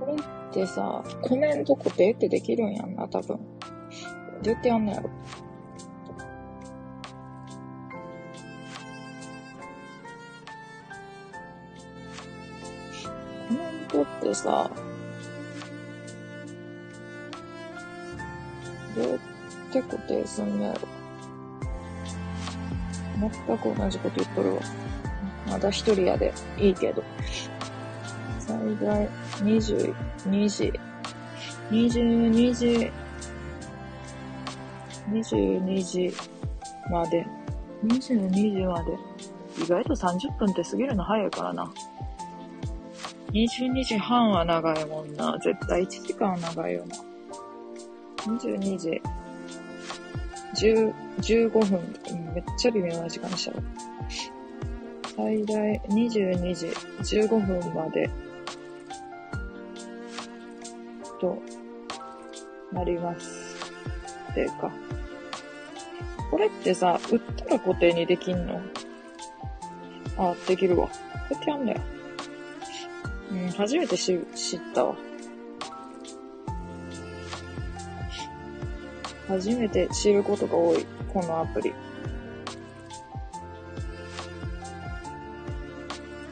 これってさ、コメント固定ってできるんやんな、多分。どうやってやんのやろ。コメントってさ、どうやって固定すんのやろ。全く同じこと言っとるわ。まだ一人やで、いいけど。最大22時、22時、22時まで、22時まで。意外と30分って過ぎるの早いからな。22時半は長いもんな。絶対1時間は長いよな。22時、10、15分、めっちゃ微妙な時間にしたわ。最大22時15分までとなります。っていうか。これってさ、売ったら固定にできんの？あ、できるわ。こうやってやんだよ。うん、初めてし知ったわ。初めて知ることが多い、このアプリ。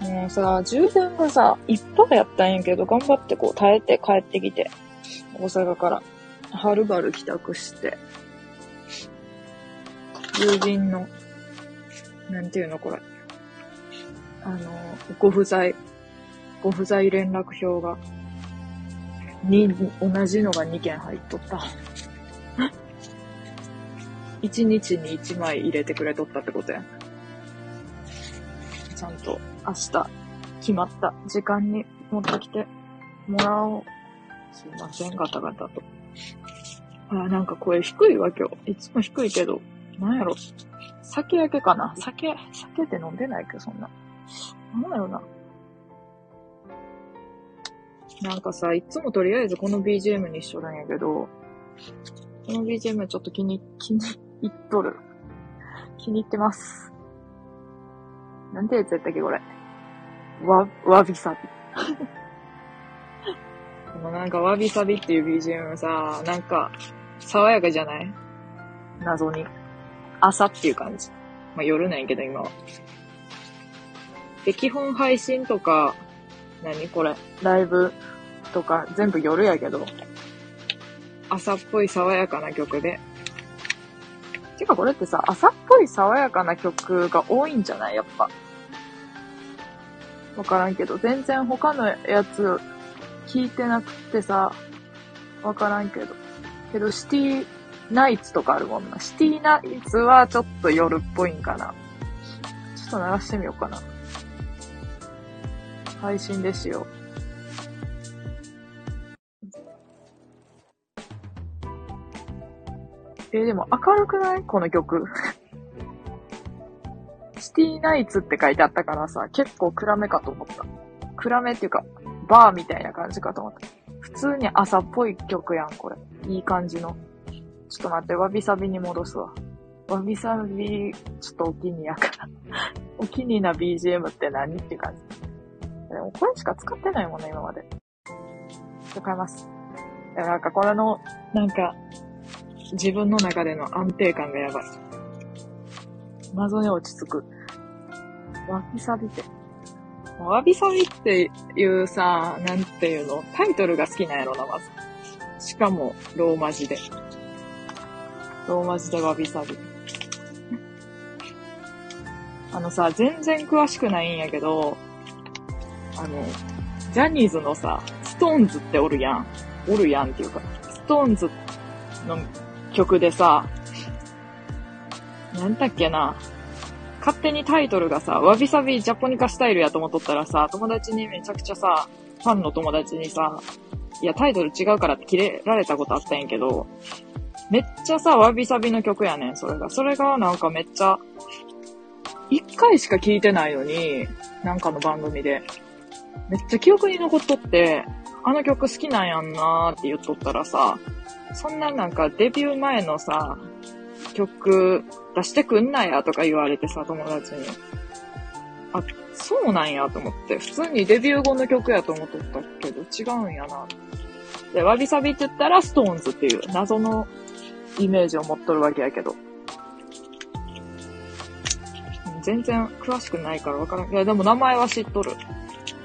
もうさ、充電がさ、一泊やったんやけど、頑張ってこう耐えて帰ってきて、大阪から、はるばる帰宅して、友人の、なんていうのこれ。あの、ご不在、ご不在連絡票が、に、同じのが2件入っとった。1日に1枚入れてくれとったってことや。ちゃんと明日決まった時間に持ってきてもらおう。すいません、ガタガタと。あ、なんか声低いわ、今日。いつも低いけど、なんやろ。酒焼けかな酒、酒って飲んでないけど、そんな。なんやろな。なんかさ、いつもとりあえずこの BGM にしとるんやけど、この BGM ちょっと気に、気に入っとる。気に入ってます。なんてやつやったっけ、これ。わ、わびさび。こ のなんかわびさびっていう BGM さ、なんか、爽やかじゃない？謎に。朝っていう感じ。まあ、夜なんやけど、今は。で、基本配信とか、何これ、ライブとか、全部夜やけど、朝っぽい爽やかな曲で。てかこれってさ、朝っぽい爽やかな曲が多いんじゃない？やっぱ。わからんけど、全然他のやつ聞いてなくてさ、わからんけど。けど、シティナイツとかあるもんな。シティナイツはちょっと夜っぽいんかな。ちょっと流してみようかな。配信ですよ。えでも明るくない？この曲。シティナイツって書いてあったからさ、結構暗めかと思った。暗めっていうか、バーみたいな感じかと思った。普通に朝っぽい曲やん、これ。いい感じの。ちょっと待って、わびさびに戻すわ。わびさび、ちょっとお気に入やから。お気に入な BGM って何って感じ。でもこれしか使ってないもんね、今まで。ちょっと変えます。でもなんかこれの、なんか、自分の中での安定感がやばい。謎に落ち着く。わびさびて。わびさびっていうさ、なんていうの？タイトルが好きなんやろな、まず。しかも、ローマ字で。ローマ字でわびさび。あのさ、全然詳しくないんやけど、あの、ジャニーズのさ、ストーンズっておるやん。おるやんっていうか、ストーンズの曲でさ、なんだっけな、勝手にタイトルがさ、わびさびジャポニカスタイルやと思っとったらさ、友達にめちゃくちゃさ、ファンの友達にさ、いや、タイトル違うからって切れられたことあったんやけど、めっちゃさ、わびさびの曲やねん、それが。それがなんかめっちゃ、一回しか聞いてないのに、なんかの番組で。めっちゃ記憶に残っとって、あの曲好きなんやんなーって言っとったらさ、そんななんかデビュー前のさ、曲出してくんなやとか言われてさ、友達に。あ、そうなんやと思って。普通にデビュー後の曲やと思っとったけど、違うんやな。で、わびさびって言ったら、ストーンズっていう謎のイメージを持っとるわけやけど。全然詳しくないからわからん。いや、でも名前は知っとる。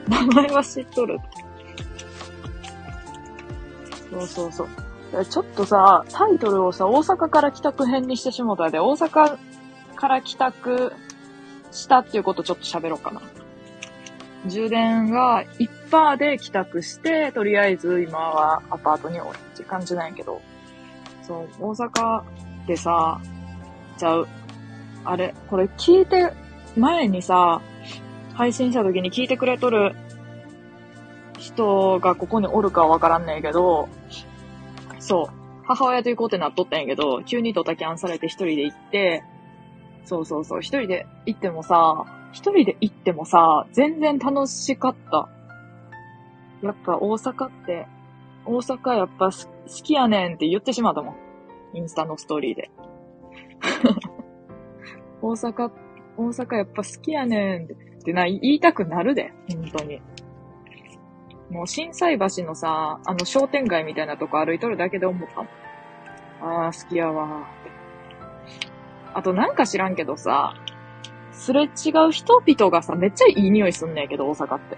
名前は知っとる。そうそうそう。ちょっとさ、タイトルをさ、大阪から帰宅編にしてしもたで、大阪から帰宅したっていうことちょっと喋ろうかな。充電が1%で帰宅して、とりあえず今はアパートにおるって感じなんやけど、そう、大阪でさ、ちゃう。あれ、これ聞いて、前にさ、配信した時に聞いてくれとる人がここにおるかはわからんねんけど、そう、母親と行こうってなっとったんやけど、急にドタキャンされて一人で行って、そうそうそう、一人で行ってもさ、一人で行ってもさ、全然楽しかった。やっぱ大阪って、大阪やっぱ好きやねんって言ってしまったもん。インスタのストーリーで。大阪、大阪やっぱ好きやねんってってな、言いたくなるで、本当に。もう、震災橋のさ、あの商店街みたいなとこ歩いとるだけで思った。ああ、好きやわあとなんか知らんけどさ、すれ違う人々がさ、めっちゃいい匂いすんねんけど、大阪って。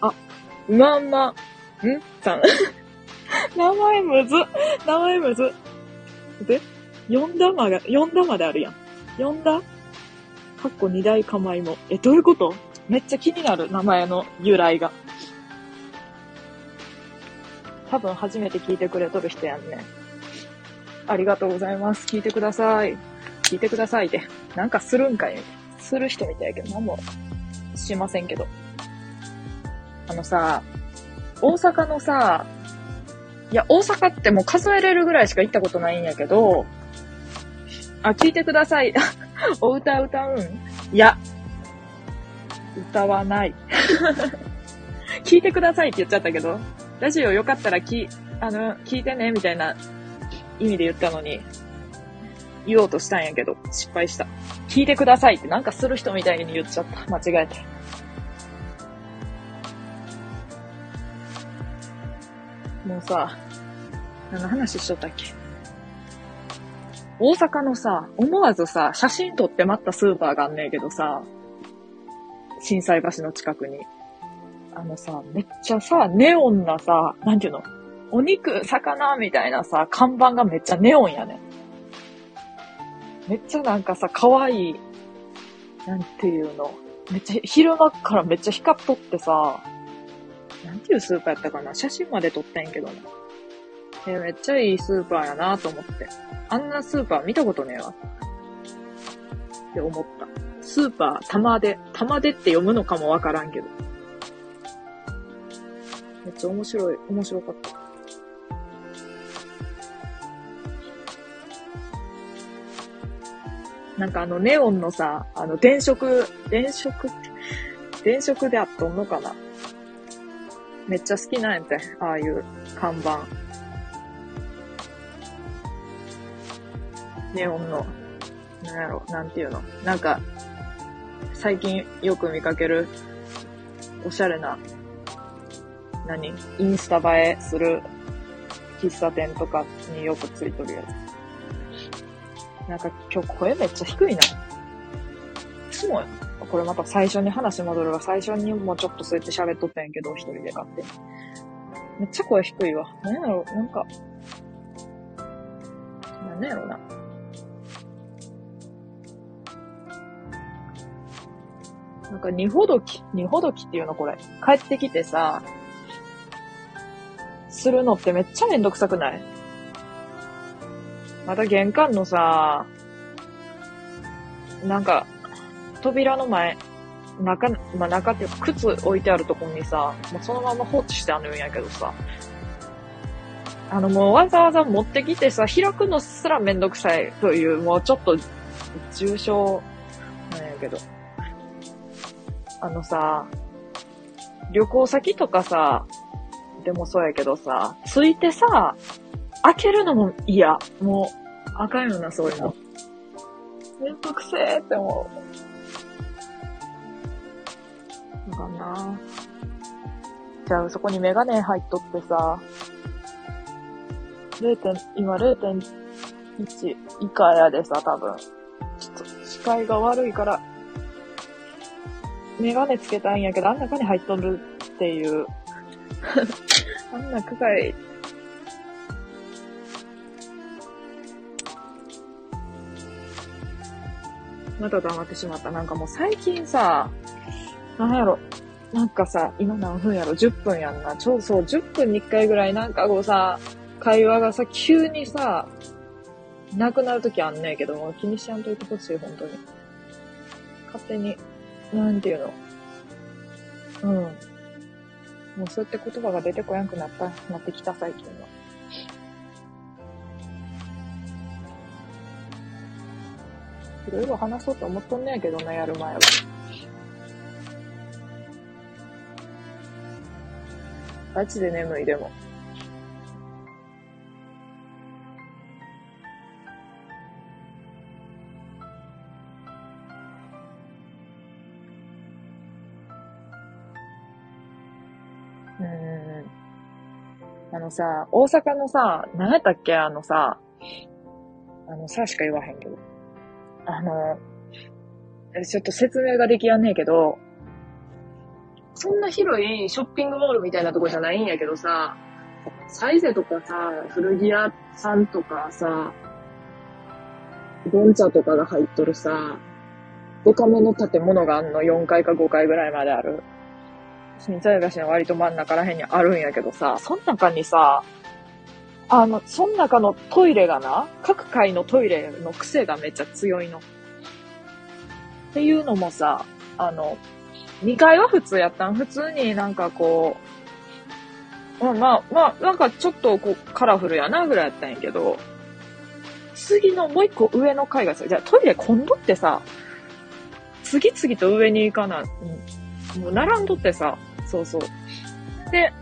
あ、まんま、ん？さん。名前むず。名前むず。で、呼んだまが、呼んだまであるやん。呼んだ？かっこ二大構いも。え、どういうこと？めっちゃ気になる、名前の由来が。多分初めて聞いてくれとる人やんね。ありがとうございます。聞いてください。聞いてくださいって。なんかするんかいする人みたいやけど、何もしませんけど。あのさ、大阪のさ、いや、大阪ってもう数えれるぐらいしか行ったことないんやけど、あ、聞いてください。お歌歌うんいや、歌わない。聞いてくださいって言っちゃったけど、ラジオよかったらき、あの、聞いてね、みたいな意味で言ったのに、言おうとしたんやけど、失敗した。聞いてくださいってなんかする人みたいに言っちゃった。間違えて。もうさ、何の話しとったっけ？大阪のさ、思わずさ、写真撮って待ったスーパーがあんねんけどさ、震災橋の近くに。あのさ、めっちゃさ、ネオンなさ、なんていうの？お肉、魚みたいなさ、看板がめっちゃネオンやねめっちゃなんかさ、可愛い、なんていうの？めっちゃ、昼間からめっちゃ光っとってさ、なんていうスーパーやったかな？写真まで撮ったんけどね。えめっちゃいいスーパーやなと思って。あんなスーパー見たことねえわ。って思った。スーパー、玉で、玉でって読むのかもわからんけど。めっちゃ面白い、面白かった。なんかあのネオンのさ、あの電飾、電飾って、電飾であっとんのかな？めっちゃ好きなんやって、ああいう看板。ネオンの、なんやろ、なんていうの？なんか、最近よく見かける、おしゃれな、何？インスタ映えする喫茶店とかによくついとるやつ。なんか今日声めっちゃ低いな。いつも、これまた最初に話戻るわ。最初にもうちょっとそうやって喋っとったんやけど、一人で勝手に。めっちゃ声低いわ。なんやろ、なんか、なんやろな。なんか、二ほどき、二ほどきっていうのこれ。帰ってきてさ、するのってめっちゃめんどくさくない？また玄関のさ、なんか、扉の前、中、まあ、中っていうか、靴置いてあるとこにさ、もうそのまま放置してあるんやけどさ、あの、もうわざわざ持ってきてさ、開くのすらめんどくさいという、もうちょっと、重症なんやけど。あのさ、旅行先とかさ、でもそうやけどさ、ついてさ、開けるのも嫌。もう、あかんよな、そういうの。めんどくせーって思う。わかんなじゃあ、そこにメガネ入っとってさ、0. 点、今0.1以下やでさ、多分。ちょっと視界が悪いから、メガネつけたいんやけど、あん中に入っとるっていう。あんな区外また黙ってしまった。なんかもう最近さ、なんやろ。なんかさ、今何分やろ ?10 分やんな。ちょうそう、10分に1回ぐらいなんかこうさ、会話がさ、急にさ、なくなるときあんねんけども、気にしちゃんといてほしい、本当に。勝手に、なんていうの？うん。もうそうやって言葉が出てこやんくなった、なってきた、最近は。いろいろ話そうと思っとんねやけどな、やる前は。ガチで眠いでも。あのさ、大阪のさ、何やったっけ？あのさ、あのさしか言わへんけど。あの、ちょっと説明ができやんねえけど、そんな広いショッピングモールみたいなとこじゃないんやけどさ、サイゼとかさ、古着屋さんとかさ、ゴンチャとかが入っとるさ、デカめの建物があんの4階か5階ぐらいまである。新茶屋橋の割と真ん中ら辺にあるんやけどさ、その中にさ、あの、その中のトイレがな、各階のトイレの癖がめっちゃ強いの。っていうのもさ、あの、2階は普通やったん。普通になんかこう、まあまあ、まあ、なんかちょっとこうカラフルやなぐらいやったんやけど、次のもう一個上の階がさ、じゃあトイレ今度ってさ、次々と上に行かな、もう並んどってさ、そうそう。で、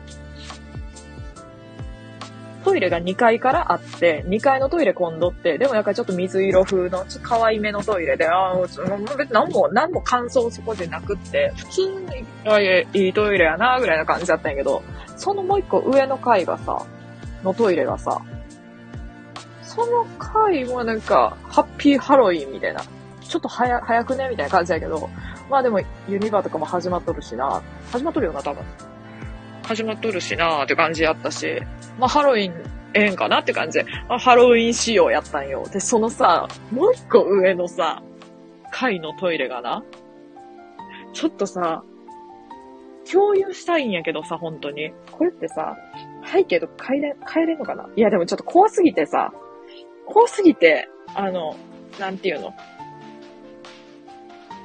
トイレが2階からあって、2階のトイレ混んどって、でもなんかちょっと水色風の、ちょっと可愛めのトイレで、ああ、別に何も、何も感想そこでなくって、普通に、あいいトイレやな、ぐらいな感じだったんやけど、そのもう一個上の階がさ、のトイレがさ、その階もなんか、ハッピーハロウィンみたいな、ちょっと早、早くねみたいな感じやけど、まあでも、ユニバーとかも始まっとるしな、始まっとるよな、多分。始まっとるしなーって感じやったし、まあハロウィンええんかなって感じで、ハロウィン仕様やったんよ。で、そのさ、もう一個上のさ、階のトイレがな、ちょっとさ、共有したいんやけどさ、本当に。これってさ、背景とか変えれ、変えれんのかな？いや、でもちょっと怖すぎてさ、怖すぎて、あの、なんていうの？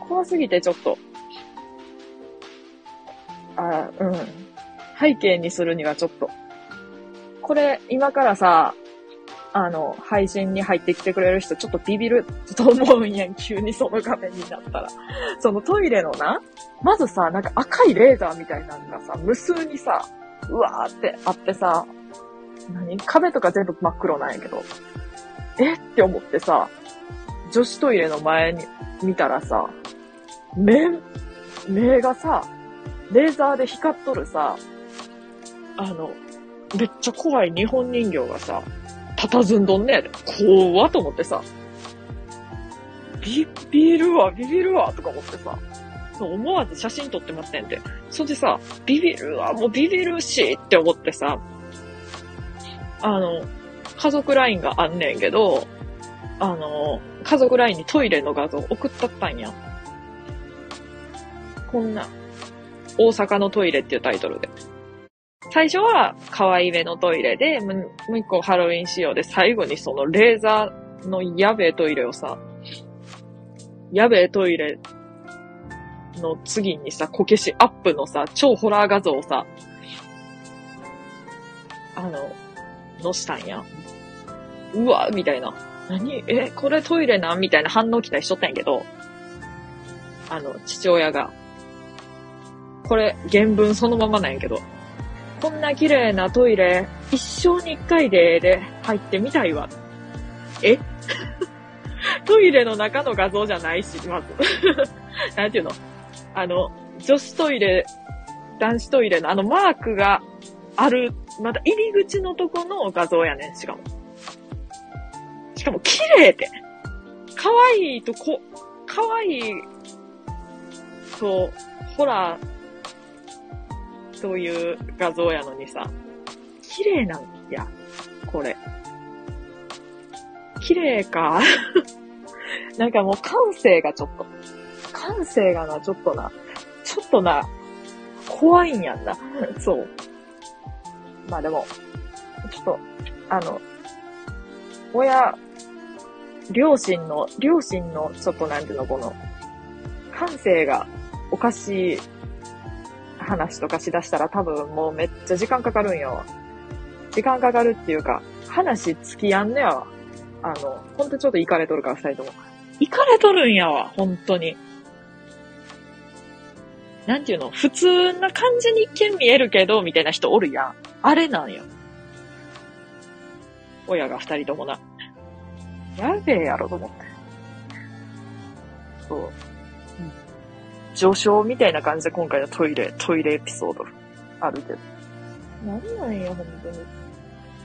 怖すぎてちょっと、あ、うん。背景にするにはちょっと。これ、今からさ、あの、配信に入ってきてくれる人、ちょっとビビると思うんやん、急にその画面になったら。そのトイレのな、まずさ、なんか赤いレーザーみたいなのがさ、無数にさ、うわーってあってさ、何？壁とか全部真っ黒なんやけど、え？って思ってさ、女子トイレの前に見たらさ、目、目がさ、レーザーで光っとるさ、あの、めっちゃ怖い日本人形がさ、佇んどんねやで。怖と思ってさ、ビビるわ、ビビるわ、とか思ってさ、思わず写真撮ってませんて。それでさ、ビビるわ、もうビビるしって思ってさ、あの、家族 LINE があんねんけど、あの、家族 LINE にトイレの画像送ったったんや。こんな、大阪のトイレっていうタイトルで。最初は可愛めのトイレで、もう一個ハロウィン仕様で、最後にそのレーザーのやべえトイレをさ、やべえトイレの次にさ、こけしアップのさ、超ホラー画像をさ、あの、載したんや。うわ、みたいな。何？え、これトイレなん？みたいな反応期待しとったんやけど、あの、父親が、これ原文そのままなんやけど、こんな綺麗なトイレ、一生に一回でで入ってみたいわ。え？トイレの中の画像じゃないし、まず。なんていうの？あの、女子トイレ、男子トイレのあのマークがある、また入り口のとこの画像やねん、しかも。しかも綺麗って。可愛いとこ、可愛いと、ホラーという画像やのにさ、綺麗なんや、これ。綺麗か。なんかもう感性がちょっと、感性がな、ちょっとな、ちょっとな、怖いんやんな。そう。まあでも、ちょっと、あの、親、両親の、両親の、ちょっとなんていうの、この、感性がおかしい話とかしだしたら多分もうめっちゃ時間かかるんよ。時間かかるっていうか、話つきやんねやわ。あの、ほんとちょっと行かれとるから、二人とも。行かれとるんやわ、本当に。なんていうの普通な感じに一見見えるけど、みたいな人おるやん。あれなんよ。親が二人ともな。やべえやろと思って。そう。序章みたいな感じで今回のトイレ、トイレエピソードあるけど。なんなんや、本当に。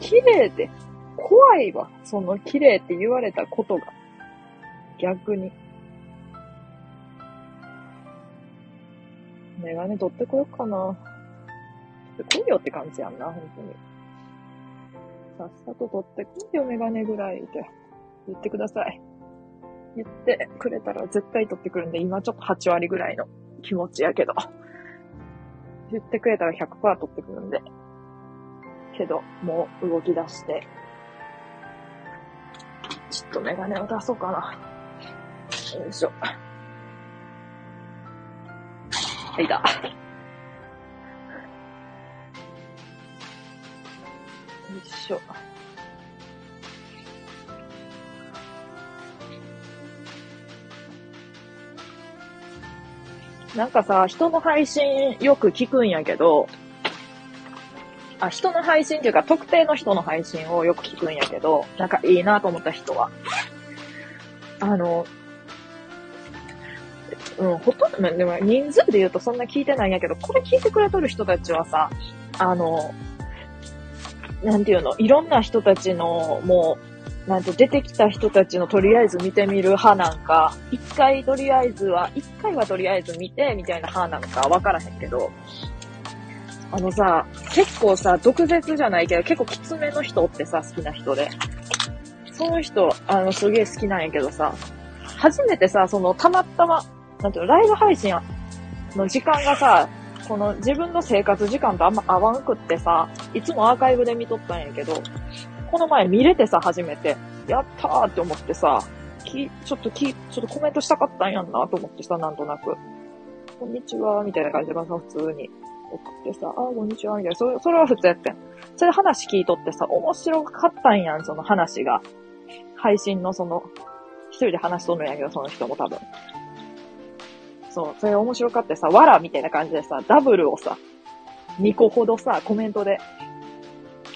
綺麗で、怖いわ。その綺麗って言われたことが。逆に。メガネ取ってこようかな。取ってこいよって感じやんな、本当に。さっさと取ってこいよ、メガネぐらいって言ってください。言ってくれたら絶対取ってくるんで、今ちょっと8割ぐらいの気持ちやけど。言ってくれたら100%取ってくるんで。けど、もう動き出して、ちょっとメガネを出そうかな。よいしょ。はい、だ。よいしょ。なんかさ、人の配信よく聞くんやけど、あ、人の配信っていうか、特定の人の配信をよく聞くんやけど、なんかいいなと思った人は。あの、うん、ほとんど、でも人数で言うとそんな聞いてないんやけど、これ聞いてくれとる人たちはさ、あの、なんていうの、いろんな人たちの、もう、なんて出てきた人たちのとりあえず見てみる派なんか、一回とりあえずは、一回はとりあえず見て、みたいな派なのかわからへんけど、あのさ、結構さ、毒舌じゃないけど、結構きつめの人ってさ、好きな人で。その人、あの、すげえ好きなんやけどさ、初めてさ、その、たまたま、なんていうの、ライブ配信の時間がさ、この自分の生活時間とあんま合わんくってさ、いつもアーカイブで見とったんやけど、この前見れてさ、初めて、やったーって思ってさ、き、ちょっとき、ちょっとコメントしたかったんやんなと思ってさ、なんとなく。こんにちは、みたいな感じで、まあ、普通に送ってさ、あ、こんにちは、みたいな。それ、それは普通やってん。それ話聞いとってさ、面白かったんやん、その話が。配信のその、一人で話しとんのやけど、その人も多分。そう、それ面白かってさ、わらみたいな感じでさ、ダブルをさ、2個ほどさ、コメントで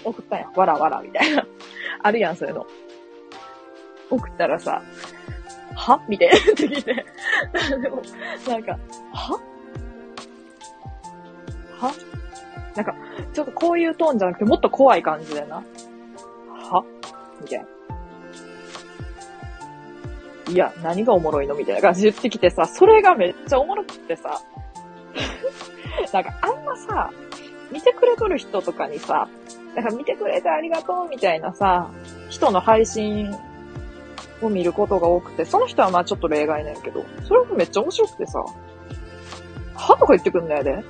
送ったんや。わらわらみたいな。あるやん、そういうの。送ったらさ、は？みたいなって聞いて。でも、なんか、はは？なんか、ちょっとこういうトーンじゃなくて、もっと怖い感じでな。は？みたいな。いや、何がおもろいの？みたいな感じで言ってきてさ、それがめっちゃおもろくってさ、なんかあんまさ、見てくれとる人とかにさ、なんか見てくれてありがとうみたいなさ、人の配信を見ることが多くて、その人はまあちょっと例外なんやけど、それもめっちゃ面白くてさ、はとか言ってくんだよね。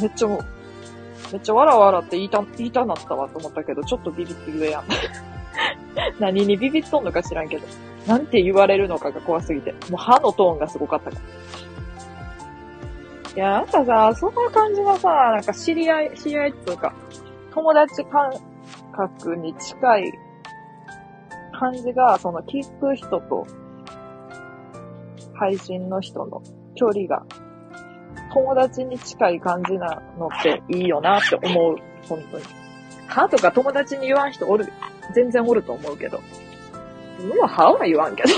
めっちゃ、めっちゃわらわらって言いた、言いたなったわと思ったけど、ちょっとビビって言えやん。何にビビっとんのか知らんけど。なんて言われるのかが怖すぎて。もう歯のトーンがすごかったから。いや、なんかさ、そんな感じのさ、なんか知り合い、知り合いっていうか、友達感覚に近い感じが、その聞く人と配信の人の距離が友達に近い感じなのっていいよなって思う。本当に。はとか友達に言わん人おる、全然おると思うけど。もうわ、歯は言わんけど。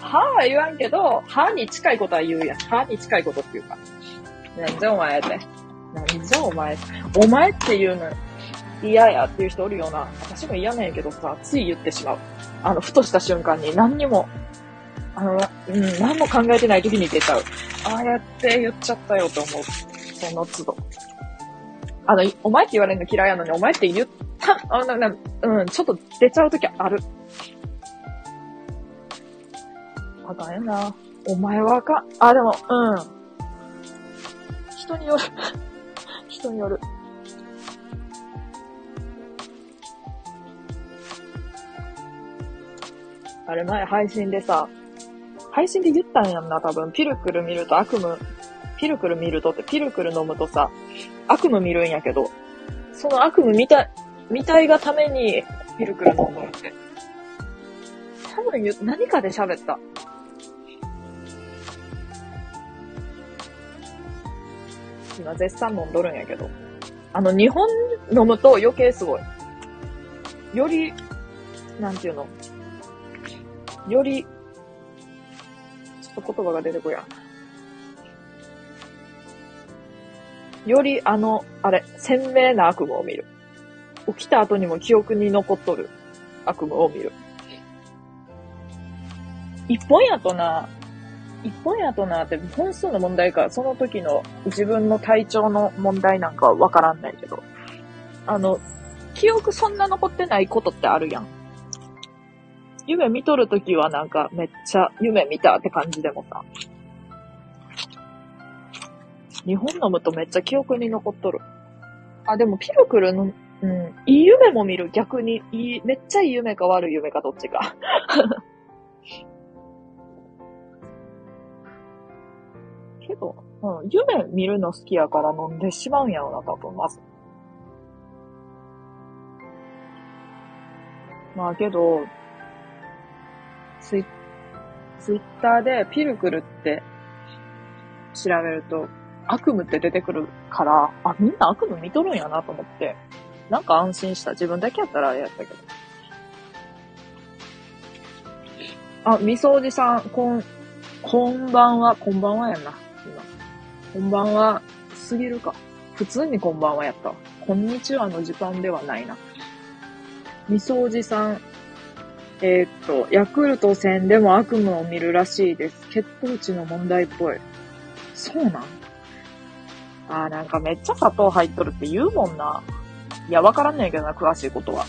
歯は言わんけど、歯に近いことは言うやん。歯に近いことっていうか。なんじゃお前って。なんじゃお前お前って言うの嫌やっていう人おるような。私も嫌なんやけどさ、つい言ってしまう。あの、ふとした瞬間に何にも、あの、うん、何も考えてない時に出ちゃう。ああやって言っちゃったよと思う。その都度。あの、お前って言われるの嫌いやのに、お前って言った、あななうん、ちょっと出ちゃう時ある。あかんやな。お前はあかん。あ、でも、うん。人による。人による。あれ前配信でさ、配信で言ったんやんな、多分。ピルクル見ると悪夢、ピルクル見るとって、ピルクル飲むとさ、悪夢見るんやけど、その悪夢見た、見たいがために、ピルクル飲むって。多分言、何かで喋った。今絶賛飲んどるんやけど。あの、日本飲むと余計すごい。より、なんていうの？より、ちょっと言葉が出てこやよりあの、あれ、鮮明な悪夢を見る。起きた後にも記憶に残っとる悪夢を見る。一本やとな、一本やとなって本数の問題か、その時の自分の体調の問題なんかはわからんないけど、あの、記憶そんな残ってないことってあるやん。夢見とるときはなんかめっちゃ夢見たって感じでもさ。日本飲むとめっちゃ記憶に残っとる。あ、でもピルクルの、うん、いい夢も見る。逆に、いい、めっちゃいい夢か悪い夢かどっちか。けど、うん、夢見るの好きやから飲んでしまうんやろな、多分、まず。まあけど、ツイツイッターでピルクルって調べると悪夢って出てくるから、あ、みんな悪夢見とるんやなと思って、なんか安心した。自分だけやったらあれやったけど。あ、みそおじさん、こん、こんばんは、こんばんはやんな、こんばんは、すぎるか？普通にこんばんはやった。こんにちはの時間ではないな。みそおじさん、えー、っと、ヤクルト戦でも悪夢を見るらしいです。血糖値の問題っぽい。そうなん？あーなんかめっちゃ砂糖入っとるって言うもんな。いや、わからんねんけどな、詳しいことは。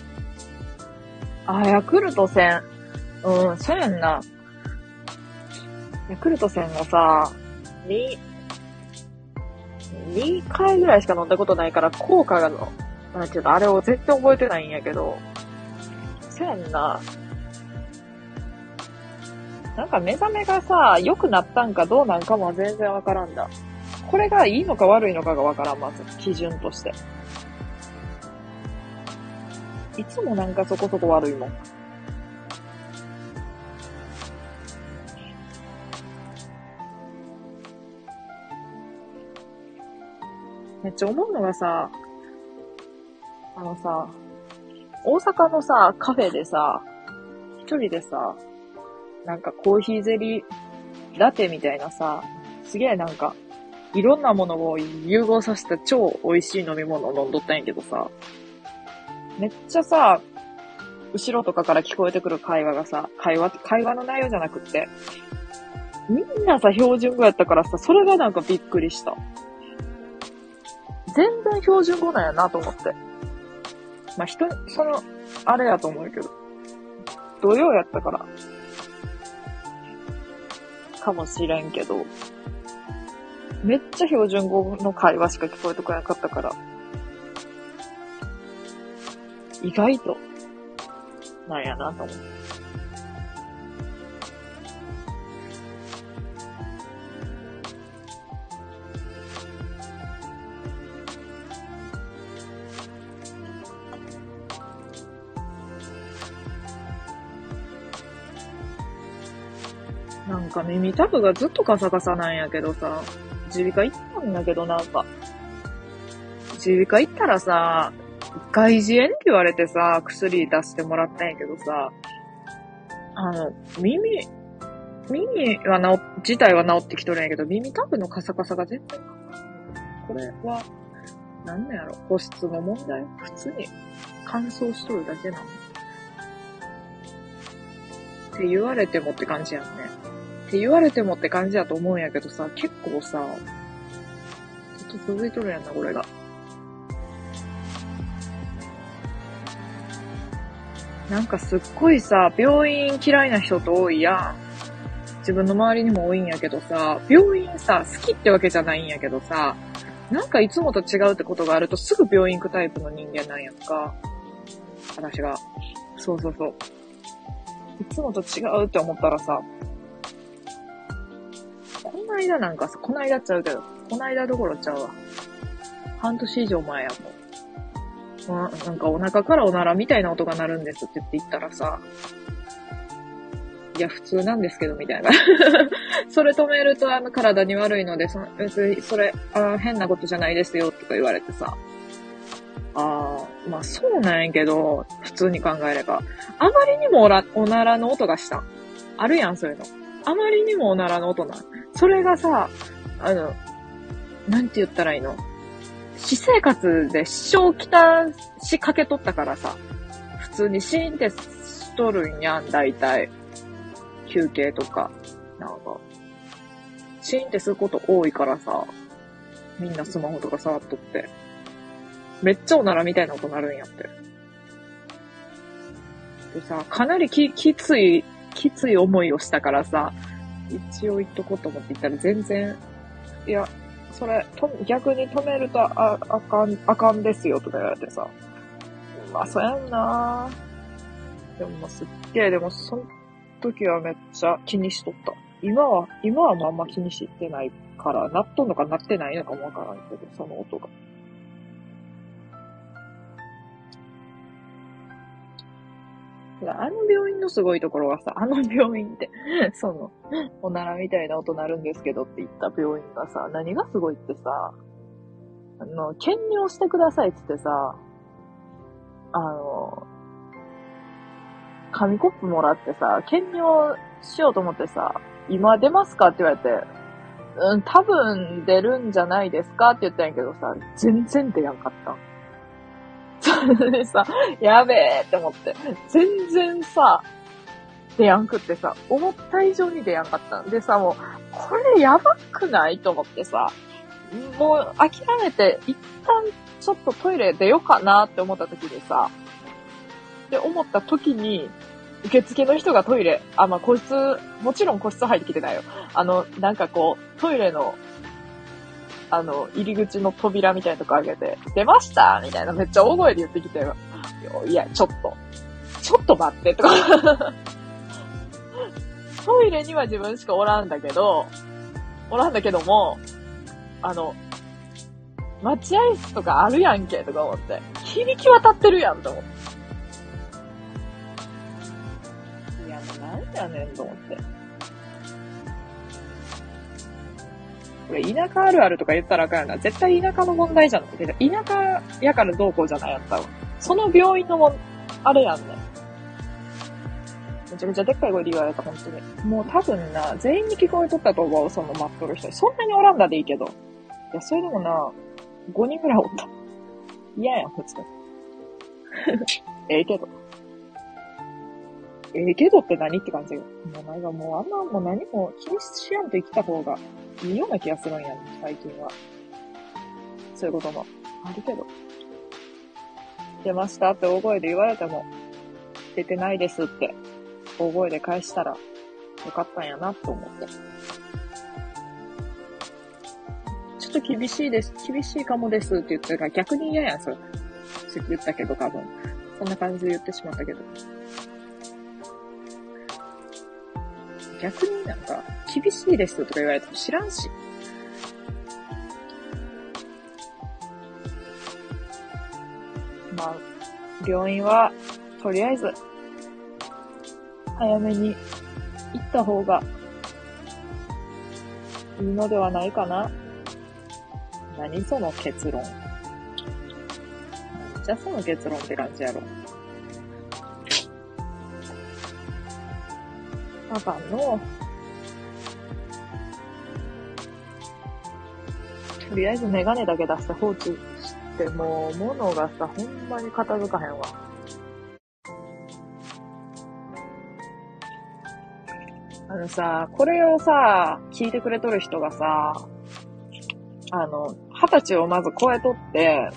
あー、ヤクルト戦。うん、そうやんな。ヤクルト戦もさ、2回ぐらいしか飲んだことないから、効果がの、なんていうの、あれを絶対覚えてないんやけど、そうやんな。なんか目覚めがさ、良くなったんかどうなんかも全然わからんだ。これがいいのか悪いのかがわからん、まず。基準として。いつもなんかそこそこ悪いもん。めっちゃ思うのがさ、あのさ、大阪のさ、カフェでさ、一人でさ、なんかコーヒーゼリーラテみたいなさ、すげえなんか、いろんなものを融合させた超美味しい飲み物を飲んどったんやけどさ、めっちゃさ、後ろとかから聞こえてくる会話がさ、会話、会話の内容じゃなくって、みんなさ、標準語やったからさ、それがなんかびっくりした。全然標準語なんやなと思って。まあ、人、その、あれやと思うけど。土曜やったから、かもしれんけど、めっちゃ標準語の会話しか聞こえてこなかったから、意外と、なんやなと思って。耳。たぶがずっとカサカサなんやけどさ、耳鼻科行ったんだけどなんか、耳鼻科行ったらさ、外耳炎って言われてさ、薬出してもらったんやけどさ、あの、耳、耳は治、自体は治ってきとるんやけど、耳たぶのカサカサが全然、これは、なんだやろ、保湿の問題？普通に乾燥しとるだけなの。って言われてもって感じやんね。って言われてもって感じやと思うんやけどさ、結構さ、ずっと続いとるやんな、これが。なんかすっごいさ、病院嫌いな人と多いやん。自分の周りにも多いんやけどさ、病院さ、好きってわけじゃないんやけどさ、なんかいつもと違うってことがあるとすぐ病院行くタイプの人間なんやんか。私が。そうそうそう。いつもと違うって思ったらさ、この間なんかさ、この間っちゃうけど、この間どころちゃうわ。半年以上前やもん。まあ、なんかお腹からおならみたいな音が鳴るんですって言って言ったらさ、いや、普通なんですけど、みたいな。それ止めると、あの、体に悪いので、そ、別に、それ、あ変なことじゃないですよ、とか言われてさ。ああ、まあそうなんやけど、普通に考えれば。あまりにもおら、おならの音がした。あるやん、そういうの。あまりにもおならの音な。それがさ、あの、なんて言ったらいいの？私生活で支障きたしかけとったからさ、普通にシーンってしとるんやん、大体。休憩とか。なんか、シーンってすること多いからさ、みんなスマホとか触っとって。めっちゃおならみたいな音なるんやって。でさ、かなりき、きつい、きつい思いをしたからさ、一応言っとこうと思って言ったら全然、いや、それ、と、逆に止めるとあ、あかん、あかんですよとか言われてさ。まあ、そうやんなでもすっげえ、でもその時はめっちゃ気にしとった。今は、今はもあんま気にしてないから、なっとんのかなってないのかもわからんけど、その音が。あの病院のすごいところはさ、あの病院って、その、おならみたいな音鳴るんですけどって言った病院がさ、何がすごいってさ、あの、検尿してくださいってってさ、あの、紙コップもらってさ、検尿しようと思ってさ、今出ますかって言われて、うん、多分出るんじゃないですかって言ったんやけどさ、全然出やんかった。それでさ、やべえって思って。全然さ、出やんくってさ、思った以上に出やんかったんでさ、もう、これやばくないと思ってさ、もう諦めて、一旦ちょっとトイレ出ようかなって思った時でさ、って思った時に、受付の人がトイレ、あ、まあ、個室、もちろん個室入ってきてないよ。あの、なんかこう、トイレのあの、入り口の扉みたいなとこ開けて、出ました？みたいなめっちゃ大声で言ってきて、いや、ちょっと、ちょっと待ってとか トイレには自分しかおらんだけど、おらんだけども、あの、待合室とかあるやんけとか思って、響き渡ってるやんと思って。いや、もうなんやねんと思って。これ田舎あるあるとか言ったらあかんよな。絶対田舎の問題じゃん。田舎やからどうこうじゃないやったわ。その病院のも、あれやんね。めちゃくちゃでっかい声で言われた、本当に。もう多分な、全員に聞こえとったと思う、その待っとる人。そんなにおらんだでいいけど。いや、それでもな、5人ぐらいおった。嫌やん、普通。ええけど。ええけどって何って感じよ。もうなんかもうあんなもう何も気にしやんと生きた方がいいような気がするんやね、最近は。そういうこともあるけど。出ましたって大声で言われても、出てないですって大声で返したらよかったんやなと思って。ちょっと厳しいです。厳しいかもですって言ってるから逆に嫌やん、それ。言ったけど多分。そんな感じで言ってしまったけど。逆になんか、厳しいですとか言われても知らんし。まあ、病院は、とりあえず、早めに行った方がいいのではないかな。何その結論。じゃあその結論って感じやろ。あかんの。とりあえずメガネだけ出して放置して、も、物がさ、ほんまに片付かへんわ。あのさ、これをさ、聞いてくれとる人がさ、あの、二十歳をまず超えとって、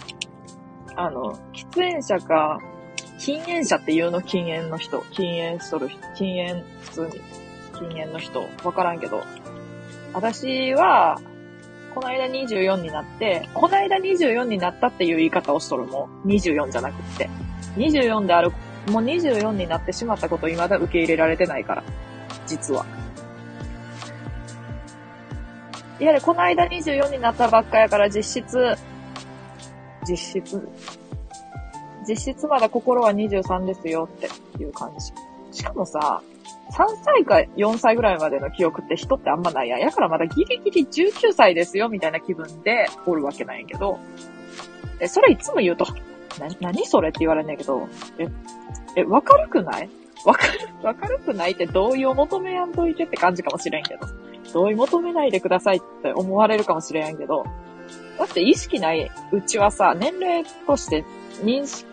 あの、喫煙者か、禁煙者っていうの禁煙の人。禁煙しとる人。禁煙、普通に。禁煙の人。わからんけど。私は、この間24になって、この間24になったっていう言い方をしとるもん。24じゃなくって。24である、もう24になってしまったこと未だ受け入れられてないから。実は。いや、この間24になったばっかやから実質、実質、実質まだ心は23ですよっていう感じ。しかもさ、3歳か4歳ぐらいまでの記憶って人ってあんまないやん。やからまだギリギリ19歳ですよみたいな気分でおるわけなんやけど、え、それいつも言うと、な、何それって言われんねんけど、え、え、わかるくない？わかる、わかるくないって同意を求めやんといてって感じかもしれんけど。同意求めないでくださいって思われるかもしれんけど。だって意識ないうちはさ、年齢として認識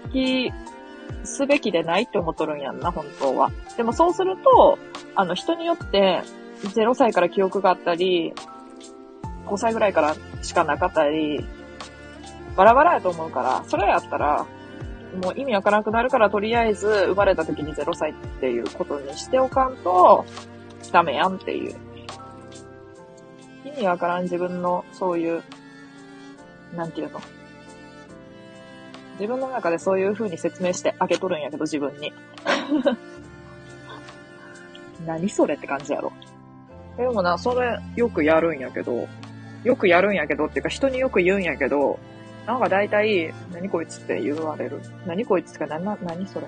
すべきでないって思っとるんやんな、本当は。でもそうすると、あの人によって0歳から記憶があったり、5歳ぐらいからしかなかったり、バラバラやと思うから、それやったら、もう意味わからなくなるから、とりあえず生まれた時に0歳っていうことにしておかんと、ダメやんっていう。意味わからん自分のそういう、なんていうの？自分の中でそういう風に説明してあげとるんやけど、自分に。何それって感じやろ。でもな、それよくやるんやけど、よくやるんやけどっていうか人によく言うんやけど、なんか大体、何こいつって言われる。何こいつってか、な、な、何それ。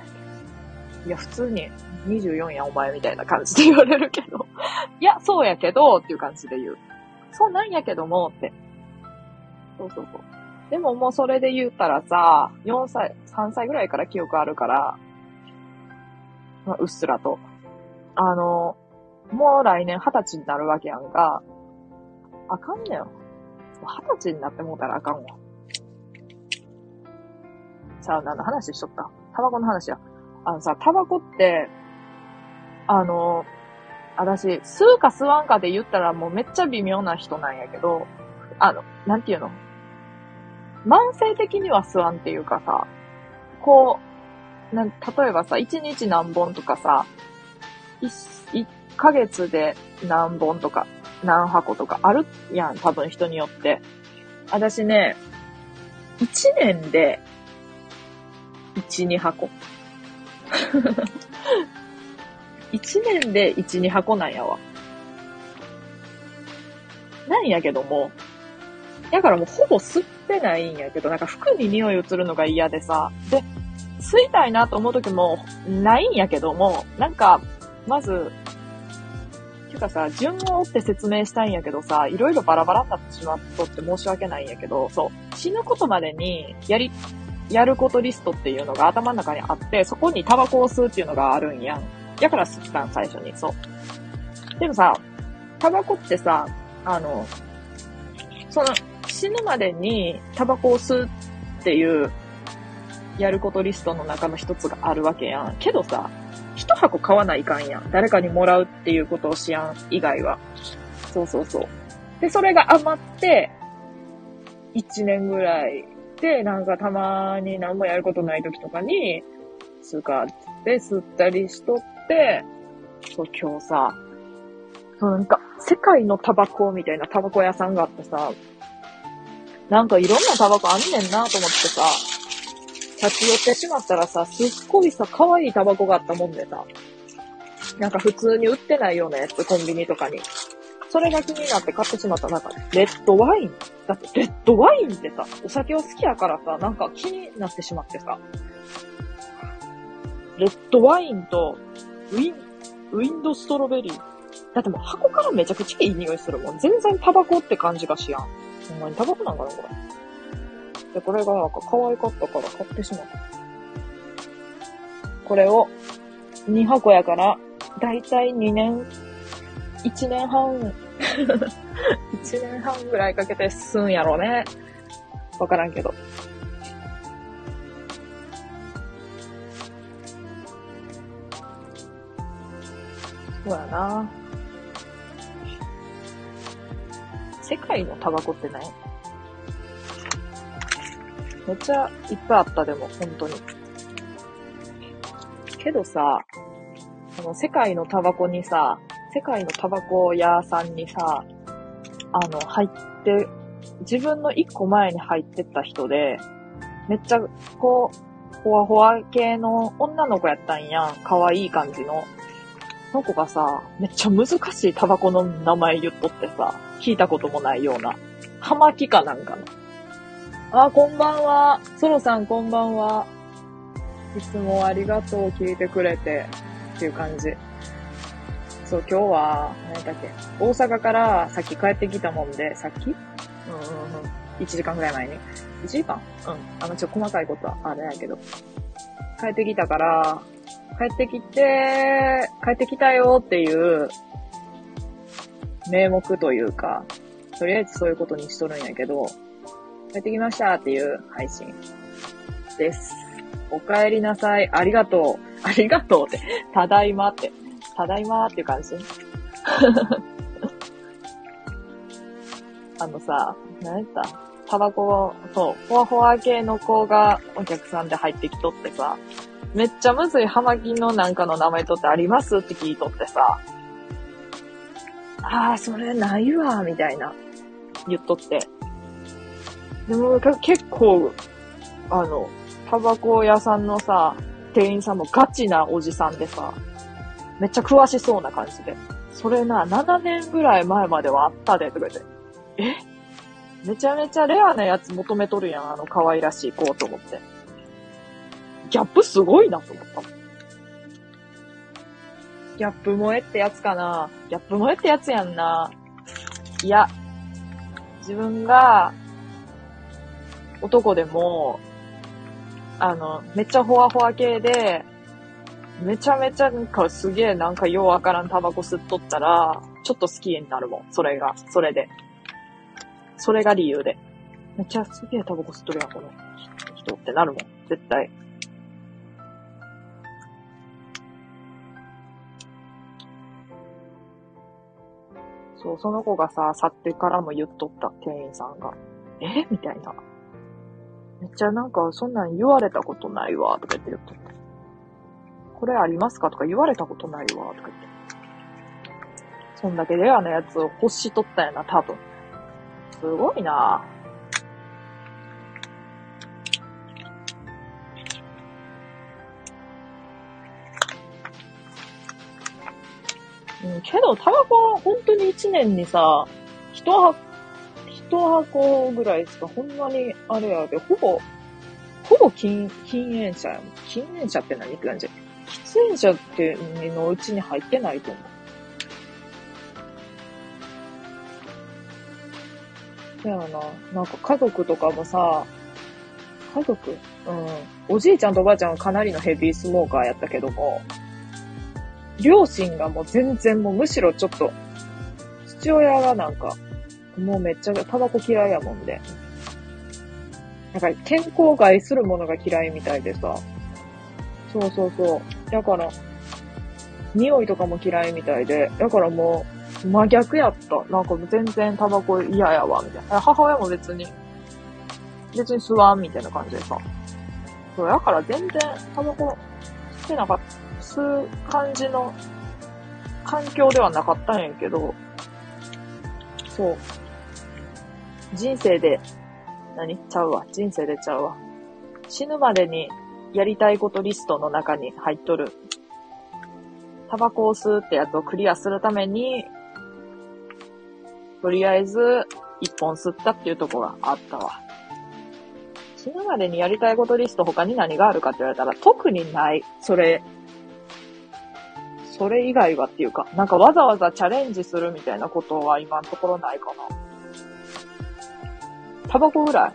いや、普通に24やお前みたいな感じで言われるけど。いや、そうやけど、っていう感じで言う。そうなんやけども、って。そうそうそう。でももうそれで言ったらさ、4歳、3歳ぐらいから記憶あるから、まあ、うっすらと。あの、もう来年20歳になるわけやんか。あかんねよ。20歳になってもうたらあかんわ。さあ、何の話しとった？タバコの話や。あのさ、タバコって、あの、私、吸うか吸わんかで言ったらもうめっちゃ微妙な人なんやけど、あの、なんていうの？慢性的には吸わんっていうかさ、こう、な例えばさ、1日何本とかさ、1ヶ月で何本とか、何箱とかあるやん、多分人によって。私ね、1年で、1、2箱。1年で1、2箱なんやわ。なんやけども、だからもうほぼ吸ってないんやけど、なんか服に匂い移るのが嫌でさ、で、吸いたいなと思う時もないんやけども、なんか、まず、ていうかさ、順を追って説明したいんやけどさ、いろいろバラバラになってしまっとって申し訳ないんやけど、そう、死ぬことまでにやり、やることリストっていうのが頭の中にあって、そこにタバコを吸うっていうのがあるんやん。だから吸ったん、最初に。そう。でもさ、タバコってさ、あの、その、死ぬまでにタバコを吸うっていう、やることリストの中の一つがあるわけやん。けどさ、一箱買わないかんやん。誰かにもらうっていうことをしやん以外は。そうそうそう。で、それが余って、一年ぐらいで、なんかたまに何もやることない時とかに、吸うかって吸ったりしとって、そう今日さ、なんか、世界のタバコみたいなタバコ屋さんがあってさ、なんかいろんなタバコあんねんなと思ってさ、立ち寄ってしまったらさ、すっごいさ、可愛いタバコがあったもんでさ、なんか普通に売ってないようなやつ、コンビニとかに。それが気になって買ってしまった。なんか、レッドワインだって、レッドワインってさ、お酒を好きやからさ、なんか気になってしまってさ、レッドワインと、ウィン、ウィンドストロベリー。だってもう箱からめちゃくちゃいい匂いするもん。全然タバコって感じがしやん。ほんまにタバコなんかな、これ。で、これがなんか可愛かったから買ってしまった。これを、2箱やから、だいたい2年、1年半、1年半ぐらいかけて吸うんやろうね。わからんけど。そうやな。世界のタバコって何めっちゃいっぱいあった、でも、本当に。けどさ、この世界のタバコにさ、世界のタバコ屋さんにさ、あの、入って、自分の一個前に入ってった人で、めっちゃ、こう、ほわほわ系の女の子やったんやん。可愛い感じの。その子がさ、めっちゃ難しいタバコの名前言っとってさ、聞いたこともないような。葉巻かなんかの。あ、こんばんは。ソロさんこんばんは。いつもありがとう聞いてくれて。っていう感じ。そう、今日は、何だっけ、大阪からさっき帰ってきたもんで、さっき？うんうんうん。1時間ぐらい前に。1時間？うん。あの、ちょっと細かいことはあれやけど。帰ってきたから、帰ってきて、帰ってきたよっていう、名目というか、とりあえずそういうことにしとるんやけど、帰ってきましたっていう配信です。お帰りなさい。ありがとう。ありがとうって。ただいまって。ただいまっていう感じ。あのさ、何やった？タバコを、そう、ほわほわ系の子がお客さんで入ってきとってさ、めっちゃむずい葉巻のなんかの名前とってありますって聞いとってさ、ああ、それないわ、みたいな、言っとって。でも、か結構、あの、タバコ屋さんのさ、店員さんもガチなおじさんでさ、めっちゃ詳しそうな感じで。それな、7年ぐらい前まではあったで、とか言って。え？めちゃめちゃレアなやつ求めとるやん、あの可愛らしい子と思って。ギャップすごいなと思った。ギャップ萌えってやつかなギャップ萌えってやつやんな。いや、自分が男でも、あの、めっちゃホワホワ系で、めちゃめちゃなんかすげえなんかようわからんタバコ吸っとったら、ちょっと好きになるもん。それが、それで。それが理由で。めっちゃすげえタバコ吸っとるやん、この人ってなるもん。絶対。そう、その子がさ、去ってからも言っとった、店員さんが。え？みたいな。めっちゃなんか、そんなん言われたことないわ、とか言って言っとった。これありますか？とか言われたことないわ、とか言って。そんだけレアなやつを欲しとったんやな、多分。すごいなうん、けど、タバコは本当に一年にさ、一箱、一箱ぐらいしかほんまにあれやで、ほぼ、ほぼ禁、禁煙者やもん。禁煙者って何って感じ。喫煙者ってのうちに入ってないと思う。そやな。なんか家族とかもさ、家族？うん。おじいちゃんとおばあちゃんはかなりのヘビースモーカーやったけども、両親がもう全然もうむしろちょっと、父親がなんか、もうめっちゃタバコ嫌いやもんで。なんか健康害するものが嫌いみたいでさ。そうそうそう。だから、匂いとかも嫌いみたいで、だからもう、真逆やった。なんかもう全然タバコ嫌やわ、みたいな。母親も別に、別に吸わん、みたいな感じでさ。そう、だから全然タバコ吸ってなかった。吸う感じの環境ではなかったんやけど、そう。人生で、何？ちゃうわ。人生でちゃうわ。死ぬまでにやりたいことリストの中に入っとる。タバコを吸うってやつをクリアするために、とりあえず一本吸ったっていうとこがあったわ。死ぬまでにやりたいことリスト他に何があるかって言われたら特にない。それ、それ以外はっていうか、なんかわざわざチャレンジするみたいなことは今のところないかな。タバコぐらい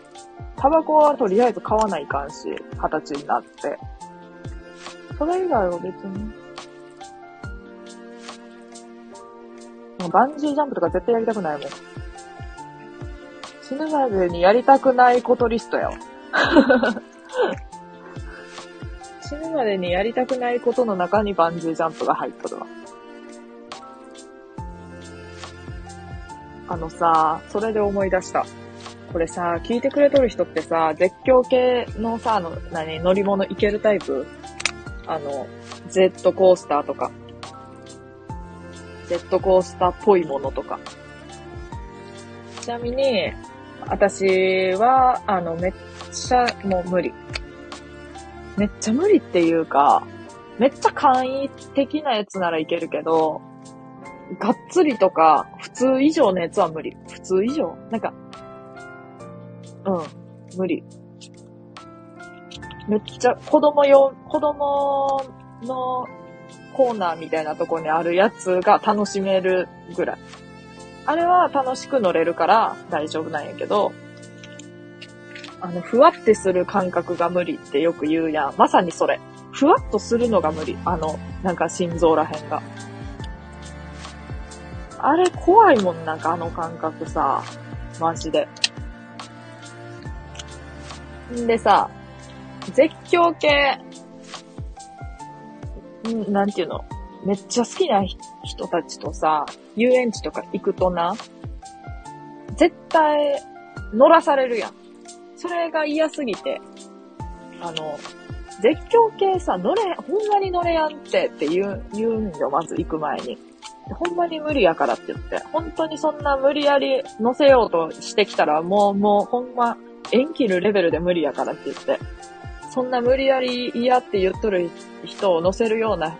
タバコはとりあえず買わないかんし、二十歳になって。それ以外は別に。バンジージャンプとか絶対やりたくないもん。死ぬまでにやりたくないことリストやわ。死ぬまでにやりたくないことの中にバンジージャンプが入っとるわ。あのさ、それで思い出した。これさ、聞いてくれとる人ってさ、絶叫系のさ、あの、何、乗り物行けるタイプ？あの、ジェットコースターとか。ジェットコースターっぽいものとか。ちなみに、私は、あの、めっちゃ、もう無理。めっちゃ無理っていうか、めっちゃ簡易的なやつならいけるけど、がっつりとか、普通以上のやつは無理。普通以上なんか、うん、無理。めっちゃ子供用、子供のコーナーみたいなとこにあるやつが楽しめるぐらい。あれは楽しく乗れるから大丈夫なんやけど、あの、ふわってする感覚が無理ってよく言うやん。まさにそれ。ふわっとするのが無理。あの、なんか心臓らへんが。あれ怖いもん、なんかあの感覚さ。マジで。んでさ、絶叫系、んなんていうの？めっちゃ好きな人たちとさ、遊園地とか行くとな、絶対乗らされるやん。それが嫌すぎて、あの、絶叫系さ、乗れ、ほんまに乗れやんってって言う、言うんよ、まず行く前に。ほんまに無理やからって言って、本当にそんな無理やり乗せようとしてきたら、もう、もう、ほんま、縁切るレベルで無理やからって言って、そんな無理やり嫌って言っとる人を乗せるような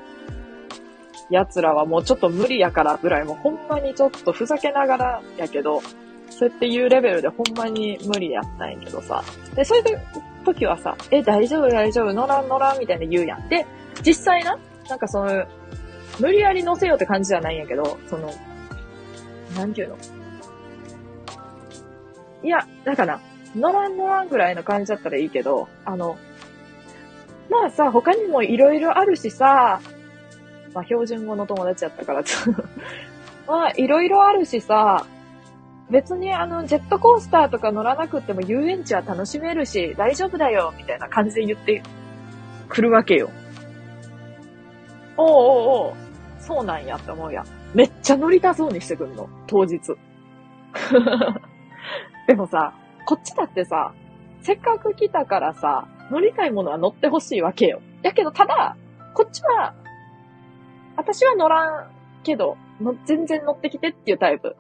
奴らはもうちょっと無理やからぐらい、もうほんまにちょっとふざけながらやけど、そうやって言うレベルでほんまに無理やったんやけどさ。で、そういう時はさ、え、大丈夫大丈夫乗らん乗らんみたいな言うやん。で、実際な、なんかその、無理やり乗せようって感じじゃないんやけど、その、なんていうの？いや、だから、乗らん乗らんぐらいの感じだったらいいけど、あの、まあさ、他にもいろいろあるしさ、まあ標準語の友達やったから、まあいろいろあるしさ、別にあの、ジェットコースターとか乗らなくても遊園地は楽しめるし、大丈夫だよ、みたいな感じで言ってくるわけよ。おうおうおう、そうなんやって思うやん。めっちゃ乗りたそうにしてくんの、当日。でもさ、こっちだってさ、せっかく来たからさ、乗りたいものは乗ってほしいわけよ。やけど、ただ、こっちは、私は乗らんけど、の全然乗ってきてっていうタイプ。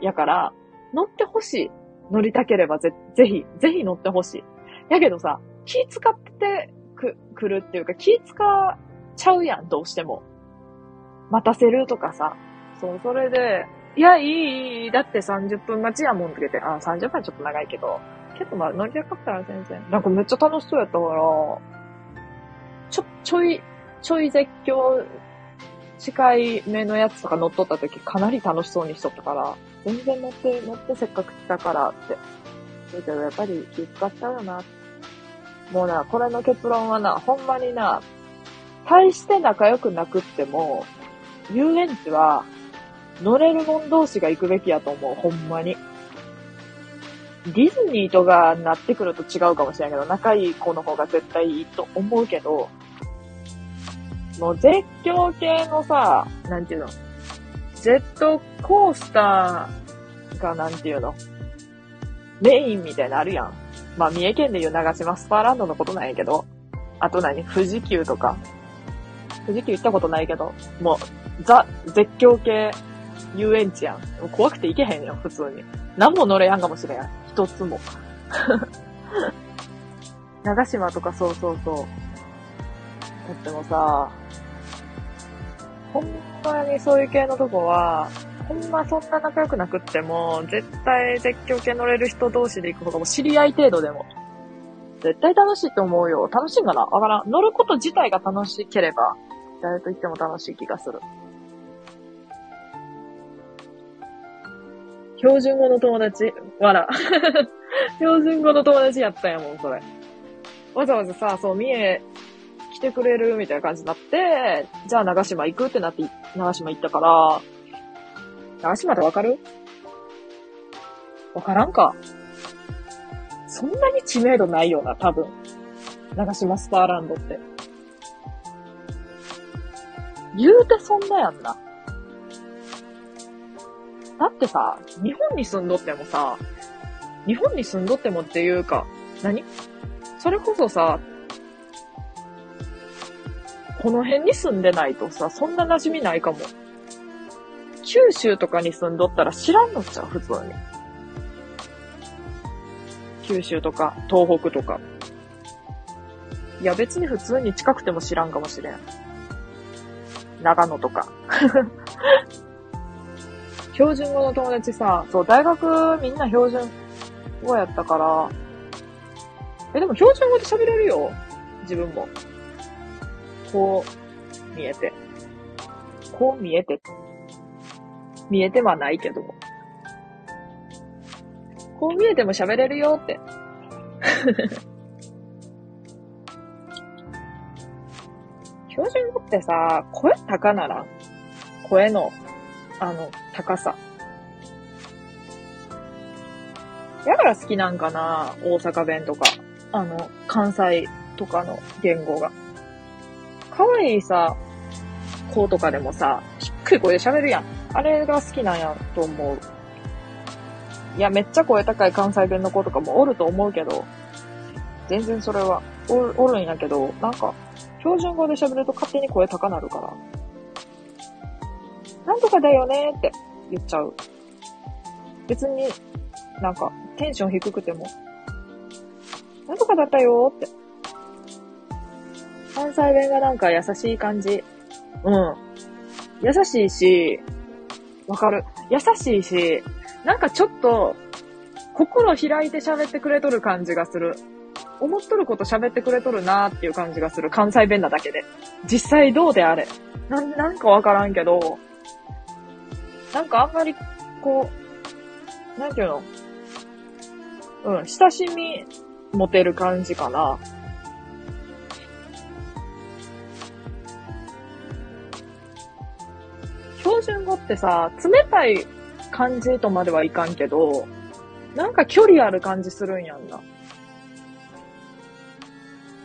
やから、乗ってほしい。乗りたければぜ、ぜひ、ぜひ乗ってほしい。やけどさ、気使ってく、来るっていうか、気使っちゃうやん、どうしても。待たせるとかさ。そう、それで、いや、いい、いい、だって30分待ちやもんって言って、あ、30分はちょっと長いけど、結構まあ乗りたかったら全然。なんかめっちゃ楽しそうやったから、ちょ、ちょい、ちょい絶叫近い目のやつとか乗っとった時かなり楽しそうにしとったから、全然乗って、乗ってせっかく来たからって。だけどやっぱり気使っちゃうよな。もうな、これの結論はな、ほんまにな、大して仲良くなくっても、遊園地は乗れるもん同士が行くべきやと思う、ほんまに。ディズニーとかなってくると違うかもしれないけど、仲いい子の方が絶対いいと思うけど、もう絶叫系のさ、なんていうの、ジェットコースターがなんていうの、メインみたいなあるやん。まあ、三重県でいう長島スパーランドのことなんやけど、あと何？富士急とか。富士急行ったことないけど、もう、ザ、絶叫系遊園地やん。怖くて行けへんよ、普通に。何も乗れやんかもしれん。一つも。長島とかそうそうそう。だってもさ、ほんまにそういう系のとこは、ほんまそんな仲良くなくっても、絶対絶叫系乗れる人同士で行く方がもう知り合い程度でも。絶対楽しいと思うよ。楽しいんかな？わからん。乗ること自体が楽しければ、誰と言っても楽しい気がする。標準語の友達？わら。標準語の友達やったんやもん、それ。わざわざさ、そう、三重来てくれるみたいな感じになって、じゃあ長島行くってなって、長島行ったから、長島ってわかる？わからんか？そんなに知名度ないよな、多分。長島スパーランドって。言うてそんなやんな。だってさ、日本に住んどってもさ、日本に住んどってもっていうか、何？それこそさ、この辺に住んでないとさ、そんな馴染みないかも。九州とかに住んどったら知らんのちゃう普通に。九州とか、東北とか。いや別に普通に近くても知らんかもしれん。長野とか。標準語の友達さ、そう、大学みんな標準語やったから、え、でも標準語で喋れるよ。自分も。こう、見えて。こう見えて。見えてはないけども。こう見えても喋れるよって。標準語ってさ、声高なら声の、あの、高さ。だから好きなんかな大阪弁とか、あの、関西とかの言語が。可愛いさ、子とかでもさ、低い声で喋るやん。あれが好きなんやと思う。いや、めっちゃ声高い関西弁の子とかもおると思うけど、全然それはおおるんやけど、なんか、標準語で喋ると勝手に声高なるから、なんとかだよねって言っちゃう。別に、なんか、テンション低くても、なんとかだったよって。関西弁がなんか優しい感じ。うん。優しいし、わかる。優しいし、なんかちょっと、心開いて喋ってくれとる感じがする。思っとること喋ってくれとるなーっていう感じがする。関西弁なだけで。実際どうであれ。な、なんかわからんけど、なんかあんまり、こう、なんていうの？うん、親しみ持てる感じかな。標準語ってさ、冷たい感じとまではいかんけど、なんか距離ある感じするんやんな。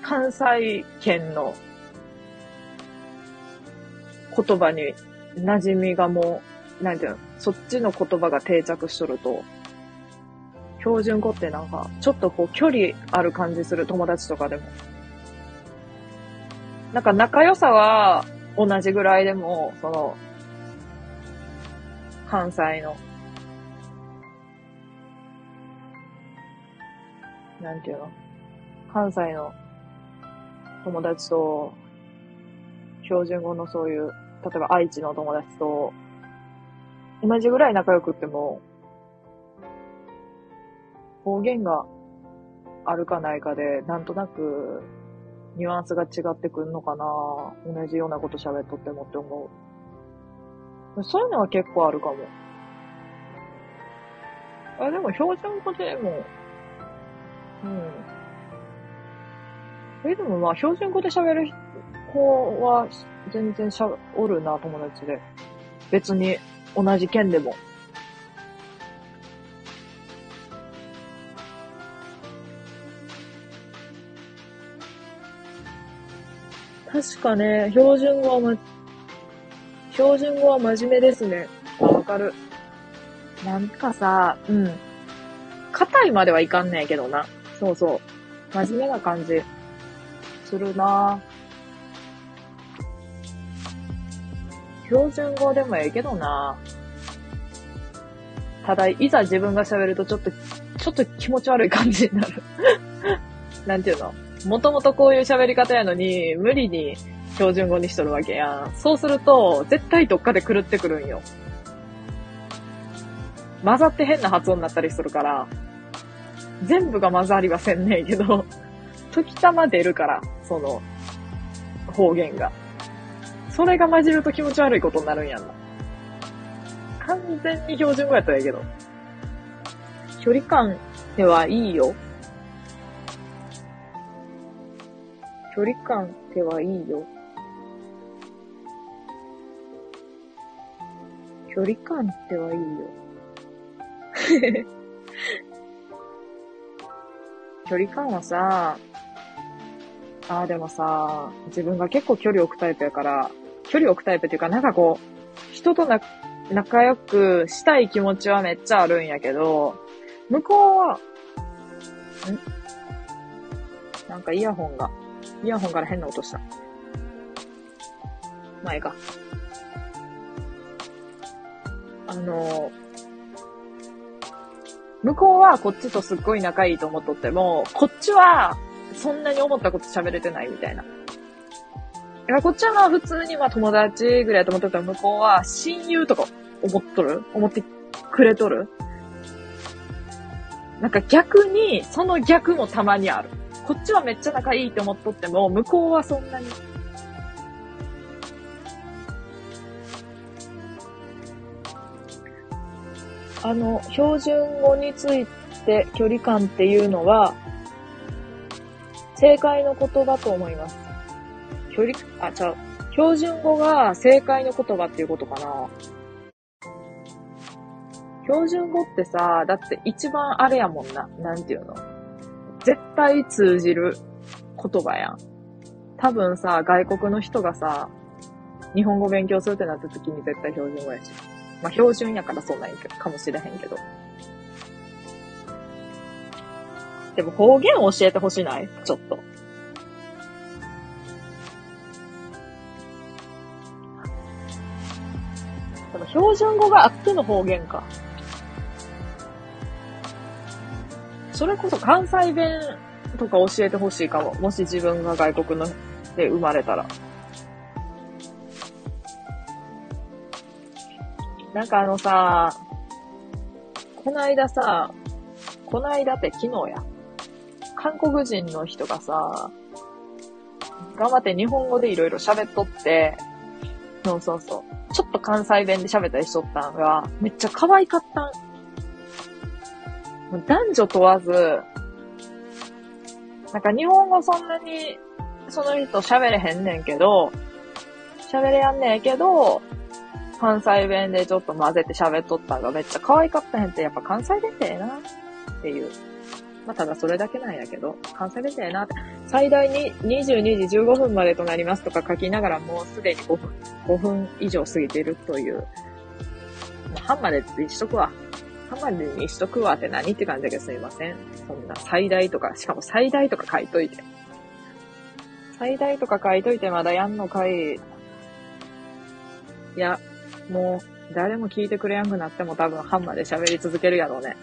関西圏の言葉に馴染みがもう、なんていうの、そっちの言葉が定着しとると、標準語ってなんか、ちょっとこう距離ある感じする友達とかでも。なんか仲良さは同じぐらいでも、その、関西の、なんていうの？関西の友達と、標準語のそういう、例えば愛知の友達と、同じぐらい仲良くっても、方言があるかないかで、なんとなく、ニュアンスが違ってくんのかな同じようなこと喋っとってもって思う。そういうのは結構あるかも。あ、でも標準語でも、うん。え、でもまあ標準語で喋る子は全然しゃ、おるな、友達で。別に同じ県でも。確かね、標準語は、標準語は真面目ですね。わかる。なんかさ、うん。硬いまではいかんねんけどな。そうそう。真面目な感じ。するな標準語でもええけどなただ、いざ自分が喋るとちょっと、ちょっと気持ち悪い感じになる なんていうの？もともとこういう喋り方やのに、無理に標準語にしとるわけやん。そうすると、絶対どっかで狂ってくるんよ。混ざって変な発音になったりするから、全部が混ざりはせんねえけど、時たま出るから、その、方言が。それが混じると気持ち悪いことになるんやんな。完全に標準語やったらいいけど。距離感ではいいよ。距離感ではいいよ。距離感ってはいいよ。距離感はさ、ああ、でもさ、自分が結構距離置くタイプやから、距離置くタイプっていうか、なんかこう、人とな仲良くしたい気持ちはめっちゃあるんやけど、向こうは、ん？なんかイヤホンが、イヤホンから変な音した。前か。あの、向こうはこっちとすっごい仲いいと思っとっても、こっちはそんなに思ったこと喋れてないみたいな。だからこっちはまあ普通にまあ友達ぐらいと思ってたら向こうは親友とか思っとる？思ってくれとる？なんか逆に、その逆もたまにある。こっちはめっちゃ仲いいって思っとっても、向こうはそんなに。あの、標準語について距離感っていうのは、正解の言葉と思います。距離、あ、ちゃう。標準語が正解の言葉っていうことかな。標準語ってさ、だって一番あれやもんな。なんていうの絶対通じる言葉やん。多分さ、外国の人がさ、日本語勉強するってなった時に絶対標準語やし。まあ、標準やからそうなんやけど、かもしれへんけど。でも方言教えてほしない？ちょっと。でも標準語があっての方言か。それこそ関西弁とか教えてほしいかも。もし自分が外国ので生まれたら。なんかあのさ、こないださ、こないだって昨日や。韓国人の人がさ、頑張って日本語でいろいろ喋っとって、そうそうそう。ちょっと関西弁で喋ったりしとったんが、めっちゃ可愛かったん。男女問わず、なんか日本語そんなにその人喋れへんねんけど、喋れやんねんけど、関西弁でちょっと混ぜて喋っとったんがめっちゃ可愛かったへんって、やっぱ関西弁ってええなっていう。まあ、ただそれだけなんやけど、関西弁ってええなって。最大に22時15分までとなりますとか書きながらもうすでに5分、5分以上過ぎてるという。まあ、半までってしとくわ。ハマルにしとくわって何って感じだけどすいません。そんな最大とか、しかも最大とか書いといて。最大とか書いといてまだやんのかい。いや、もう、誰も聞いてくれやんくなっても多分ハンマーで喋り続けるやろうね。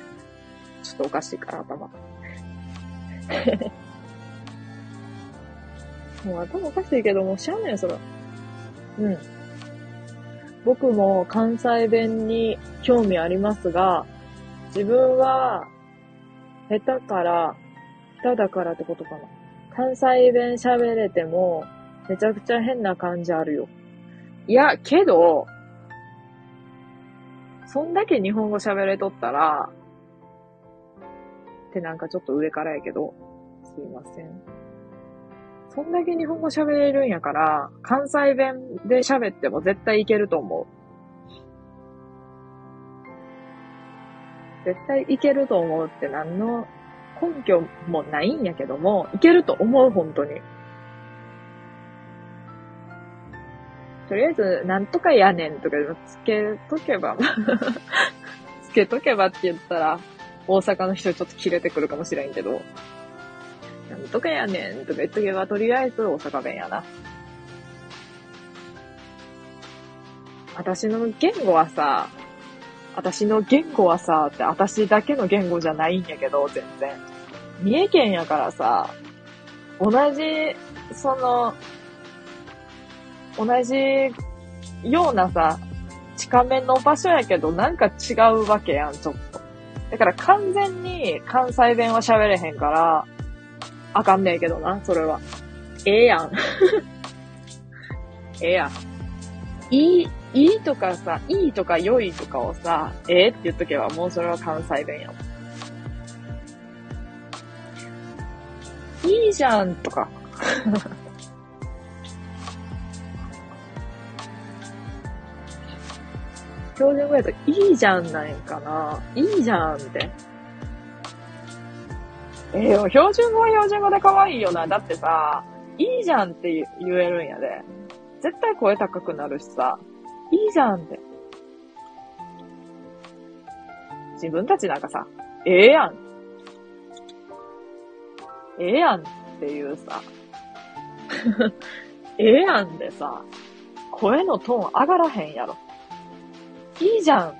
ちょっとおかしいから、頭。もう頭おかしいけど、もう知らんねん、それ。うん。僕も関西弁に興味ありますが、自分は、下手から、下手だからってことかな。関西弁喋れても、めちゃくちゃ変な感じあるよ。いや、けど、そんだけ日本語喋れとったら、ってなんかちょっと上からやけど、すいません。そんだけ日本語喋れるんやから、関西弁で喋っても絶対いけると思う。絶対いけると思うって何の根拠もないんやけども、いけると思う、本当に。とりあえず、なんとかやねんとかつけとけば、つけとけばって言ったら、大阪の人ちょっと切れてくるかもしれんけど、なんとかやねんとか言っとけば、とりあえず大阪弁やな。私の言語はさ、私の言語はさ、って私だけの言語じゃないんやけど、全然。三重県やからさ、同じ、その、同じようなさ、近めの場所やけど、なんか違うわけやん、ちょっと。だから完全に関西弁は喋れへんから、あかんねえけどな、それは。ええやん。ええやん。いい、いいとかさ、いいとか良いとかをさ、ええって言っとけばもうそれは関西弁やもん。いいじゃんとか。標準語やといいじゃんなんかな。いいじゃんって。えー、標準語は標準語で可愛いよな。だってさ、いいじゃんって言えるんやで。絶対声高くなるしさ、いいじゃんって。自分たちなんかさ、ええやん。ええやんっていうさ、ええやんでさ、声のトーン上がらへんやろ。いいじゃんっ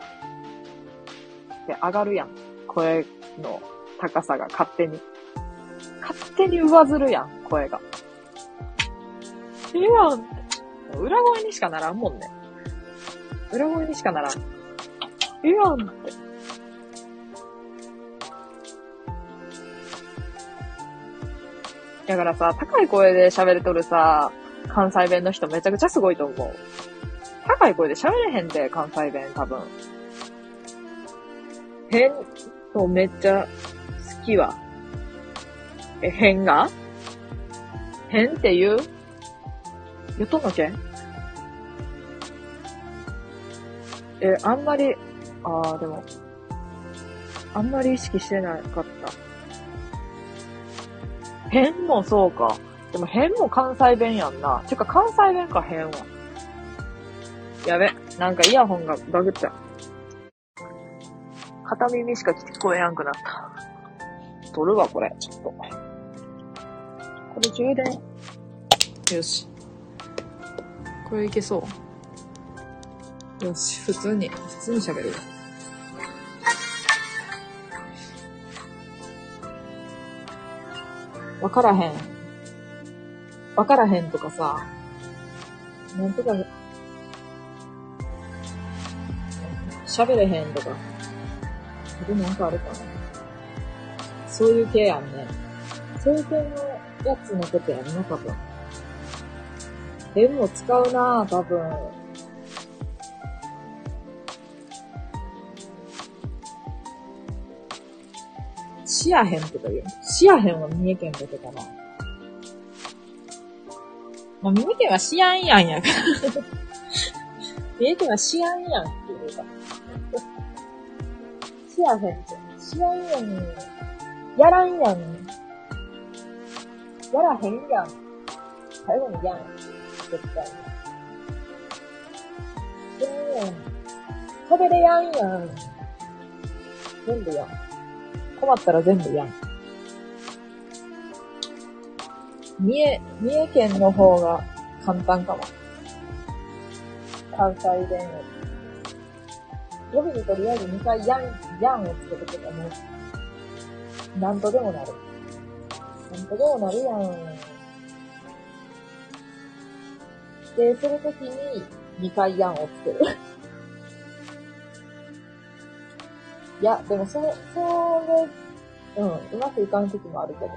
て上がるやん。声の高さが勝手に。勝手に上ずるやん、声が。ええやん。裏声にしかならんもんね。裏声にしかならん。ええやんって。だからさ、高い声で喋れとるさ、関西弁の人めちゃくちゃすごいと思う。高い声で喋れへんで、関西弁多分。変とめっちゃ好きわ。え、変が？変って言う？言っとんのけ？え、あんまり、ああ、でも、あんまり意識してなかった。変もそうか。でも変も関西弁やんな。てか関西弁か変は。やべ。なんかイヤホンがバグった。片耳しか聞こえやんくなった。取るわ、これ。ちょっと。これ充電。よし。これいけそう。よし、普通に、普通に喋るよ。わからへん。わからへんとかさ、なんとか、喋れへんとか、それなんかあるかな。そういう系やんね。そういう系のやつのことやんな、多分。でも使うな多分。しやへんとか言う。しやへんは三重県だけかな。まあ、三重県はしやんやんやから。三重県はしやんやんっていうか。しやへんって。しやん。やん。やらんやん。やらへんやん。最後にやん。絶対に。やん。やん。食べれやん。やん。全部やん。困ったら全部やん。三重、三重県の方が簡単かも。関西弁より。語尾にとりあえず2回やん、やんをつけてけばもう、なんとでもなる。なんとでもなるやん。否定するときに2回やんをつける。いや、でもそ、それ、うん、うまくいかん時もあるけど。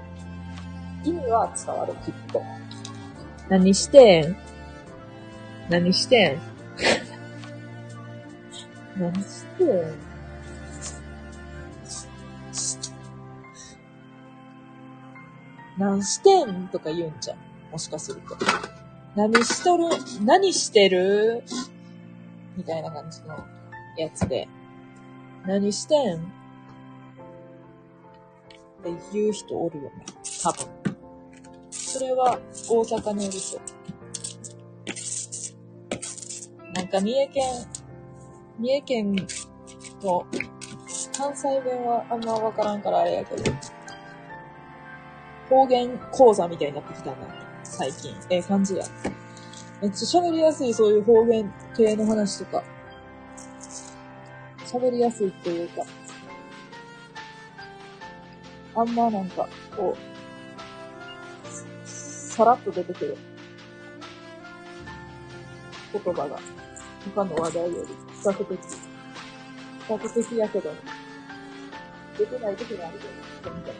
意味は伝わる、きっと。何してん？何してん？何してん？何してん？とか言うんじゃん。もしかすると。何しとる？何してる？みたいな感じのやつで。何してん？って言う人おるよね。多分。それは大阪にいる人。なんか三重県、三重県と関西弁はあんまわからんからあれやけど、方言講座みたいになってきたな、最近。ええ感じや。めっちゃ喋りやすいそういう方言系の話とか。喋りやすいっていうか、あんまなんか、こう、さらっと出てくる。言葉が、他の話題より。比較的、比較的やけど、出てない時もあるけど、みたい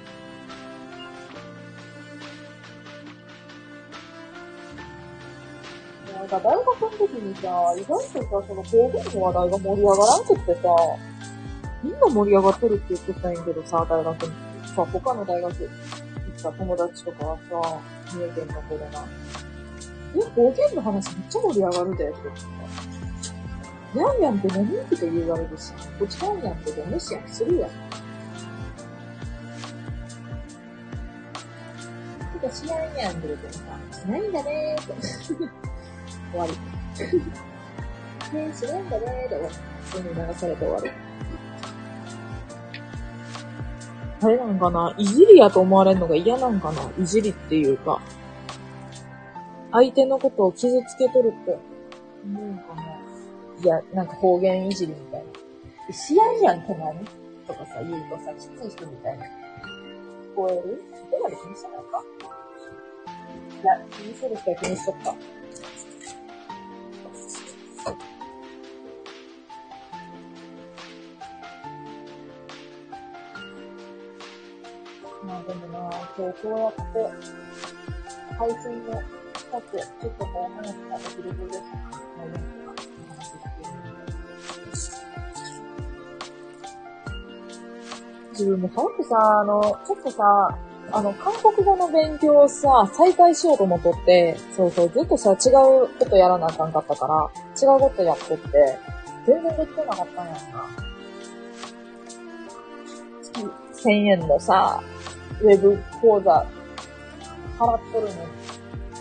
な。なんか大学の時にさ、意外とさ、その方言の話題が盛り上がらんくってさ、みんな盛り上がってるって言ってたんやけどさ、大学に。さ、他の大学行った友達とかはさ、三重県の子でな。え、方言の話めっちゃ盛り上がるで、って言ってさ。ヤンヤンって何って言われるし、こっちヤンヤンって無視やんするやん。てか、しないやんって言ってもさ、しないんだねーって。終わり。ねしないんだねーって終わり。普通に流されて終わる。あれなんかないじりやと思われるのが嫌なんかないじりっていうか。相手のことを傷つけとるって思うんかないや、なんか方言いじりみたいな。試合やんって何とかさ、言うとさ、きつい人みたいな。聞こえる？そこまで気にしてないか？いや、気にする人は気にしとった。まあでもな、今日こうやって配信の近く、ちょっとこう話ができると嬉しいな。自分も早くさ、あの、ちょっとさ、あの、韓国語の勉強をさ、再開しようと思っとって、そうそう、ずっとさ、違うことやらなあかんかったから、違うことやっとって、全然できてなかったんやんな。月1000円のさ、ウェブ講座、払っとるのに、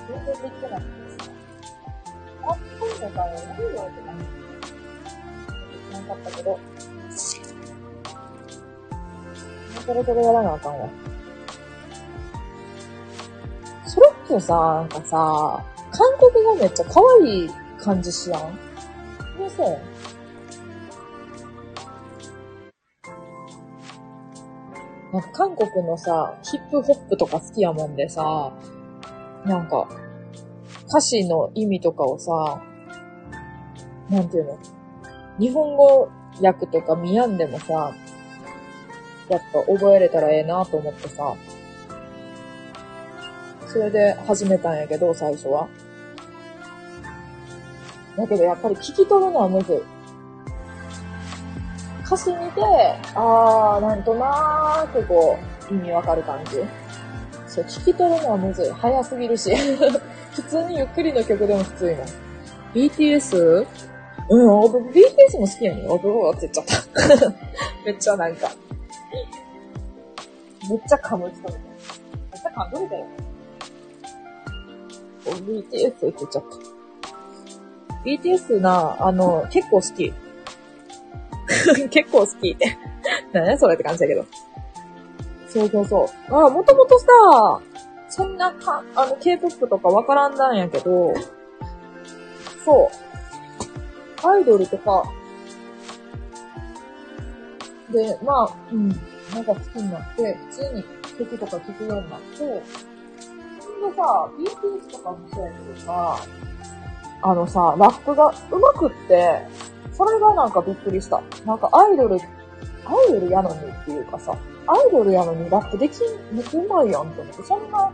全然できてなくてさ、あ、こういうのかよ、やるよって感じ。なかったけど、それそれやらなあかんわ。それってさ、なんかさ、韓国語めっちゃ可愛い感じしやん。気のせ。いなんか韓国のさ、ヒップホップとか好きやもんでさ、なんか、歌詞の意味とかをさ、なんていうの？日本語訳とか見やんでもさ、やっぱ覚えれたらええなと思ってさ、それで始めたんやけど、最初は。だけどやっぱり聞き取るのはむずい。歌詞見て、あー、なんとなーくこう、意味わかる感じ。そう、聞き取るのはむずい。早すぎるし。普通にゆっくりの曲でもきついもん。BTS? うん、僕 BTS も好きやねん。僕はって言っちゃった。めっちゃなんか。めっちゃ噛む人みたいな。めっちゃ噛んどるけど。BTS って言っちゃった。BTS な、あの、結構好き。結構好きって。何やそれって感じだけど。そうそうそう。あ、もともとさ、そんなか、あの、K-POP とかわからんなんやけど、そう。アイドルとか、で、まあ、うん、なんか好きになって、普通に曲とか聴くようになって、でさ、BTS とかもそうやけどさ、あのさ、ラップが上手くって、それがなんかびっくりした。なんかアイドル、アイドルやのにっていうかさ、アイドルやのにラップできん、めっちゃうまいやんって思って、そんな、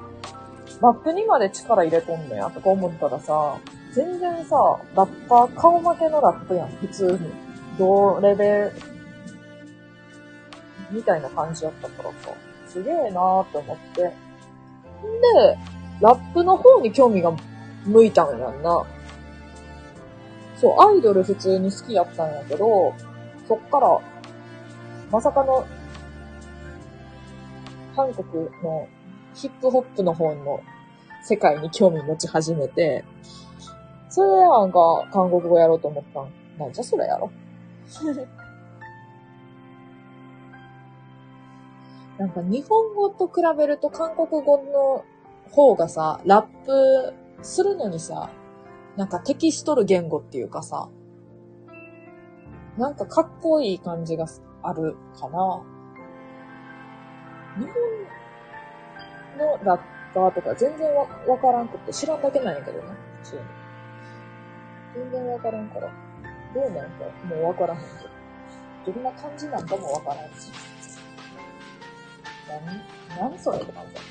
ラップにまで力入れとんのやとか思ったらさ、全然さ、ラッパー顔負けのラップやん、普通に。同レベル、みたいな感じやったからさ、すげえなーって思って。んで、ラップの方に興味が向いたんやんな。そう、アイドル普通に好きやったんやけど、そっから、まさかの、韓国のヒップホップの方の世界に興味持ち始めて、それでなんか韓国語やろうと思ったん。なんじゃそれやろ。なんか日本語と比べると韓国語の方がさ、ラップするのにさ、なんか適しとる言語っていうかさ、なんかかっこいい感じがあるかな。日本のラッパーとか全然わわからんくて知らんだけなんやけどね、普通に。全然わからんから。どうなんかもうわからんけど。どんな感じなんかもわからんし。何、何それって感じだ。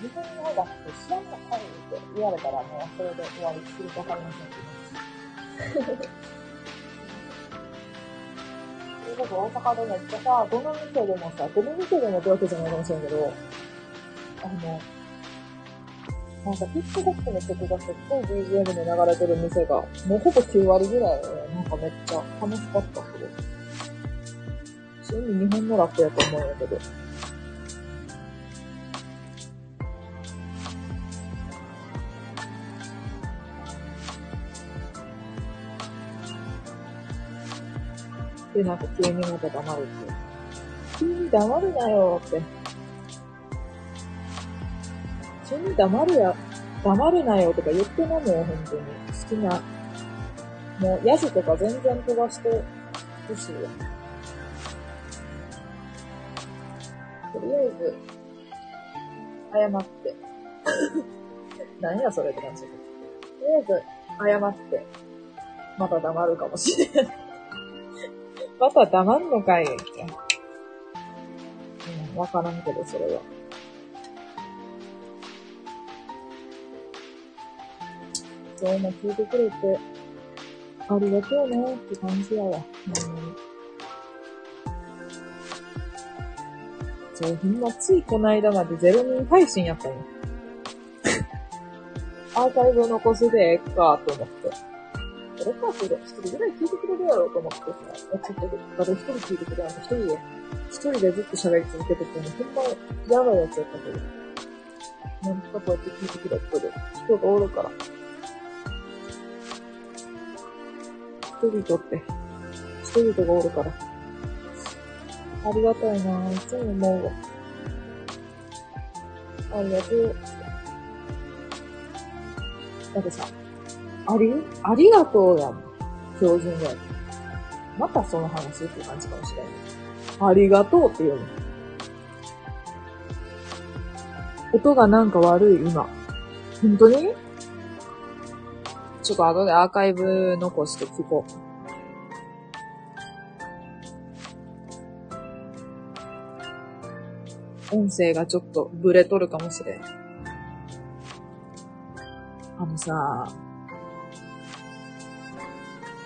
日本語だって知らんのかいって言われたらもうそれで終わりするかわかりませんけど。それこそ大阪でめっちゃさ、どの店でもさ、どの店でもってわけじゃないかもしれんけど、あの、なんか TikTok の曲がすっごい BGM で流れてる店が、もうほぼ9割ぐらい、なんかめっちゃ楽しかったけど。普通に日本のラップやと思うんやけど。で、なんか急にまた黙るって。急に黙るなよって。急に黙るや、黙るなよとか言ってなもん、本当に。好きな。もう、ヤジとか全然飛ばしてほしいよ。とりあえず、謝って。何やそれって感じ。とりあえず、謝って、また黙るかもしれない。また黙んのかいって。うん、わからんけど、それは。今日も聞いてくれて、ありがとうねって感じやわ。うん。そう、ほんまついこの間までゼロ人配信やったんよ。アーカイブ残すでええかと思って。俺か、それ、一人ぐらい聞いてくれるやろうと思ってさ、ちょっと、まだ一人聞いてくれやん一人で、一人でずっと喋り続けてても、ほんま、やばいやつやったけど。なんかこうやって聞いてくれてる人がおるから。一人とって、一人とがおるから。ありがたいなぁ、いつも思うわ。ありがとう。だってさ、あり、ありがとうやん。標準で。またその話っていう感じかもしれない。ありがとうって言うの。音がなんか悪い、今。本当に？ちょっと後でアーカイブ残して聞こう。音声がちょっとブレとるかもしれん。あのさ、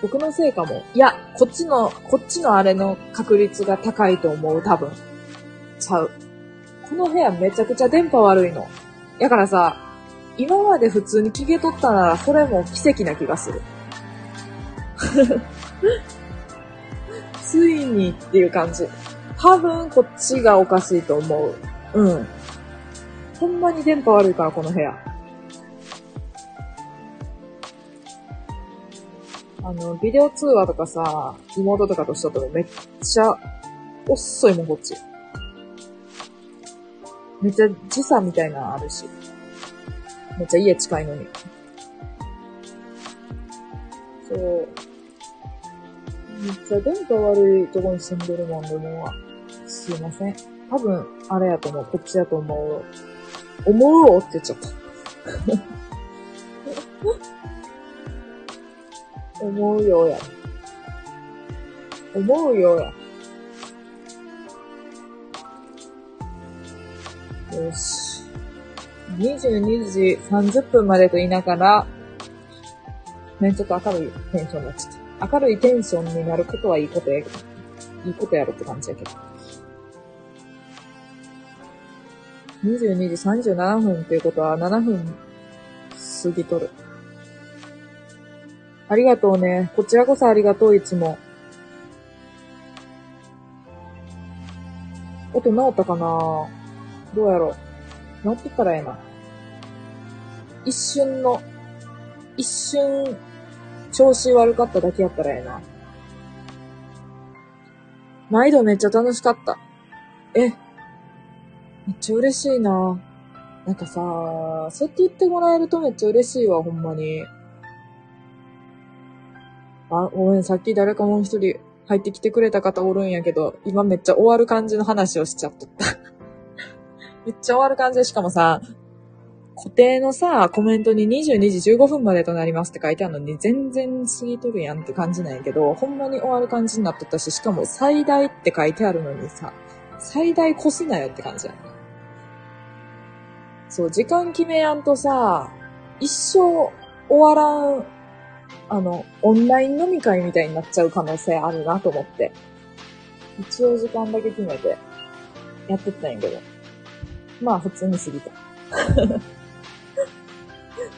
僕のせいかも。いや、こっちの、こっちのあれの確率が高いと思う、多分。ちゃう。この部屋めちゃくちゃ電波悪いの。やからさ、今まで普通に聞けとったなら、それも奇跡な気がする。ついにっていう感じ。多分こっちがおかしいと思う。うん。ほんまに電波悪いから、この部屋。あの、ビデオ通話とかさ、妹とかとしとめっちゃ遅いもん、こっち。めっちゃ時差みたいなのあるし。めっちゃ家近いのに。そう。めっちゃ電波悪いとこに住んでるもんでもすいません。多分、あれやと思う。こっちやと思う。思うって言っちゃった。思うようや。思うようや。よし。22時30分までと言いながら、ね、ちょっと明るいテンションになっちゃった。明るいテンションになることはいいことやけど、いいことやるって感じやけど。22時37分っていうことは7分過ぎとる。ありがとうね。こちらこそありがとう、いつも。音治ったかな？どうやろう。治ってたらええな。一瞬の、一瞬、調子悪かっただけやったらええな。毎度めっちゃ楽しかった。え、めっちゃ嬉しいな。なんかさ、そうやって言ってもらえるとめっちゃ嬉しいわ、ほんまに。あ、ごめん、さっき誰かもう一人入ってきてくれた方おるんやけど、今めっちゃ終わる感じの話をしちゃっとった。めっちゃ終わる感じで、しかもさ、固定のさ、コメントに22時15分までとなりますって書いてあるのに、全然過ぎとるやんって感じなんやけど、ほんまに終わる感じになっとったし、しかも最大って書いてあるのにさ、最大越すなよって感じやん。そう、時間決めやんとさ、一生終わらんあの、オンライン飲み会みたいになっちゃう可能性あるなと思って。一応時間だけ決めて、やってったんやけど。まあ、普通に過ぎた。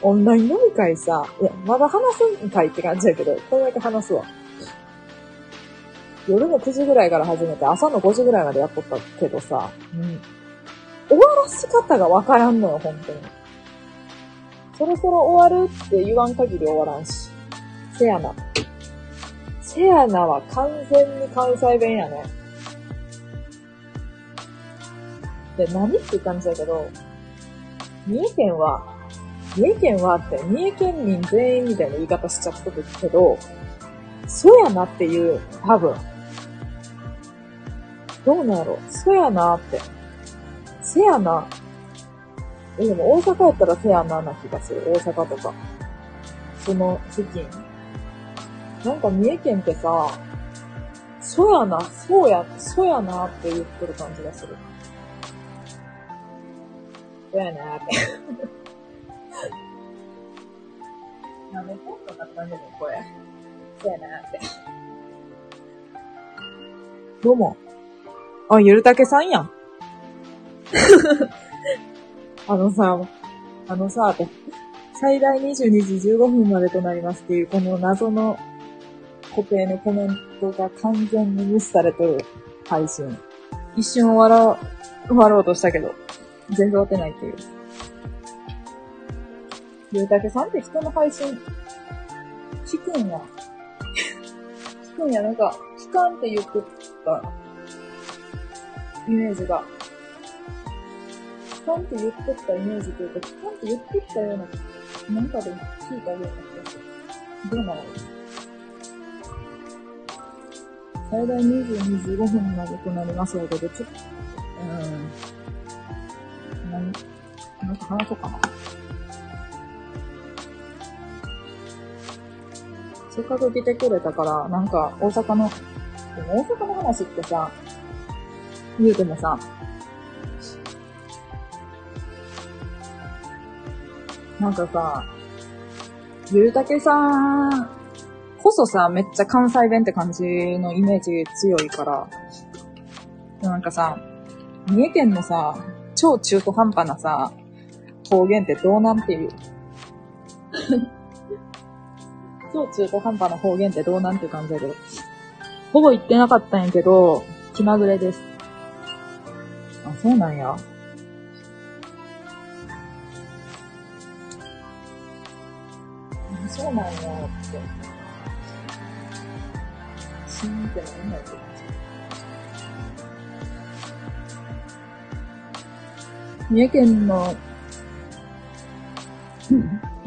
オンライン飲み会さ、いや、まだ話すんかいって感じやけど、これだけ話すわ。夜の9時ぐらいから始めて、朝の5時ぐらいまでやっとったけどさ、うん。終わらし方がわからんのよ、本当に。そろそろ終わるって言わん限り終わらんし。せやな。せやなは完全に関西弁やね。で、何って感じだけど、三重県は、三重県はって、三重県民全員みたいな言い方しちゃったけど、そうやなっていう、多分。どうなんやろ？そうやなって。せやな。え、でも大阪やったらせやなな気がする。大阪とか。その付近。なんか三重県ってさ、そやな、そうや、そやなって言ってる感じがする。そやなって。なんで本とかったんだよ、これ。そやなって。どうも。あ、ゆるたけさんやん。あのさ、あのさ、最大22時15分までとなりますっていう、この謎の固定のコメントが完全に無視されてる配信。一瞬終わろう、としたけど、全然終わってないっていう。ゆうたけさんって人の配信、聞くんや。聞くんや、なんか、聞かんって言ってた、イメージが。聞かんって言ってたイメージというか、聞かんって言ってたような、なんかで聞いたような気がする。どうなの？最大22時5分までとなりますので、ちょっと、うん、何、なんか話そうかな。せっかく来てくれたから、なんか大阪の、でも大阪の話ってさ、言うてもさ、なんかさ、ゆうたけさんそさ、めっちゃ関西弁って感じのイメージ強いから、なんかさ、三重県のさ、超中途半端なさ、方言ってどうなんていう？超中途半端な方言ってどうなんていう感じだけど。ほぼ言ってなかったんやけど、気まぐれです。あ、そうなんや。そうなんやって。ないって感じ。三重県の、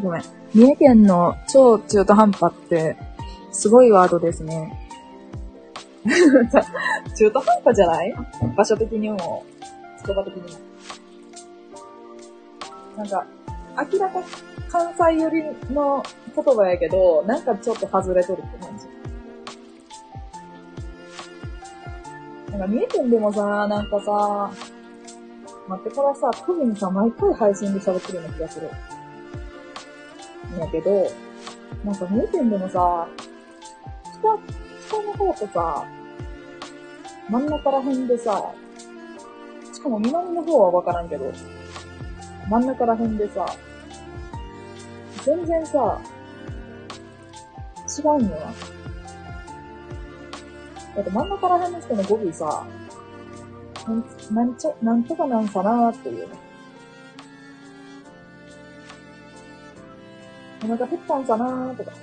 ごめん。三重県の超中途半端って、すごいワードですね。中途半端じゃない場所的にも、言葉的にも。なんか、明らか関西寄りの言葉やけど、なんかちょっと外れとるって感じ。なんか三重県でもさ、なんかさ、待って、これはさ、多分さ、毎回配信で喋ってるような気がする。んやけど、なんか三重県でもさ、北、北の方とさ、真ん中ら辺でさ、しかも南の方はわからんけど、真ん中ら辺でさ、全然さ、違うんよな。だって真ん中ら辺の人の語尾さ、なん、なんちゃ、なんとかなんかなーっていう。お腹減ったんかなーとか。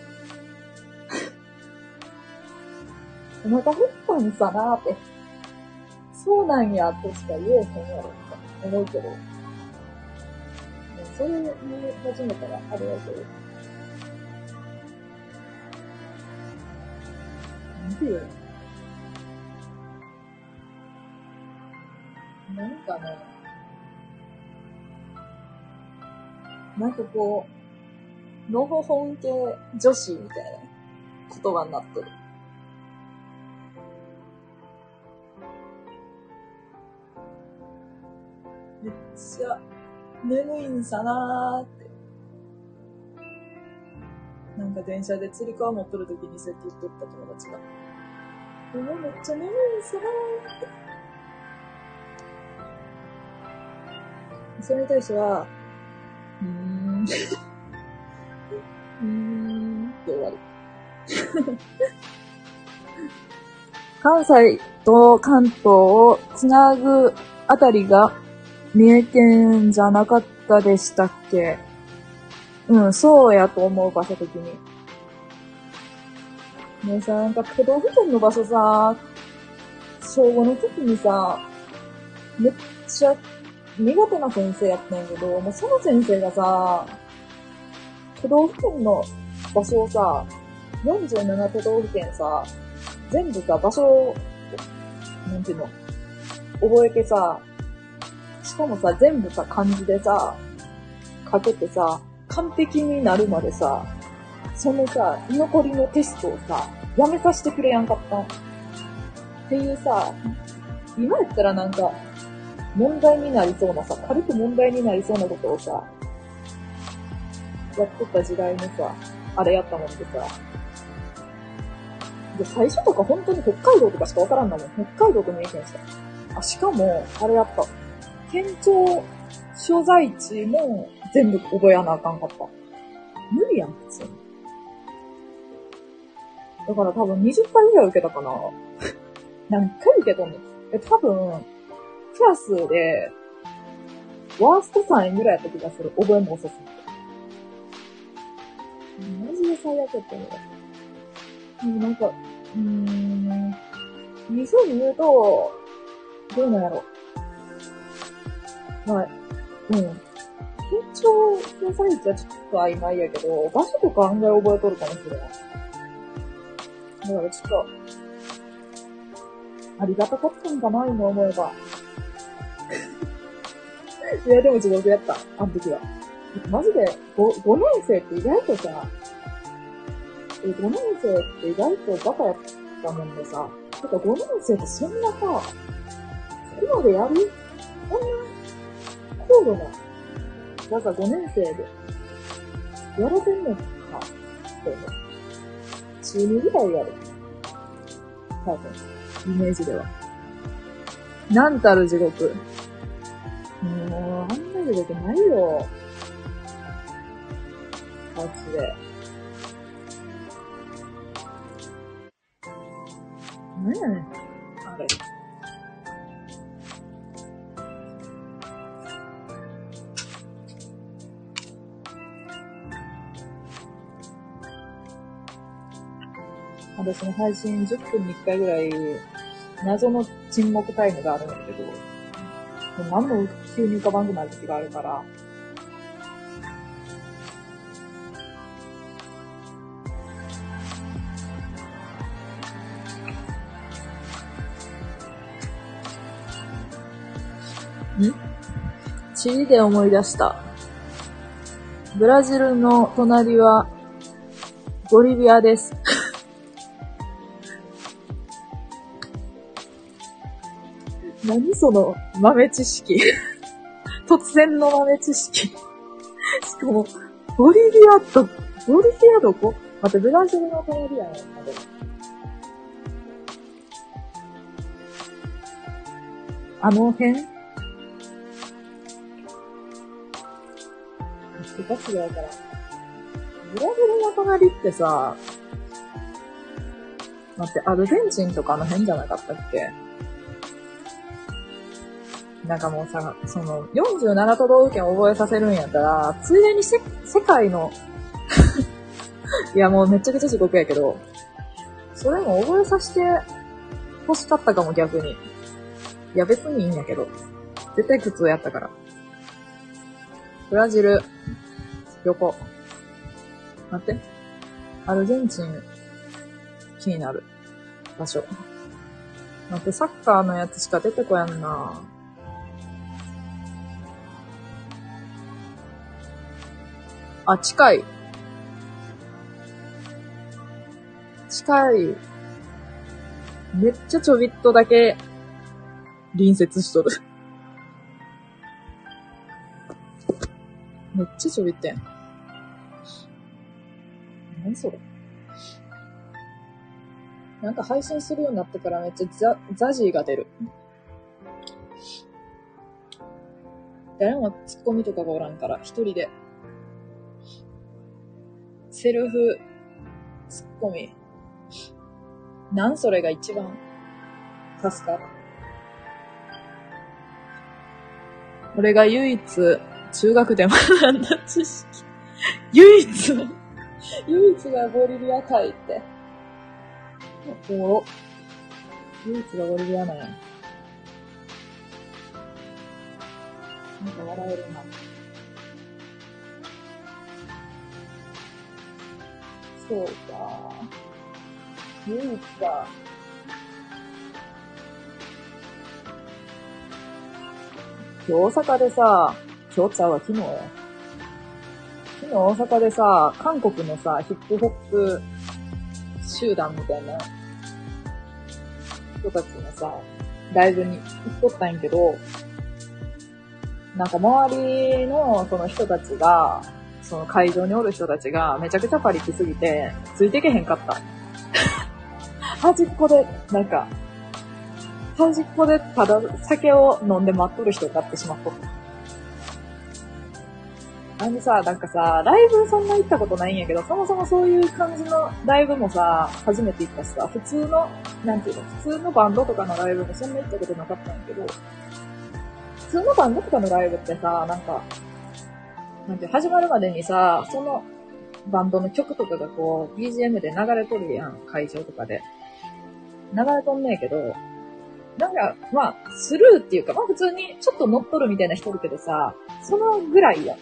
お腹減ったんさなーって。そうなんやとしか言えへんやろって思うけど。それに始めたらあれやけど。なんて言うの？なんかね、なんかこう、のほほん系女子みたいな言葉になってる。めっちゃ眠いんさなーって。なんか電車で釣り革持っとる時にそうやって言っとった友達が。もめっちゃ眠いんさなーって。それに対しては、うーん、終わる。関西と関東をつなぐあたりが三重県じゃなかったでしたっけ？うん、そうやと思う、場所的に。ねえさ、なんか都道府県の場所さ、小5の時にさ、めっちゃ苦手な先生やったんやけど、もうその先生がさ、都道府県の場所をさ、47都道府県さ、全部さ、場所を、なんていうの、覚えてさ、しかもさ、全部さ、漢字でさ、かけてさ、完璧になるまでさ、そのさ、居残りのテストをさ、やめさせてくれやんかったっていうさ、今やったらなんか、問題になりそうなさ、軽く問題になりそうなことをさ、やってた時代のさ、あれやったもんでさ、で、最初とか本当に北海道とかしかわからんだもん。北海道と三重県した。あ、しかも、あれやった。県庁所在地も全部覚えやなあかんかった。無理やん、普通に。だから多分20回ぐらい受けたかな。何回受けとんねん。え、多分、クラスで、ワースト3位ぐらいやった気がする。覚えも遅すぎて。マジで最悪やったね。でもなんか、うーん、理想に言うと、どうなんやろ。はい。うん。緊張のサイズはちょっと曖昧やけど、場所とか案外覚えとるかもしれない。だからちょっと、ありがたかったんかな、今思えば。いや、でも地獄やった、あの時は。マジで5、5年生って意外とさ、え、5年生って意外とバカやったもんでさ、てか5年生ってそんなさ、そこまでやる？こんな高度な、なんか5年生で、やらせんのか？って思う。中2ぐらいやる。多分、イメージでは。なんたる地獄。もう、あんな地獄ないよ。マジで。何やねん。あれ。私の配信10分に1回ぐらい、謎の沈黙タイムがあるんだけど、もう何も急に浮かばんくなる時があるから、ん？チリで思い出した。ブラジルの隣は、ボリビアです。何その豆知識突然の豆知識。しかも、ボリビアと、ボリビアどこ？待って、ブラジルの隣やな、あの辺？ガチでわから。ブラジルの隣ってさ、待って、アルゼンチンとかあの辺じゃなかったっけ？なんかもうさ、その、47都道府県覚えさせるんやったら、ついでにせ、世界の いやもうめちゃくちゃ地獄やけど、それも覚えさせて欲しかったかも逆に。いや別にいいんやけど。絶対苦痛やったから。ブラジル、横。待って。アルゼンチン、気になる。場所。待って、サッカーのやつしか出てこやんなあ、近い。近い。めっちゃちょびっとだけ隣接しとる。めっちゃちょびってん。何それ？なんか配信するようになってからめっちゃザザジーが出る。誰もツッコミとかがおらんから、一人で。セルフツッコミ。なんそれが一番、助かる。俺が唯一、中学で学んだ知識。唯一の、唯一がボリビア海って。おもろ。唯一がボリビアなんや。なんか笑えるな。そうか。唯一か。今日大阪でさ、今日ちゃうわ、昨日や。昨日大阪でさ、韓国のさ、ヒップホップ集団みたいな人たちのさ、ライブに行っとったんやけど、なんか周りのその人たちが、その会場におる人たちがめちゃくちゃパリピすぎて、ついてけへんかった。端っこで、なんか、端っこでただ酒を飲んで待っとる人を買ってしまっとった。あのさ、なんかさ、ライブそんな行ったことないんやけど、そもそもそういう感じのライブもさ、初めて行ったしさ、普通の、なんていうの、普通のバンドとかのライブもそんな行ったことなかったんやけど、普通のバンドとかのライブってさ、なんか、なんて始まるまでにさ、そのバンドの曲とかがこう、BGM で流れとるやん、会場とかで。流れとんねえけど、なんか、まあ、スルーっていうか、まあ普通にちょっと乗っとるみたいな人いるけどさ、そのぐらいや。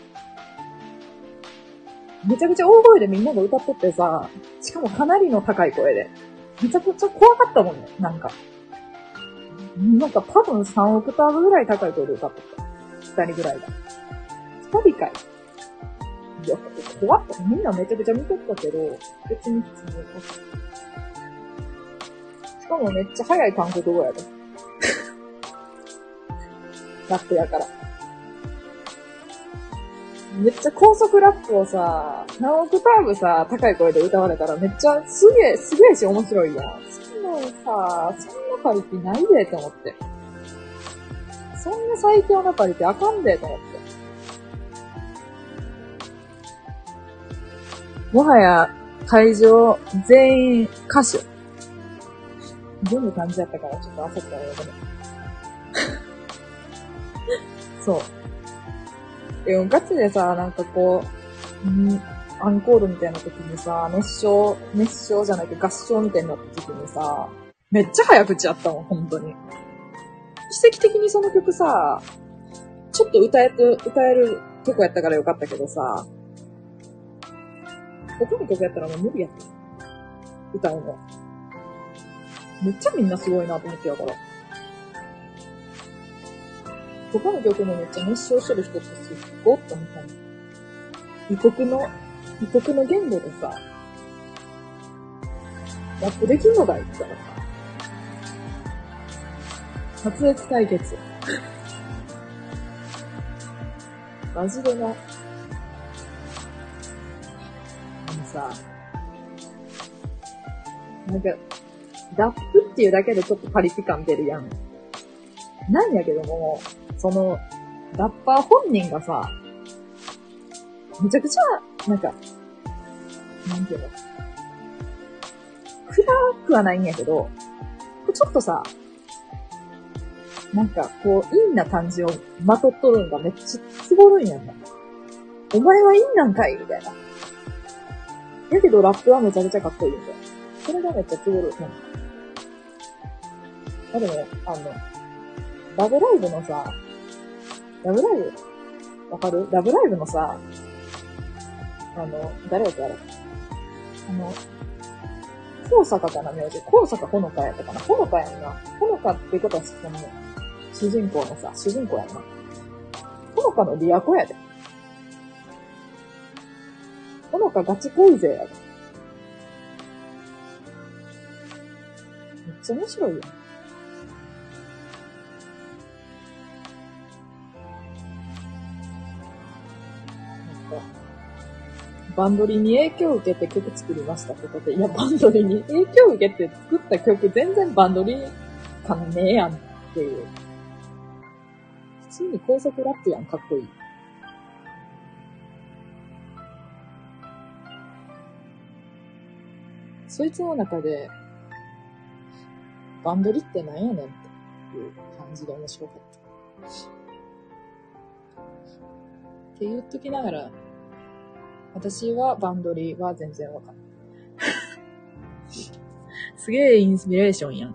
めちゃくちゃ大声でみんなが歌っとってさ、しかもかなりの高い声で。めちゃくちゃ怖かったもんね、なんか。なんか多分3オクターブぐらい高い声で歌っとった。二人ぐらいが。二人かい。いや、怖っ。みんなめちゃくちゃ見とったけど、別に普通に歌った。しかもめっちゃ早い韓国語やで。ラップやから。めっちゃ高速ラップをさ、何オクターブさ、高い声で歌われたらめっちゃすげえ、すげえし面白いやん。そんなさ、そんなパリピないでと思って。そんな最強なパリピあかんでと思って。もはや会場全員歌手。全部感じやったからちょっと焦ったらよね。そう。え、ガチでさ、なんかこう、んアンコールみたいな時にさ、熱唱、熱唱じゃないけど合唱みたいになった時にさ、めっちゃ早口やったもん、本当に。奇跡的にその曲さ、ちょっと歌えて、歌える曲やったからよかったけどさ、他の曲やったらもう無理やった。歌うの。めっちゃみんなすごいなと思ってやから。他の曲もめっちゃ熱唱してる人ってすっごって思ったの。異国の、異国の言語でさ、ラップできんのかいって思った。撮影対決。マジでな。さ、なんか、ラップっていうだけでちょっとパリピ感出るやん。なんやけども、その、ラッパー本人がさ、めちゃくちゃ、なんか、なんていうの、暗くはないんやけど、ちょっとさ、なんか、こう、陰な感じをまとっとるんがめっちゃつぼるんやん。お前は陰なんかいみたいな。やけどラップはめちゃくちゃかっこいいんだよ。それがめっちゃつぼる。なんか。あ、でも、あの、ラブライブのさ、ラブライブ？わかる？ラブライブのさ、あの、誰やったあれあの、高坂かな、名字。高坂ほのかやったかな？ほのかやんな。ほのかってことは、その、主人公のさ、主人公やんな。ほのかのリアコやで。ほのかガチ恋勢や。めっちゃ面白いよ。バンドリに影響を受けて曲作りましたってことで、いや、バンドリに影響を受けて作った曲全然バンドリ感ねえやんっていう。普通に高速ラップやん、かっこいい。そいつの中で、バンドリってなんやねんっていう感じで面白かった。って言っときながら、私はバンドリは全然わかんない。すげえインスピレーションやん。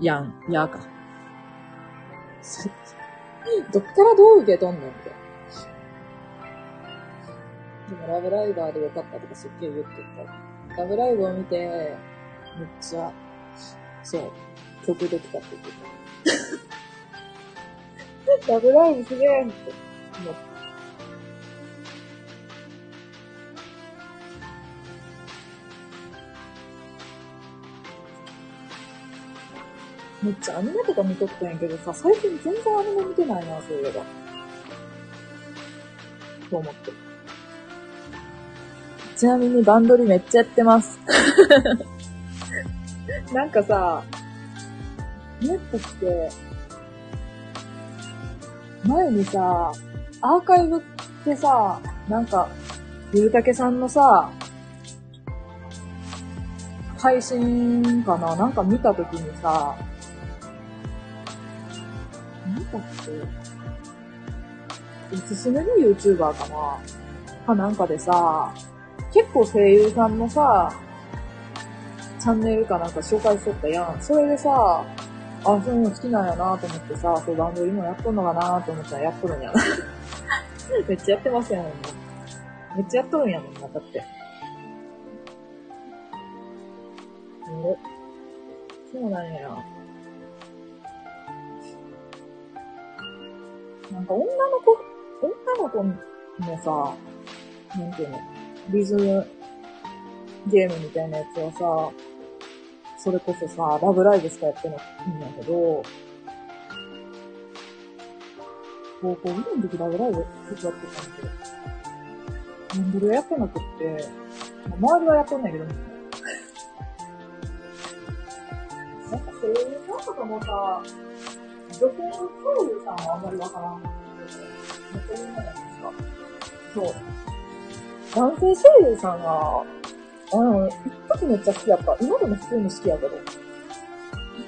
やん、やか。そどっからどう受け取んのって。でもラブライバーでよかったとかすっげえ言ってた。ラブライブを見て、めっちゃ、そう、曲できたって言ってた。ラブライブすげえって思った。めっちゃアニメとか見とったんやけどさ、最近全然アニメ見てないな、そういえば。と思って。ちなみにバンドリめっちゃやってます。なんかさ、ネットって、前にさ、アーカイブってさ、なんか、ゆうたけさんのさ、配信かな？なんか見たときにさ、なんだっけ？おすすめの YouTuber かな？かなんかでさ、結構声優さんのさ、チャンネルかなんか紹介しとったやん。それでさ、あ、そういうの好きなんやなと思ってさ、そうバンド今やっとんのかなと思ったらやっとるんやな。めっちゃやってますやん、めっちゃやっとるんやもんな、だって。おそうなんや。なんか女の子、女の子のさ、なんていうの、リズムゲームみたいなやつはさ、それこそさ、ラブライブしかやってないんだけど、高校2年の時ラブライブやってたんだけど、なんでやってなくって、周りはやってんだけど、なんか声優さんとかもさ、女性の声優さんはあんまりわからんくて、めっちゃ有名なんですかそう。男性声優さんが、あの、一時めっちゃ好きやった。今でも普通に好きやけど。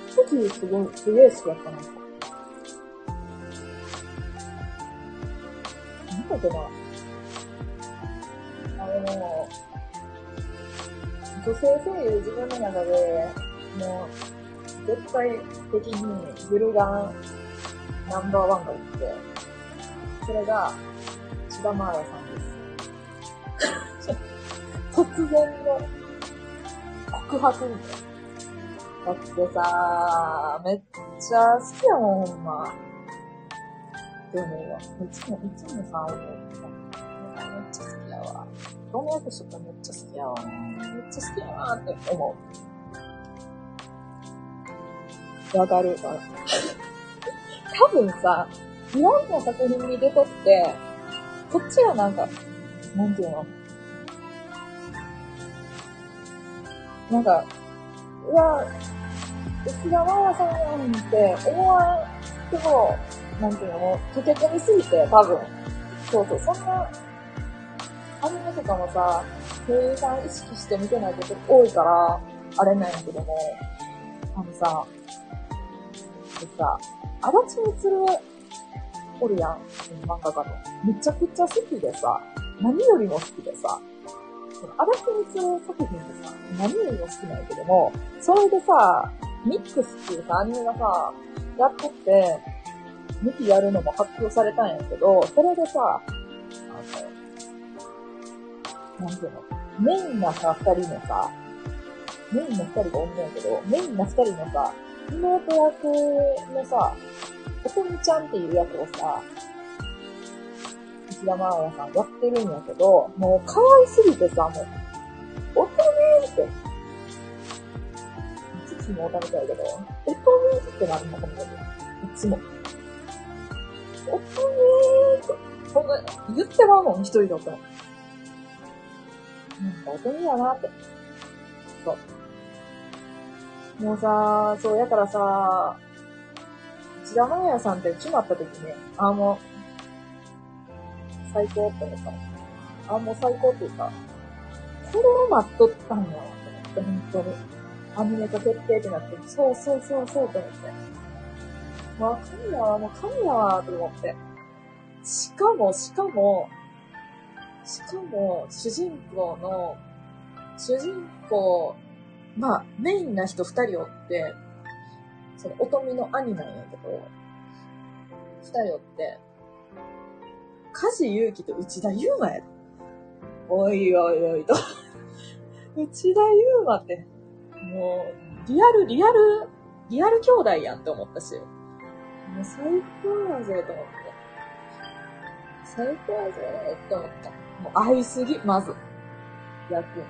一時すごい、すげえ好きやったな。なんだっけな。あの、女性声優自分の中で、もう、絶対的にグルガンナンバーワンがいって、それが、千葉マーヤさん。突然の告白みたいな。だってさ、めっちゃ好きやもん、ほんま。って思うわ。いつも、いつもさ、思うさ。めっちゃ好きやわ。ロメ役者とめっちゃ好きやわ。めっちゃ好きやなって思う。わかるかな。多分さ、いろんな作品に出とって、こっちはなんか、なんていうの？なんか、うわ、内田真也さんやんって思わんでも、なんていうの、溶け込みすぎて、多分。そうそう、そんな、アニメとかもさ、声優さん意識して見てないこと多いから、あれなんやけども、あのさ、でさ、足立みつるおるやん、漫画家の。めちゃくちゃ好きでさ、何よりも好きでさ、足立みつる作品ってさ、何よりも好きなんやけども、それでさ、ミックスっていうさ、アニメがさ、やっとって、2期やるのも発表されたんやけど、それでさ、あの、なんていうの、メインなさ、二人のさ、メインの二人がおんねんけど、メインな二人のさ、妹役のさ、おとみちゃんっていう役をさ、石田真也さんやってるんやけど、もう可愛すぎてさ、もう、おとみーって、いつもおたみたいけど、おとみーってなるのかもいつも。おとみーって、そんな、言ってまうもん、一人だったら。なんかおとみやなって。そう。もうさ、そう、やからさ、千田真也さんって決まった時ね、あ、もう、最高って思った。あ、もう最高っていうか、これを待っとったんやって。って、本当に。アニメ化決定ってなって、そうそうそうそうと思って。まあ、神やわ、もう神やわ、と思って。しかも、しかも、しかも、主人公の、主人公、まあ、メインな人二人おって、その、乙女の兄なんやけど、二人おって、梶裕貴と内田祐馬や。おいおいおいと。内田祐馬って、もう、リアル、リアル、リアル兄弟やんって思ったし。もう最高やぜ、と思って。最高やぜ、って思った。もう会いすぎ、まず。逆に。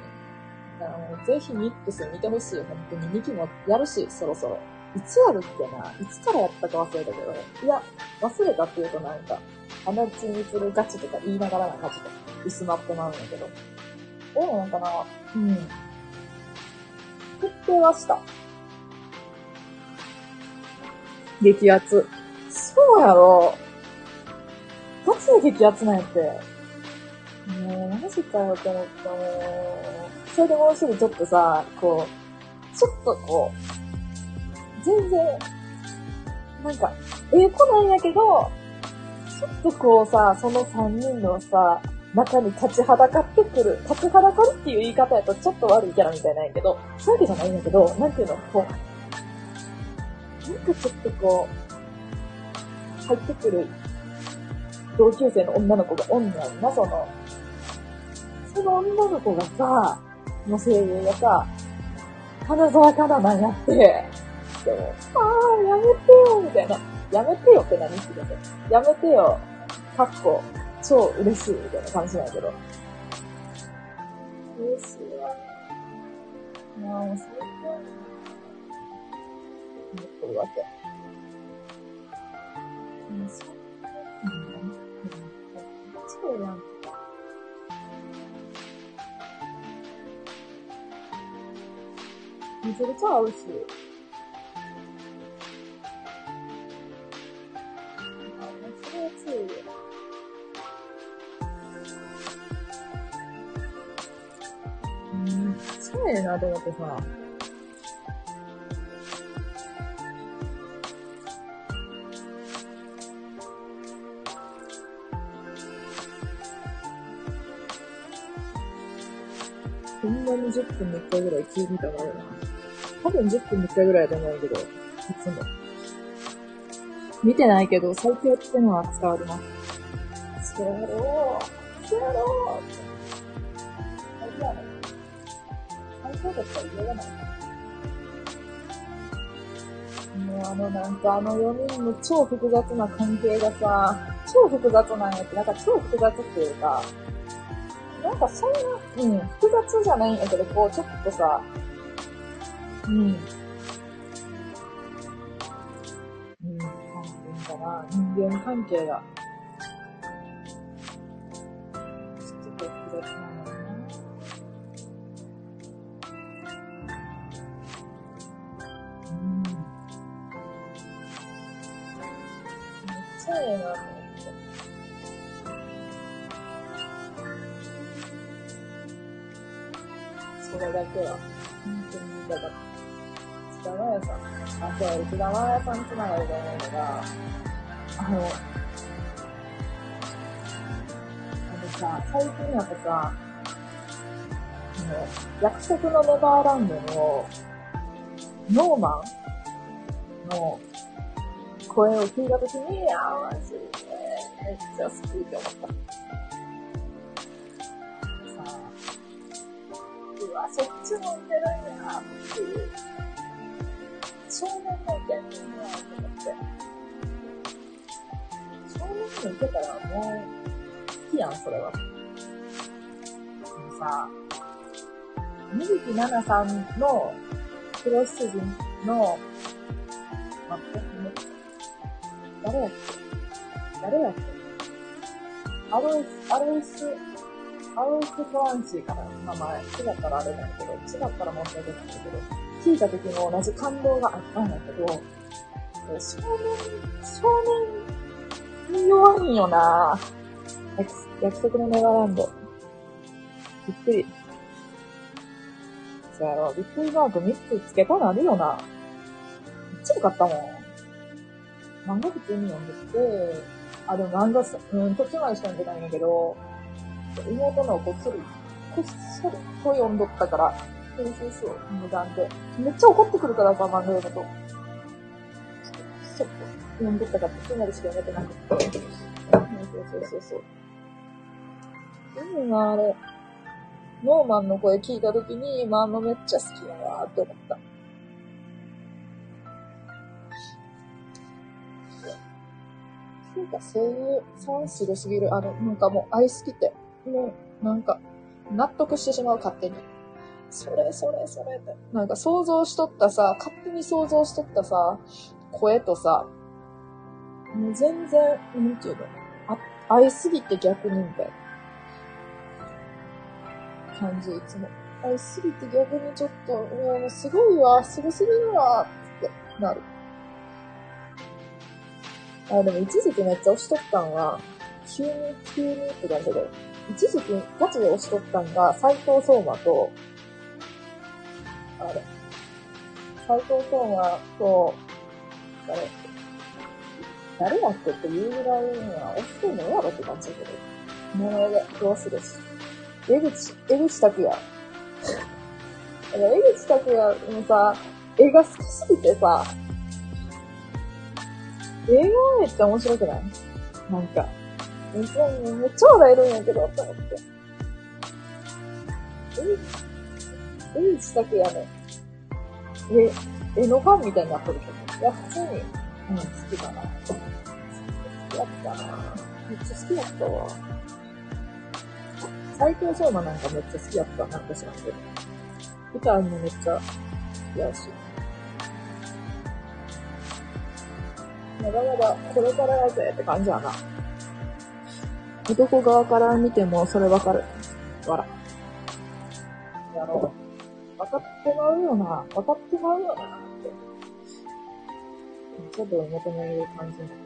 だからもうぜひミックス見てほしい。本当に2期もやるし、そろそろ。いつやるっけな？いつからやったか忘れたけど。いや、忘れたっていうとなんか、鼻血にするガチとか言いながらなんかちょっと薄まってまうんだけど。どうなのかな？うん。決定はした。激アツ。そうやろ。ガチで激アツなんやって？もう、マジかよって思った、もう。それでもうすぐちょっとさ、こう、ちょっとこう、全然、なんか、ええ子なんやけど、ちょっとこうさ、その三人のさ、中に立ちはだかってくる。立ちはだかるっていう言い方やとちょっと悪いキャラみたいなんやけど、そういうわけじゃないんだけど、なんていうの、こう、なんかちょっとこう、入ってくる同級生の女の子がおんねんな、その。その女の子がさ、の声優がさ、花沢香菜なんやって、でも、ああ、やめてよ、みたいな。やめてよって何って言ってやめてよ、かっこ、超嬉しい、みたいな感じなんやけど。嬉しいわ。もう最高。思ってるわけ。うん、そう。うん。そうやん。めちゃくちゃ合うし。うそれは強いよ。うん、そうやなと思ってさ。ほんまに10分に1回ぐらい聞いてたからな。多分10分に1回ぐらいだと思うけど、いつも。見てないけど、最強ってのは伝わります。そうやろう。そうやろう。最強やね。最強だったら嫌がない。もうあのなんかあの4人の超複雑な関係がさ、超複雑なんやって、なんか超複雑っていうか、なんかそんな、うん、複雑じゃないんやけど、こうちょっとさ、うんな、人間関係が、ちょっと複雑な。ん。だよな。うん。めっちゃええな。と思って。それだけは、本当に言いたかった。津田真也さん。あ、そう、津田真也さん。つな。がりで思うのが、あの、あのさ、最近やっぱさ、あの、約束のネバーランドの、ノーマンの声を聞いたときに、あー、マジで、めっちゃ好きって思った。さあ、うわ、そっちも見てるんやっていう。少年もいけんねんなと思って。少年もいけたらもう、好きやん、それは。でもさ、水木奈々さんの黒羊の、待って、誰やっけ誰やっけアロイス、アロイス、アロイス・フランシーかな名前。違ったらあれなんやけど、違ったら申し訳ないんだけど、聞いた時も同じ感動があったんだけど、少年、少年弱いんよな約約束のネバーランド。びっくり。そうやろ。びっくりマーク3つつけたなるよな。めっちゃよかったもん。漫画普通に読んでて、あ、でも漫画す、うん、途中までしか読んでないんだけど、妹のこっそり、こっそりと読んどったから、そうそうそう、無断で。めっちゃ怒ってくるからさ、漫画読むと。ちょっと、読んどったから、途中までしか読めてなくて。そうそうそう。そう。いいな、あれ。ノーマンの声聞いたときに、まあ、のめっちゃ好きだなって思った。なんかそう。いうファンすごすぎる。あの、なんかもう愛すぎて、もう。なんか納得してしまう勝手に。それそれそれって。なんか想像しとったさ、勝手に想像しとったさ、声とさ、もう全然、なんていうの、あ、愛すぎて逆にみたいな。感じ、いつも。愛すぎて逆にちょっと、もうすごいわ、すごすぎるわ、ってなる。あ、でも一時期めっちゃ押しとったんは、急に、急にって感じだけど、一時期ガチで押しとったんが、斎藤相馬と、あれ、斎藤相馬と、あれ、誰やっけって言うぐらいには、押してんのやろって感じだけど、もので、どうするし。江口、江口拓也。江口拓也のさ、絵が好きすぎてさ、映画めっちゃ面白くない？なんか、めっちゃ、めっちゃ笑えるんやけど、と思って。江口拓也の、絵、絵のファンみたいになってるけど。いや、普通に、ん、好きだな。好きだったな。めっちゃ好きだったわ。斎藤翔馬なんかめっちゃ好きやった。なんか知らんけど。歌もめっちゃ好きやし。まだまだこれからやぜって感じやな。男側から見てもそれわかる。わら。やろう。分かってまうよな。分かってまうよなって。ちょっと求める感じになって。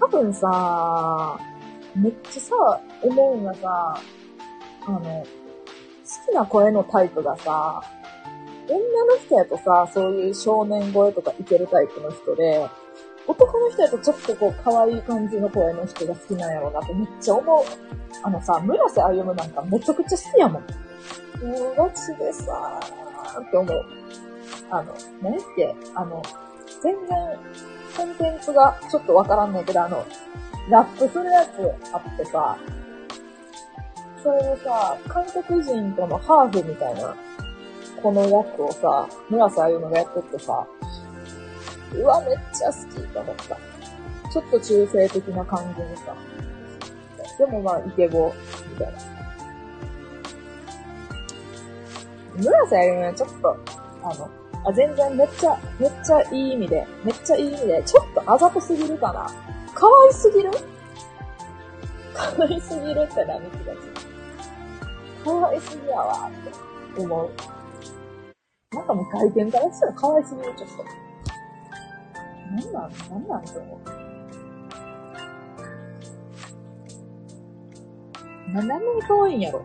多分さ、めっちゃさ、思うんがさ、あの、好きな声のタイプがさ、女の人やとさ、そういう少年声とかいけるタイプの人で、男の人やとちょっとこう可愛い感じの声の人が好きなんやろうなってめっちゃ思う。あのさ、村瀬歩なんかめちゃくちゃ好きやもん。もうガチでさーって思う。あの、何っけあの、全然コンテンツがちょっとわからんねんけど、あの、ラップするやつあってさ、それでさ、韓国人とのハーフみたいな、この役をさ、村瀬あゆのがやってってさ、うわ、めっちゃ好きと思った。ちょっと中性的な感じにさ。でもまあ、イケボ、みたいな。村瀬あゆのちょっと、あの、あ、全然めっちゃ、めっちゃいい意味で、めっちゃいい意味で、ちょっとあざとすぎるかな可愛すぎる？可愛すぎるって何気がつ可愛すぎやわって思う。なんかもう外見からしたら可愛すぎる、ちょっと。なんなん、なんなんって思う。な、なんで可愛いんやろ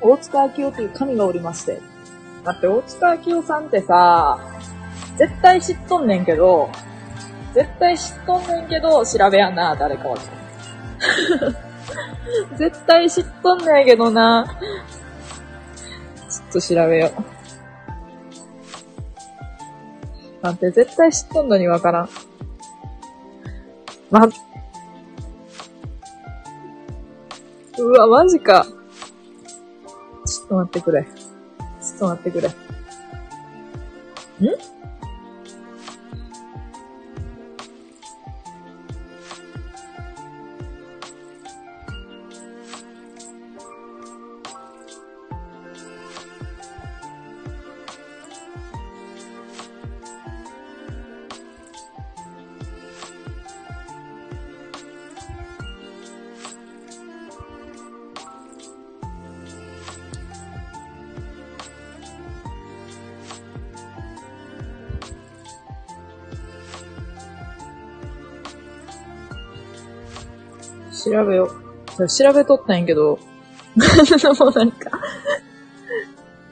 大塚明夫という神がおりまして。だって大塚明夫さんってさ、絶対知っとんねんけど、絶対知っとんねんけど、調べやんな、誰かは。絶対知っとんねんけどな。ちょっと調べよう。待って、絶対知っとんのにわからん。ま、うわ、マジか。ちょっと待ってくれ。ちょっと待ってくれ。ん？調べよう。調べとったんやけど、も うなんか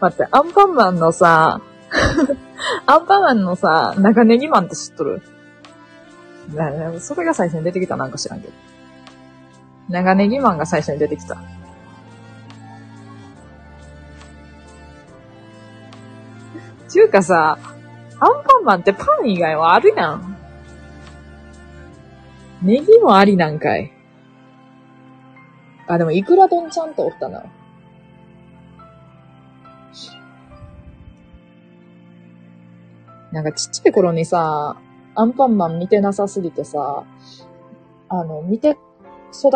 待って、アンパンマンのさ、アンパンマンのさ、長ネギマンって知っとる？それが最初に出てきたなんか知らんけど。長ネギマンが最初に出てきた。ちゅうかさ、アンパンマンってパン以外はあるやん。ネギもありなんかい。あ、でもイクラ丼ちゃんとおったな。なんかちっちゃい頃にさ、アンパンマン見てなさすぎてさ、あの、見て育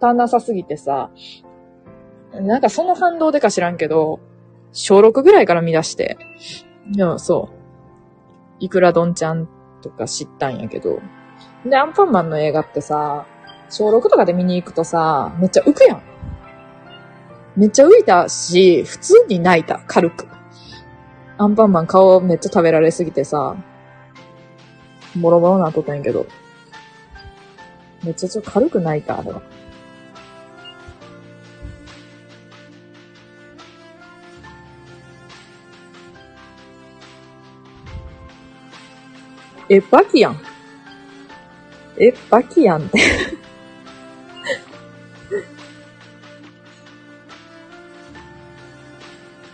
たなさすぎてさ、なんかその反動でか知らんけど、小6ぐらいから見出して、でもそう、いくらどんちゃんとか知ったんやけど、で、アンパンマンの映画ってさ、小6とかで見に行くとさ、めっちゃ浮くやん。めっちゃ浮いたし、普通に泣いた、軽く。アンパンマン顔めっちゃ食べられすぎてさ、ボロボロなっとったんやけど。めっちゃちょ軽く泣いた、あれは。え、バキやん。え、バキやんって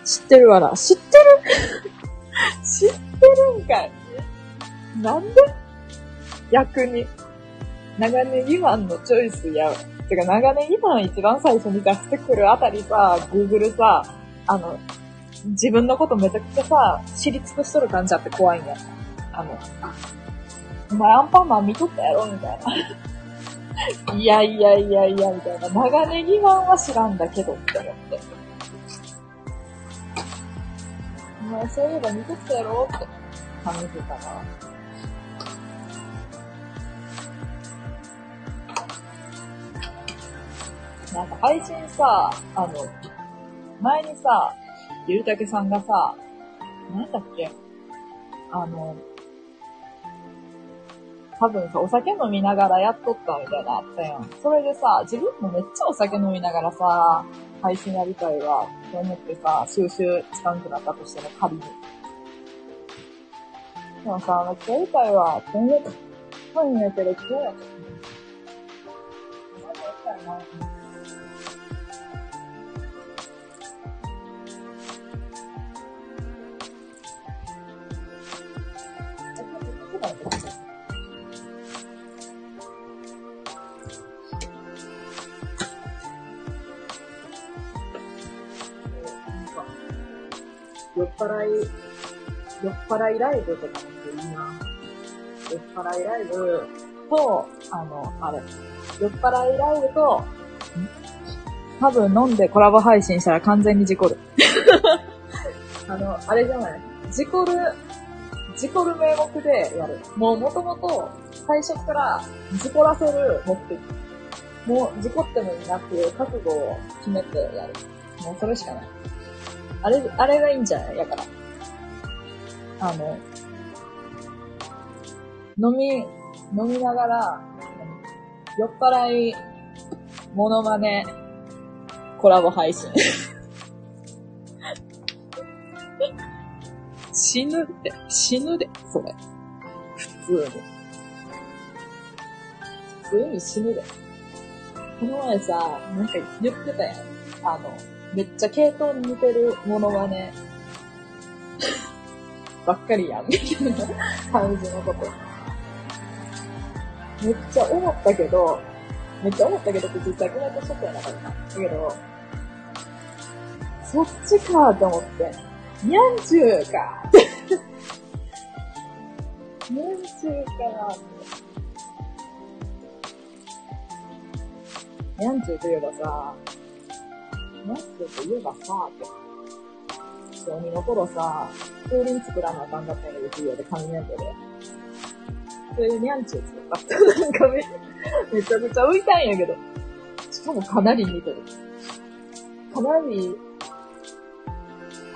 知ってるわな。知ってる？知ってるんかい。なんで？逆に。長ネギマンのチョイスや。てか、長ネギマン一番最初に出してくるあたりさ、Google さ、あの、自分のことめちゃくちゃさ、知り尽くしとる感じあって怖いんや。あの、お前アンパンマン見とったやろみたいな。いやいやいやいや、みたいな。長ネギマンは知らんだけど、って思って。前そういえば見とったやろって感じてたな。なんか配信さ、あの、前にさ、ゆうたけさんがさ、何だっけ？あの、多分さ、お酒飲みながらやっとったみたいなあったやん。それでさ、自分もめっちゃお酒飲みながらさ、配信やりたいわ、って思ってさ、収集つかんくなったとしても仮に。でもさ、めっちゃやりたいわ、って思ったんやけど、今日やった。酔っ払い、酔っ払いライブとかもいいな。酔っ払いライブと、あの、あれ、酔っ払いライブと、多分飲んでコラボ配信したら完全に事故る。あの、あれじゃない事故る、事故る名目でやる。もう元々、最初から事故らせる目的。もう事故ってもいいなっていう覚悟を決めてやる。もうそれしかない。あれ、あれがいいんじゃない？やから。あの、飲み、飲みながら、酔っ払い、モノマネ、コラボ配信。死ぬって、死ぬで、それ。普通に。普通に死ぬで。この前さ、なんか言ってたやん。あの、めっちゃ系統に似てるものはね、ばっかりやん、みたいな感じのこと。めっちゃ思ったけど、めっちゃ思ったけどって実際コメントしとったやなかった。だけど、そっちかと思って、にゃんちゅうかって。にゃんちゅうかなって。にゃんちゅうといえばさ、マスクといえばさ、って。小2の頃さ、風鈴作らなあかんかったんやけど、授業で紙粘土で。それでニャンチュー作った。なんかめ、めちゃくちゃ浮いたんやけど。しかもかなり似てる。かなり、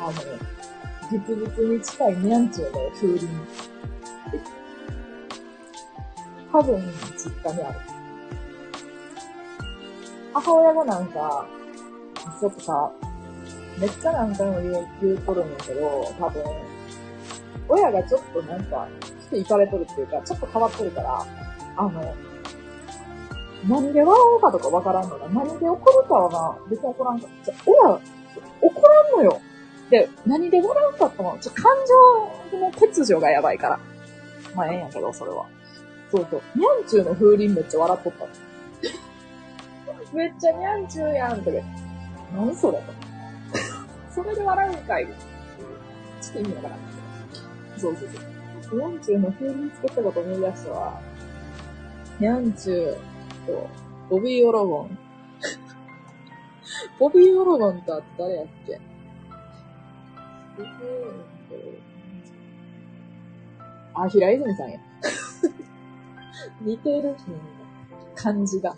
あの、実物に近いニャンチューの風鈴。多分、実家にある。母親がなんか、ちょっとさ、めっちゃ何回も言う、言うとるんだけど、多分、親がちょっとなんか、ちょっと行かれとるっていうか、ちょっと変わってるから、あの、何で笑うかとかわからんのが、何で怒るかはな、別に怒らんか。じゃ、親、怒らんのよ。で、何で笑うかっても、ちょ、感情の欠如がやばいから。まあ、ええんやけど、それは。そうそう。にゃんちゅうの風鈴めっちゃ笑っとった。めっちゃにゃんちゅうやんって。何それと。それで笑うんかい。ちょっと意味わからんそうそうそう。にゃんちゅうの風鈴作ったこと思い出したわ。にゃんちゅうと、ボビー・オロゴン。ボビー・オロゴンって誰やっけ？あ、平泉さんや。似てる、みんな。漢字が。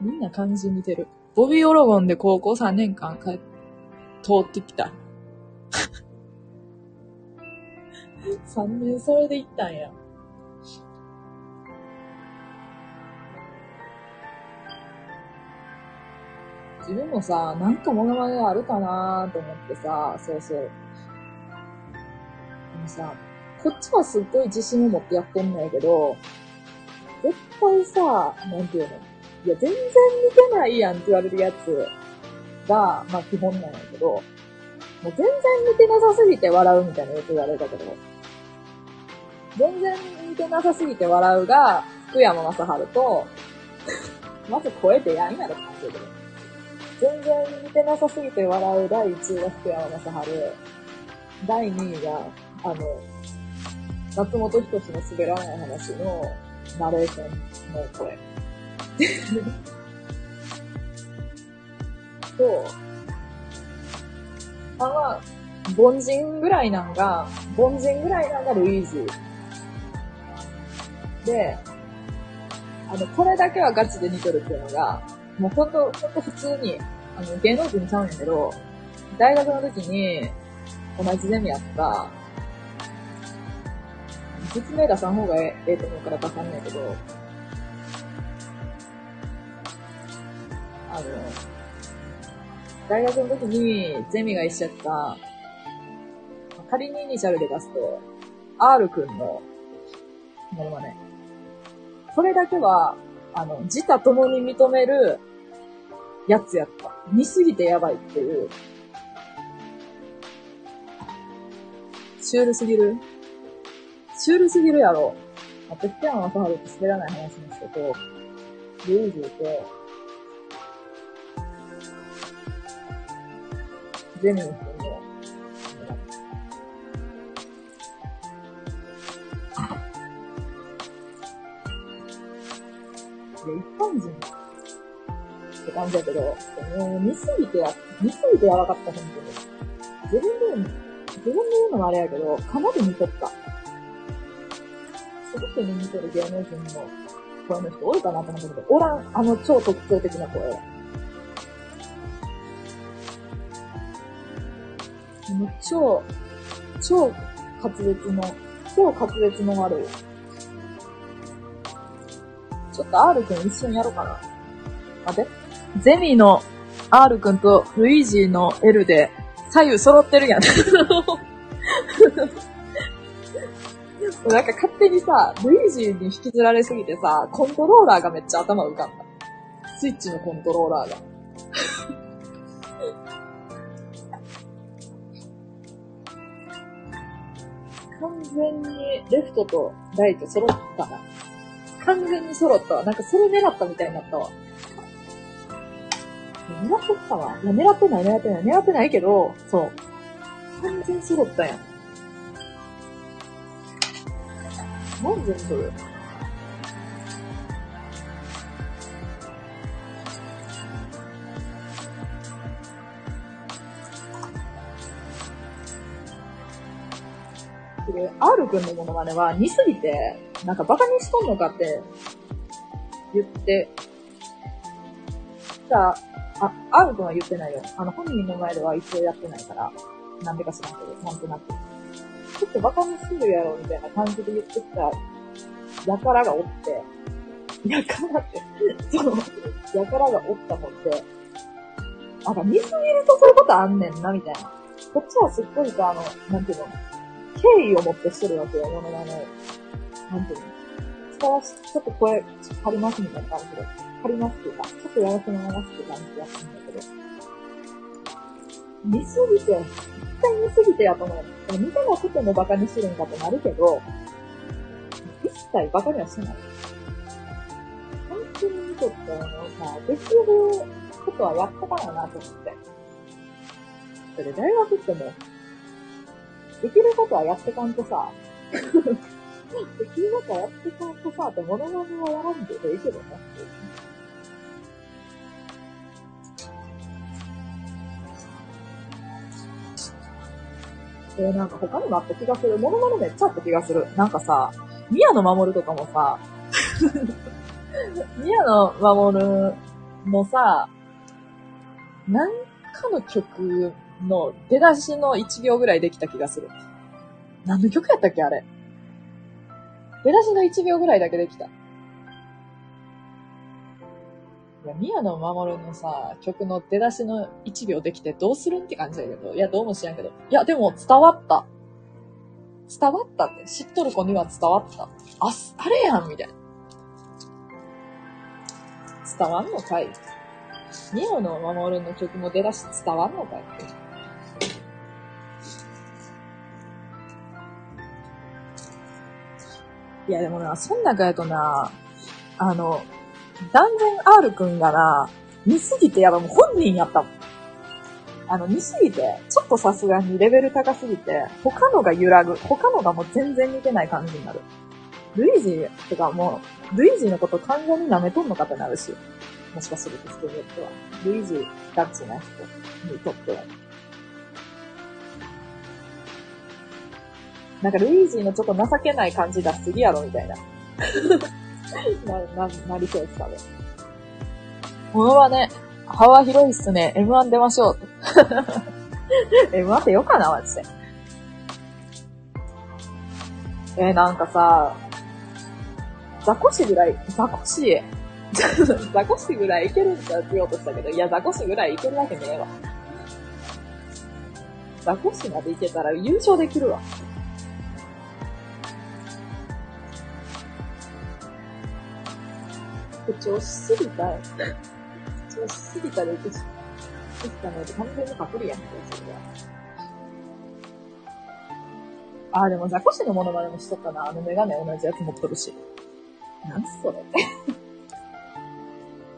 みんな漢字似てる。ボビー・オロゴンで高校3年間通ってきた。3年それで行ったんや。自分もさ、なんかモノマネあるかなと思ってさ、そうそう。でもさ、こっちはすっごい自信を持ってやってんのやけど、絶対さ、なんていうの？いや、全然似てないやんって言われるやつが、まあ基本なんやけど、もう全然似てなさすぎて笑うみたいなよく言われたけど、全然似てなさすぎて笑うが、福山雅治と、まず声でやんやろって言うけど。全然似てなさすぎて笑う第1位が福山雅治。第2位が、あの、松本人志の滑らない話のナレーションの声。と、あ、ま、凡人ぐらいなんが、凡人ぐらいなんがルイージー。で、あの、これだけはガチで似てるっていうのが、もうほんと、ほんと普通に、あの、芸能人ちゃうんやけど、大学の時に、同じゼミやった、実名出さん方がええと思うから出さんねんけど、あの、大学の時にゼミが一緒やった、仮にイニシャルで出すと、R くんのものまね。それだけは、あの、自他共に認めるやつやった。似すぎてやばいっていう。シュールすぎる？シュールすぎるやろ。あと、福山雅治って滑らない話の人と、ルイーズと、ゼミの人も、いや、一般人って感じだけど、もう見すぎてや、見すぎてやばかった、本当に。自分で、自分で言うのもあれやけど、かなり似とった。すごく似とる芸能人の声の人多いかなと思ったけど、おらん、あの超特徴的な声。もう超、超滑舌の、超滑舌の悪い。ちょっと R 君一緒にやろうかな。待って。ゼミの R 君とルイージーの L で左右揃ってるやん。なんか勝手にさ、ルイージーに引きずられすぎてさ、コントローラーがめっちゃ頭浮かんだ。スイッチのコントローラーが。完全にレフトとライト揃ったな。完全に揃ったわ。なんかそれ狙ったみたいになったわ。狙っとったわ。いや、狙ってない、狙ってない。狙ってないけど、そう。完全揃ったやん。何全それ。で、R 君のモノマネは似すぎて、なんかバカにしとんのかって言って、じゃあ、あ、アウトは言ってないよ。あの、本人の前では一応やってないから、なんでか知らんけど、なんとなく。ちょっとバカにするやろ、みたいな感じで言ってきた、やからがおって、やからって、その、やからがおったもんで、なんか見すぎるとそういうことあんねんな、みたいな。こっちはすっごいさ、あの、なんていうの、敬意を持ってしてるわけよ、ものまね。なんていうの。伝わし、ちょっと声、張りますみたいな感じで。張りますっていうか、ちょっとやらせなますって感じでやったんだけど。見すぎて、絶対見すぎてやと思う。見てなくてもバカにするんかってなるけど、一切バカにはしない。本当に見とってあのさ、できることはやったかななと思って。それ大学ってもう、できることはやってかんとさ、できることはやってかんとさ、って物まねはやらんでもいいけどね。えー、なんか他にもあった気がする。物まねめっちゃあった気がする。なんかさ、宮野守とかもさ、宮野守もさ、なんかの曲の出だしの1秒ぐらいできた気がする。何の曲やったっけあれ。出だしの1秒ぐらいだけできた。いや、宮野守のさ、曲の出だしの1秒できてどうするんって感じだけど。いや、どうも知らんけど。いや、でも伝わった。伝わったって。知っとる子には伝わった。あ、あれやんみたいな。伝わんのかい宮野守の曲も出だし伝わんのかいって。いや、でもな、そん中やとな、あの、断然 R くんがな、見すぎてやば、もう本人やったもん。あの、見すぎて、ちょっとさすがにレベル高すぎて、他のが揺らぐ。他のがもう全然似てない感じになる。ルイージーとかもう、ルイージーのこと完全に舐めとんのかってなるし。もしかすると人によっては。ルイージーガチな人にとっては。なんかルイージーのちょっと情けない感じ出しすぎやろ、みたいな。な、な、なりそうですかね。ものはね、幅広いっすね。M1 出ましょう。M1 ってよかな、マジで。えー、なんかさ、ザコシぐらい、ザコシ、ザコシぐらいいけるんちゃうって言おうとしたけど、いや、ザコシぐらいいけるわけねえわ。ザコシまでいけたら優勝できるわ。誇張しすぎた、誇張しすぎた歴史できたので完全にパクリやんけ、それは。あ、でもザコシのモノマネもしとったな。あのメガネ同じやつ持っとるし。なんそれ。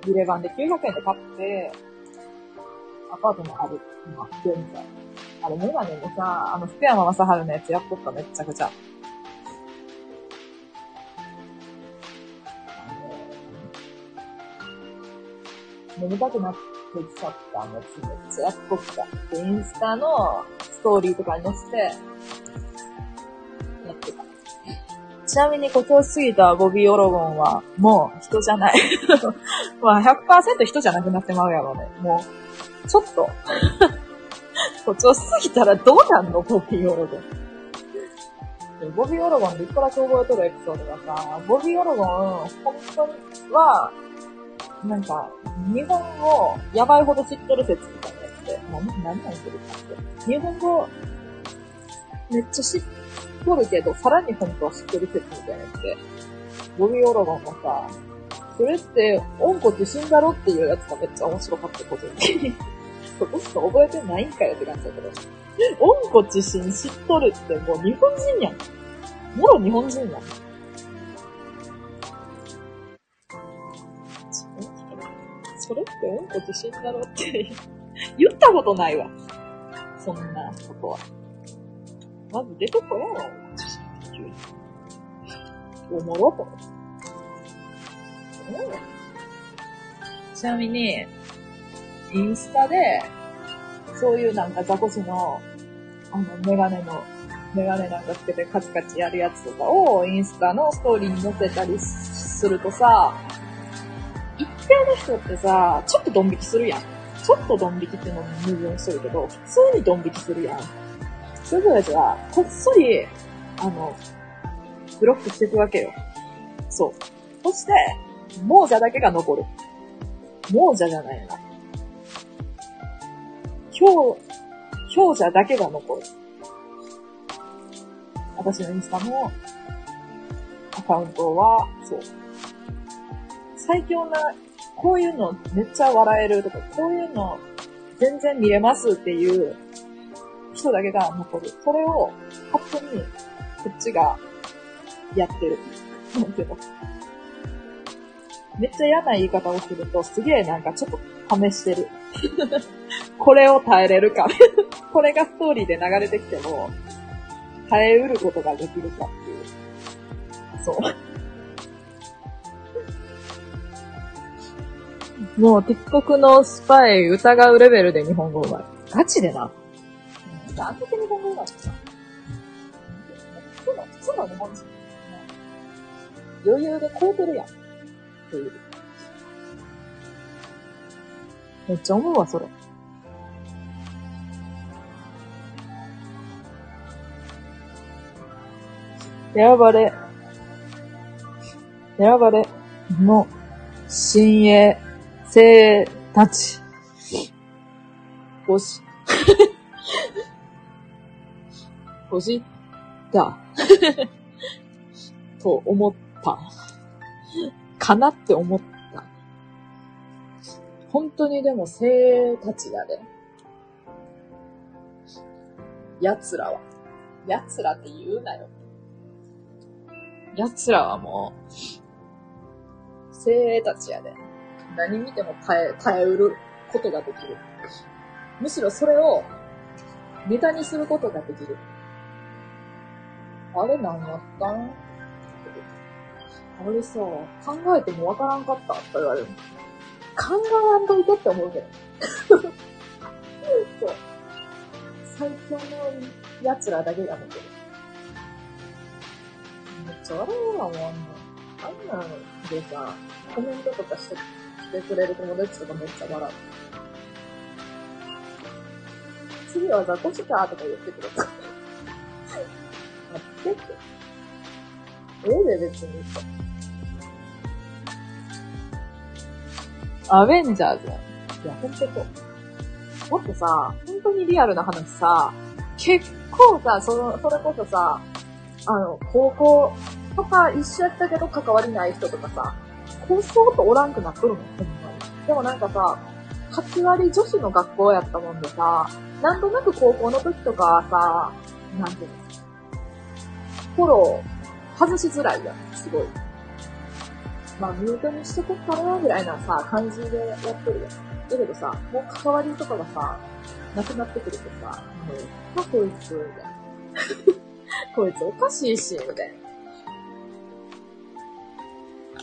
ビレ版で900円で買って、アパートもある。今、現在。あれ、メガネもさ、あの、福山雅治のやつやっとっためっちゃくちゃ。眠たくなってきちゃったのつめっちゃやっとった。で、インスタのストーリーとかに載せて、やってた。ちなみに誇張しすぎたボビー・オロゴンは、もう人じゃない。まあ100%人じゃなくなってまうやろね。もう、ちょっと誇張しすぎたらどうなんのボビー・オロゴン。ボビー・オロゴンで一個だけ覚えとるエピソードがさ、ボビー・オロゴン、本当は、なんか、日本語、やばいほど知っとる説みたいなやつで、何、何言ってるかって。日本語、めっちゃ知っとるけど、さらに本当は知ってる説みたいなやつで、ボビー・オロゴンもさ、それって、温故知新だろっていうやつがめっちゃ面白かった、個人的に。そこしか覚えてないんかよって感じだけど。温故知新知っとるってもう日本人やん。もろ日本人やん。それって？うんこ自信だろって言ったことないわ。そんなことは。まず出てこやろ、自信って急に。おもろと思って。ちなみに、インスタで、そういうなんかザコシの、あの、メガネの、メガネなんかつけてカチカチやるやつとかをインスタのストーリーに載せたりするとさ、一定の人ってさ、ちょっとドン引きするやん。ちょっとドン引きっていうのに矛盾するけど、普通にドン引きするやん。そういう人たちは、こっそり、あの、ブロックしていくわけよ。そう。そして、亡者だけが残る。亡者じゃないな。強、強者だけが残る。私のインスタのアカウントは、そう。最強な、こういうのめっちゃ笑えるとか、こういうの全然見れますっていう人だけが残る。それを勝手にこっちがやってる。なんていうのめっちゃ嫌な言い方をすると、すげえなんかちょっと試してる。これを耐えれるか。これがストーリーで流れてきても、耐えうることができるかっていう。そう。もう、TikTok のスパイ疑うレベルで日本語うまい。ガチでな。うん、なんで日本語うまいってさ。普通の、普通の日本人。余裕でこうてるやん。っていう。めっちゃ思うわ、それ。選ばれ、選ばれの新鋭生たち。おし、おし、だ。と思った。かなって思った。本当にでも生たちだね。奴らは。奴らって言うなよ。奴らはもう、精鋭たちやで。何見ても耐え、耐えうることができる。むしろそれをネタにすることができる。あれ何やったん？あれさ、考えてもわからんかったって言われる。考えらんといてって思うけど。そう。最強の奴らだけが残る。めっちゃ笑うわ、もうあんな。あんなんでさ、コメントとかしてしてくれる友達とかめっちゃ笑う。次はザコシかとか言ってくれた。待ってって。ええで別に。アベンジャーズ。いや、ほんとそう。もっとさ、本当にリアルな話さ、結構さ、その、それこそさ、あの、高校とか一緒やったけど関わりない人とかさ、こそうとおらんくなっとるもん、ほんまに。でもなんかさ、8割女子の学校やったもんでさ、なんとなく高校の時とかさ、なんていうの、フォロー外しづらいやん、すごい。まあ、ミュートにしてこっかな、ぐらいなさ、感じでやってるやん。だけどさ、もう関わりとかがさ、なくなってくるとさ、もう、あ、こいつ、みたいな。こいつおかしいし、みたいな。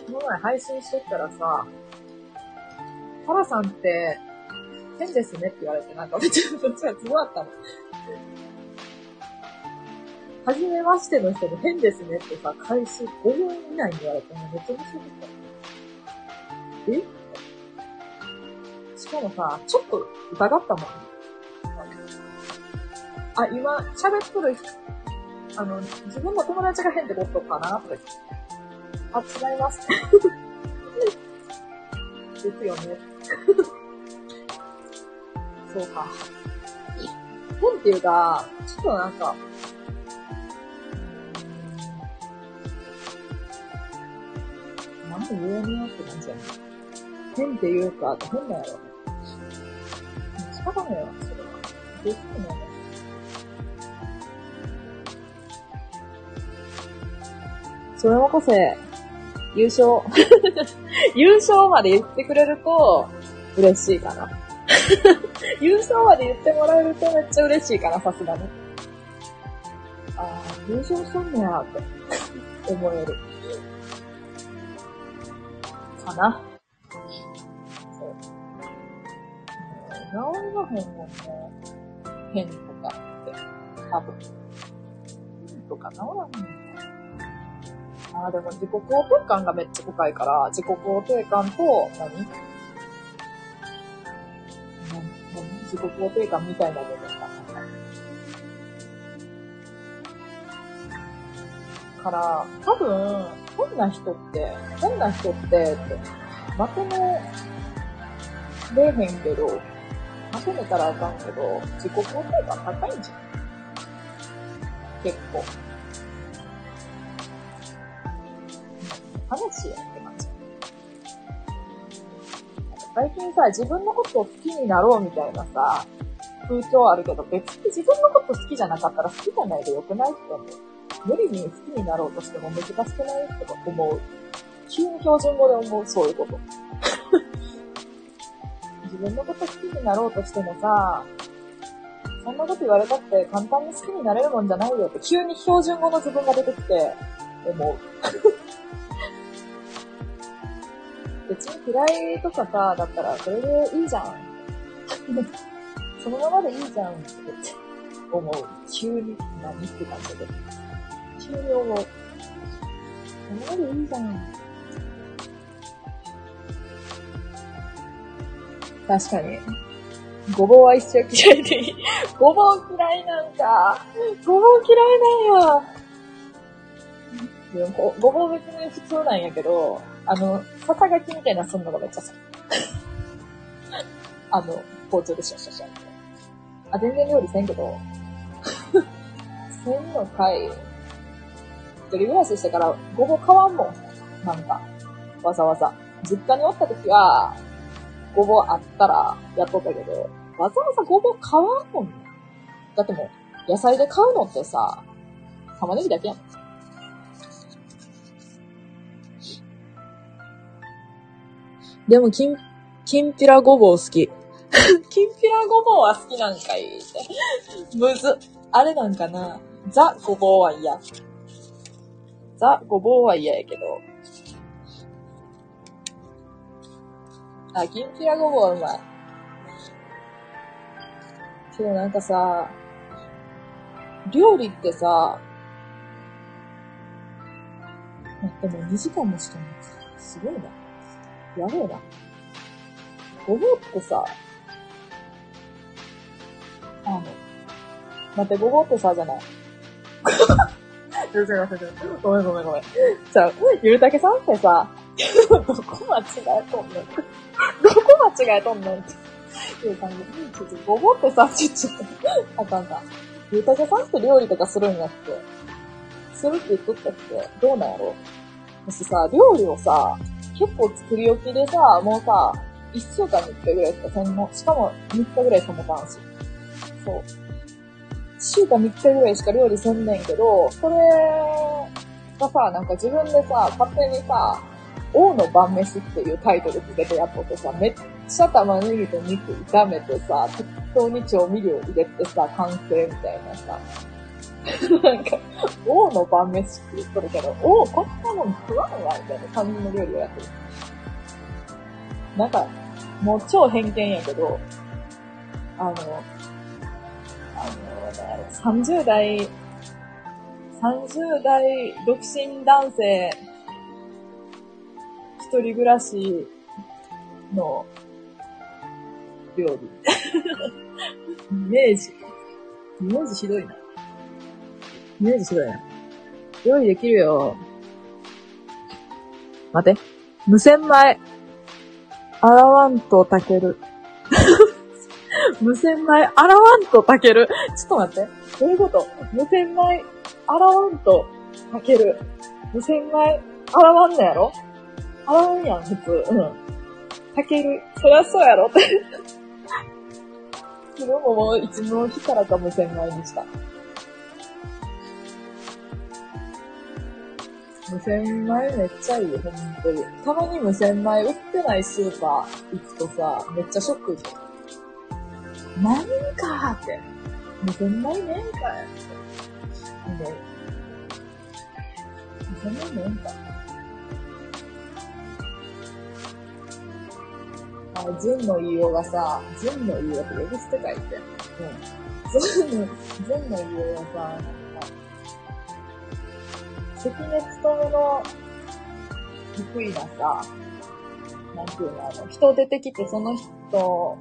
この前配信してったらさ、パラさんって、変ですねって言われて、なんかめちゃ、めちゃすごかったの。はじめましての人で変ですねってさ、開始5分以内に言われて、めっちゃ面白かった。え？しかもさ、ちょっと疑ったもん。あ、今、喋っとる人、あの、自分の友達が変ってことかなって。あ、違います。ですよね。そうか。変っていうか、ちょっとなんか、何も言えねえって感じやね。変っていうか、変なんやろ。仕方ないわ、それは。どうしよ。それもこせ、優勝。優勝まで言ってくれると、嬉しいかな。優勝まで言ってもらえるとめっちゃ嬉しいかな、さすがに。ああ、優勝しんねや、って 思える。かな。そう。治りまへんもんね。変とかって。多分。変とか治らへんもんね。ああ、でも自己肯定感がめっちゃ深いから、自己肯定感と何、何自己肯定感みたいな部分が。から、多分、変な人って、変な人って、って、まとめれへんけど、まとめたらあかんけど、自己肯定感高いんじゃん。結構。最近さ、自分のことを好きになろうみたいなさ、風潮あるけど、別に自分のこと好きじゃなかったら好きじゃないでよくないって思う。無理に好きになろうとしても難しくないとか思う。急に標準語で思う、そういうこと。自分のこと好きになろうとしてもさ、そんなこと言われたって簡単に好きになれるもんじゃないよって急に標準語の自分が出てきて思う。別に嫌いとかさ、だったらそれでいいじゃん。そのままでいいじゃんって思う。急に何って感じで。急に思う。そのままでいいじゃん。確かに。ごぼうは一生嫌いでいい。ごぼう嫌いなんか。ごぼう嫌いなんや。ごぼう別に普通なんやけど、あの、ささがきみたいなすんなのがめっちゃ好き。あの、包丁でシャシャシャって。あ、全然料理せんけど。せんのかい。一人暮らししてからごぼう買わんもん。なんか。わざわざ。実家におった時は、ごぼうあったらやっとったけど、わざわざごぼう買わんもん。だってもう、野菜で買うのってさ、玉ねぎだけやん。でも、きん、きんぴらごぼう好き。きんぴらごぼうは好きなんかいって。むず。あれなんかなザ・ごぼうは嫌。ザ・ごぼうは嫌やけど。あ、きんぴらごぼうはうまい。けどなんかさ、料理ってさ、待ってもう2時間もしてない。すごいな。やべえな。ごぼうってさ、あの、待って、ごぼうってさ、じゃない。ごめんごめんごめん。じゃあ、ゆるたけさんってさ、どこ間違えとんねん。どこ間違えとんねんって。ゆるたけちょっとごぼうってさ、ちょ、ちょっと、あかんか。ゆるたけさんって料理とかするんやって。するって言っとったって、どうなんやろ？私さ、料理をさ、結構作り置きでさ、もうさ、一週間に一回ぐらいしかせんの。しかも三日ぐらいしか持たんし。そう。一週間三日ぐらいしか料理せんねんけど、それがさ、なんか自分でさ、勝手にさ、王の晩飯っていうタイトルつけてやっとってさ、めっちゃ玉ねぎと肉炒めてさ、適当に調味料入れてさ、完成みたいなさ。なんか、王の晩飯って言っとるけど、王、こんなもん食わんわ、みたいな感じの料理をやってる。なんか、もう超偏見やけど、あの、あの、なんやろ30代、30代独身男性、一人暮らしの料理。イメージ。イメージひどいな。イメージひどいな。料理できるよ。待って。無洗米。洗わんと炊ける。無洗米洗わんと炊ける。ちょっと待って。どういうこと？無洗米洗わんと炊ける。無洗米洗わんのやろ？洗わんやん、普通。うん。炊ける。そりゃそうやろって。それももういつの日からか無洗米にした。無洗米めっちゃいいよ、ほんとに。たまに無洗米売ってないスーパー行くとさ、めっちゃショックじゃん。何かーって。無洗米ねんかいって。ね無洗米ねんかい。あ、純の言いようがさ、純の言いようって呼び捨てかいって。うん。純の、純の言いようがさ、なんか、関根勤の得意なさ、なんていうの、あの、人出てきてその人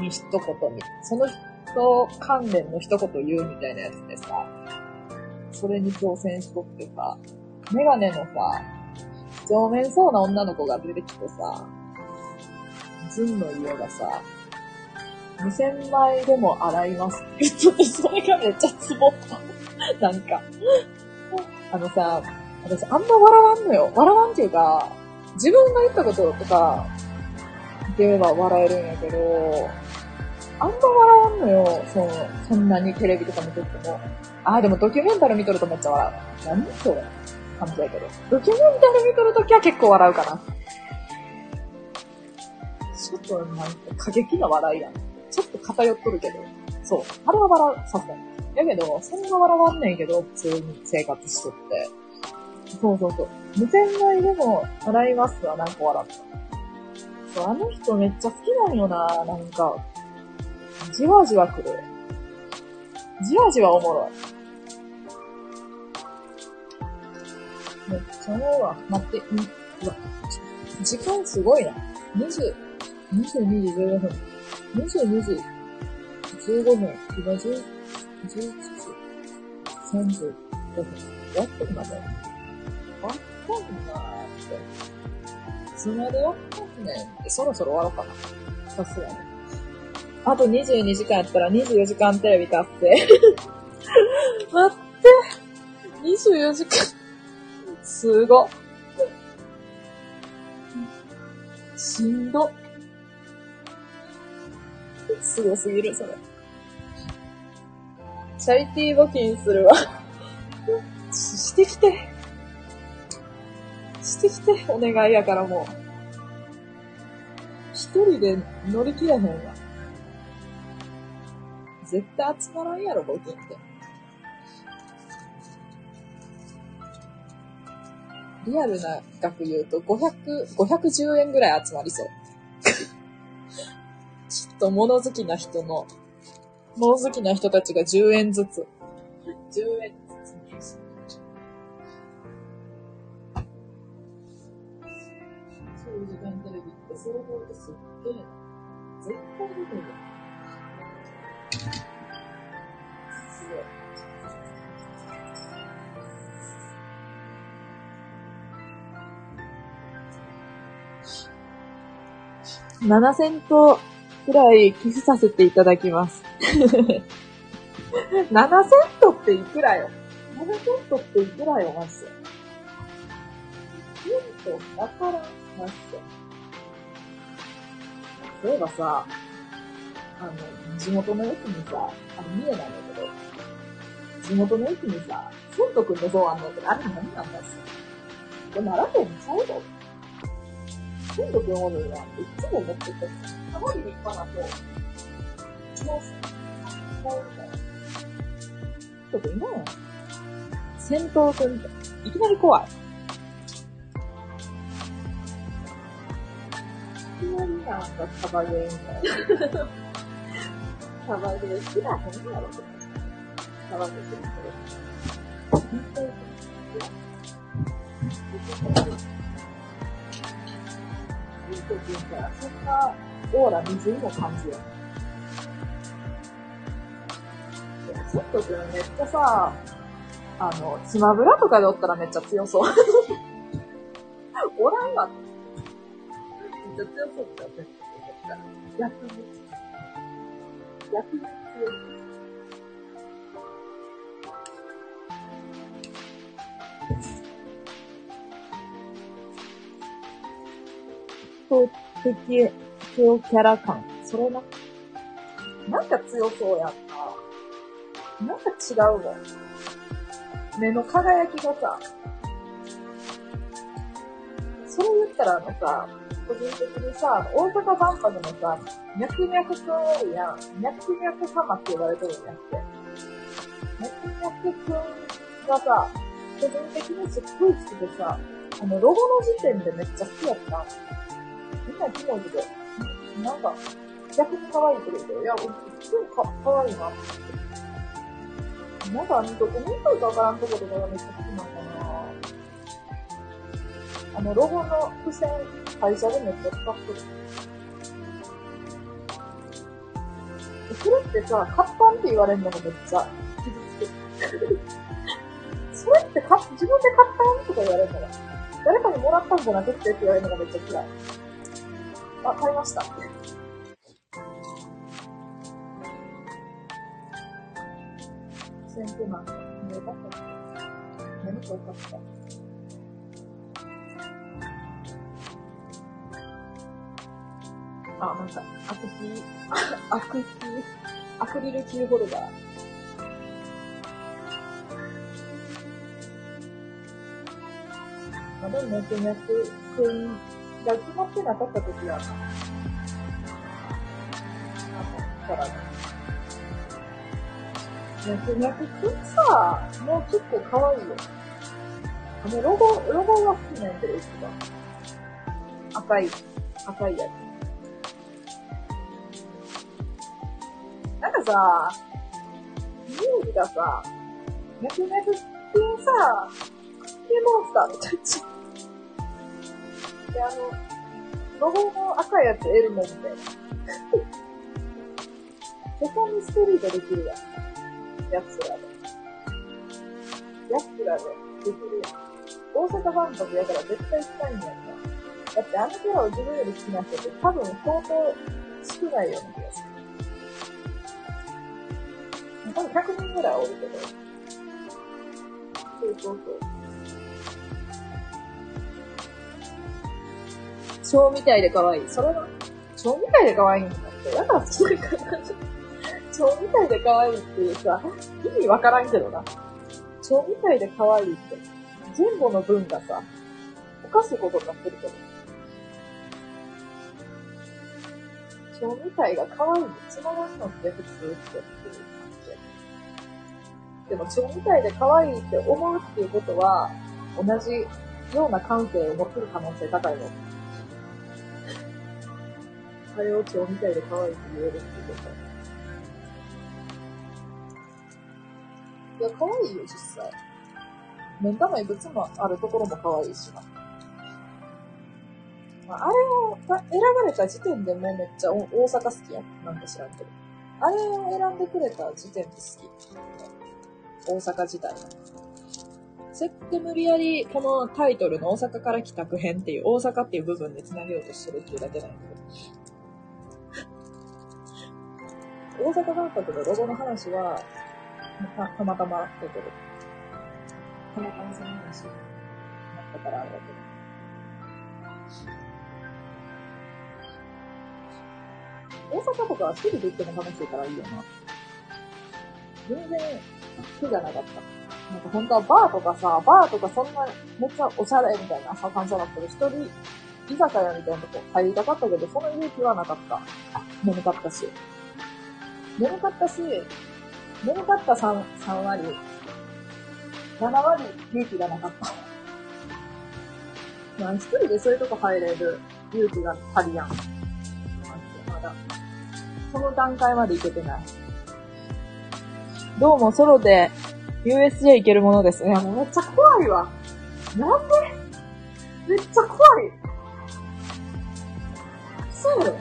に一言に、その人関連の一言言うみたいなやつでさ、それに挑戦しとってさ、メガネのさ、上面そうな女の子が出てきてさ、ズンの家がさ、2000枚でも洗いますって言ってて、それがめっちゃツボった。なんか。あのさ、私あんま笑わんのよ。笑わんっていうか、自分が言ったこととか、で言えば笑えるんやけど、あんま笑わんのよ。そう、そんなにテレビとか見とっても。あ、でもドキュメンタル見とるとめっちゃ笑う。何それ感じやけど。ドキュメンタル見とるときは結構笑うかな。ちょっとなんか過激な笑いやん。ちょっと偏っとるけど。そう。あれは笑う、さすがに。やけど、そんな笑わんねんけど、普通に生活しとって。そうそうそう。無洗米でも洗いますわ、なんか笑った。そう、あの人めっちゃ好きなんよな、なんか。じわじわ来る。じわじわおもろい。めっちゃ思うわ。待って、んうわ、時間すごいな。20、22時15分。22時15分。今10、11時35分。終わってまで。わったんなーって。いつまでやったんねん、そろそろ終わろうかな。さすがに。あと22時間やったら24時間テレビ達成。待って。24時間。すご。しんど。すごすぎる、それ。チャリティー募金するわ。してきて。してきて、お願いやからもう。一人で乗り切れへんわ。絶対集まらんやろ、募金って。リアルな額言うと500、510円ぐらい集まりそう。ちょっと物好きな人の、物好きな人たちが10円ずつ。10円ずつ。そう時間テレビって総合ですっげえ。絶対出てるよ。すごい。7000とくらい寄付させていただきます。7セントっていくらよ ?7 セントっていくらよ、マジで。セントだから、マジで。そういえばさ、あの、地元の駅にさ、あの、三重なんだけど、地元の駅にさ、セントくんの像あんのって、あれ何なんだっすこれ奈良県にちゃうのセントくんおるなっていつも思っててた。すごい立派な子。もう、もうみたいな。ちょっと今や戦闘くん。って、いきなり怖い。いきなりなん。かサバゲーみたいな。サバゲー好きなへん。やろ、サバゲーする人。本当に。いいときんか、そんな、オーラ水にも感じる。ちょっとくんめっちゃさ、あの、スマブラとかでおったらめっちゃ強そう。おらんわ。めっちゃ強そうって思った。逆に。逆に強い。そう的強キャラ感。それな。なんか強そうやんな。なんか違うもん。目の輝きがさ。それ言ったらあのさ、個人的にさ、大阪万博のさ、脈々くんおるやん。脈々様って呼ばれてるんやって。脈々くんがさ、個人的にすっごい好きでさ、あの、ロゴの時点でめっちゃ好きやった。みんなキモいけど、なんか、逆に可愛いけど、いや、普通にか可愛いなって。なんか、どこに行ったかわからんところがめっちゃ好きなんだなあの、ロゴの付箋、会社でめっちゃ使ってる。それってさ、活版って言われるのがめっちゃ傷つける。それってか自分で買ったんとか言われるのが。誰かにもらったんじゃなくてって言われるのがめっちゃ嫌い。あ、買いました。先手なん寝たかった。眠かった。あ、なんか、アクキー、アクキー、アクリルキーホルダー。まあ、でも脈々くんが決まってなかった時は、あの、からね。脈々くんさ、もう結構可愛いよ。あの、ロゴ、ロゴが好きなんやけど、一番。赤い、赤いやつ。なんかさ、イメージがさ、脈々くんさ、クッキーモンスターみたいな。で、あの、ロゴの赤いやつエルモみたいな。セカンドストリートできるやん。やつらで。やつらでできるやん。大阪万博やから絶対行きたいんやんか。だってあのキャラを自分より好きな人って多分相当少ないような気がする。多分100人ぐらいおるけど。そうそうそう。蝶みたいで可愛い。それは、蝶みたいで可愛いんだって。だから好きだから。蝶みたいで可愛いっていうさ、意味わからんけどな。蝶みたいで可愛いって。前後の文がさ、おかしいことになってるけど。蝶みたいが可愛いに繋がるのって普通ってっていう感じ。でも蝶みたいで可愛いって思うっていうことは、同じような感性を持ってる可能性高いの。あれを蝶みたいで可愛いって言えるってこと。いや、可愛いよ、実際。目ん玉いくつもあるところも可愛いしな。まあ、あれを選ばれた時点でもめっちゃ大阪好きや。なんか知らんけど。あれを選んでくれた時点で好き。大阪自体が。設定無理やりこのタイトルの大阪から帰宅編っていう大阪っていう部分で繋げようとしてるっていうだけなんやけど。大阪万博のロゴの話は、たたまたまだけど。たまたまその話になったからあれだけど。大阪とかは一人で行っても楽しいからいいよな。全然苦じゃなかった。なんか本当はバーとかさ、バーとかそんなめっちゃおしゃれみたいな感じじゃなくて、一人居酒屋みたいなとこ入りたかったけど、その勇気はなかった。眠かったし。眠かったし、眠かった 3, 3割。7割勇気がなかった。まあ一人でそういうとこ入れる勇気が足りやん。まだ。その段階までいけてない。どうもソロで USJ 行けるものですね。めっちゃ怖いわ。なんで？めっちゃ怖い。そう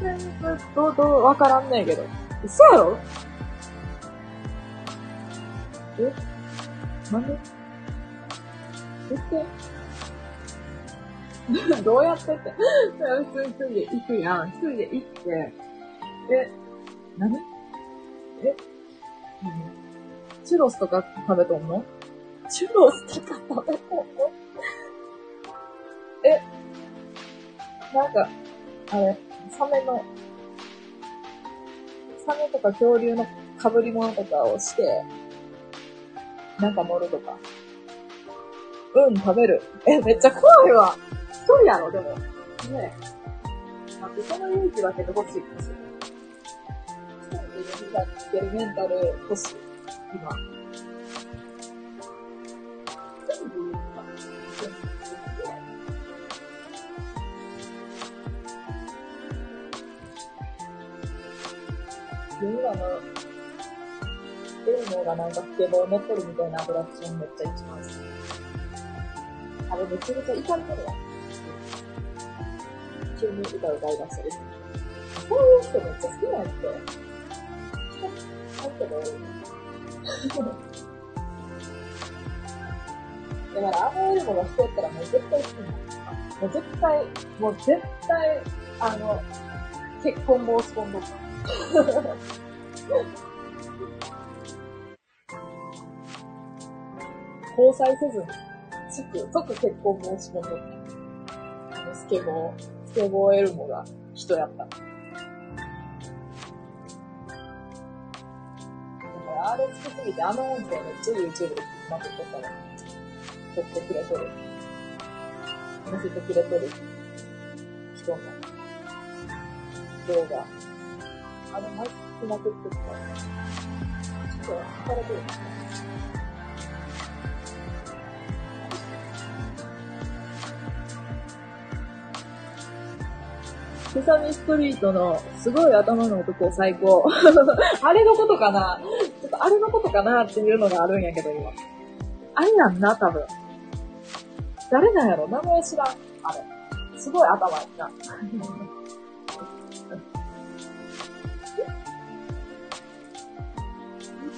全然、どう、どう、わからんねえけど。嘘やろ？え？なんで？言って。どうやってって。普通に一人で行くやん。一人で行って。え、何？え、チュロスとか食べとんの？チュロスとか食べとんの？え、なんか、あれ、サメの、サメとか恐竜の被り物とかをして、なんか乗るとか。うん、食べる。え、めっちゃ怖いわ。一人やろ、でも。ねえ。待って、その勇気だけで欲しいかもしれない。一人で指がつけるメンタル欲しい。今。がなんかスケボー乗ってるみたいなアトラクションめっちゃ一番好き。あれめちゃめちゃ怒りとるやん。急に歌歌い出したりする。こういう人めっちゃ好きなんやって。入ってもだから、あのエルモが人やったらもう絶対好きになる。もう絶対、もう絶対、あの、結婚申し込んどっ 交際せずに、即、即結婚申し込んどった。あの、スケボー、スケボーエルモが人やった。だから、あれ好きすぎて、あの音声めっちゃ YouTube でまくっとったら、撮ってくれとる。載せてくれとる人の動画。あれ、毎日まくってた。ちょっと、疲れてる。セサミストリートのすごい頭の男最高。あれのことかな？ちょっとあれのことかなっていうのがあるんやけど今。あれやんな、多分。誰なんやろ？名前知らん。あれ。すごい頭いいな。名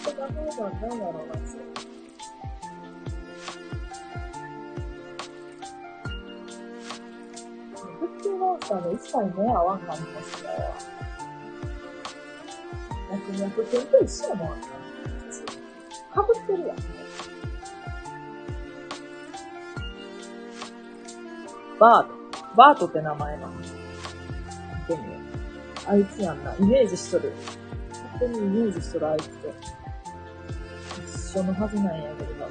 前なんなんやろな、それフッキーモンスターの一切目合わん感じますね。脈々くんと一緒やもん。かぶってるやん。バート。バートって名前なの。見てみよう。あいつやんな。イメージしとる。勝手にイメージしとるあいつと。一緒のはずなんやけどな。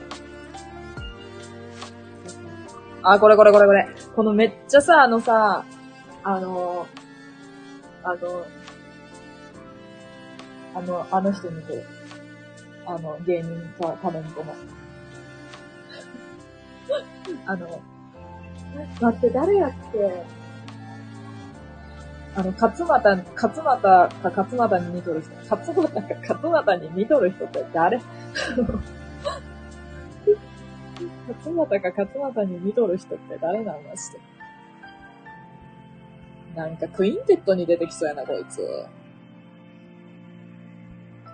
あ、これこれこれこれ。このめっちゃさ、あのさ、あの、あの、あの、あの人にて、あの、芸人かタレントの。あの、待って、誰やっけあの、勝俣、勝俣か勝俣に似とる人。勝俣か勝俣に似とる人って誰？勝俣か勝俣に似とる人って誰なんまして。なんかクインテットに出てきそうやな、こいつ。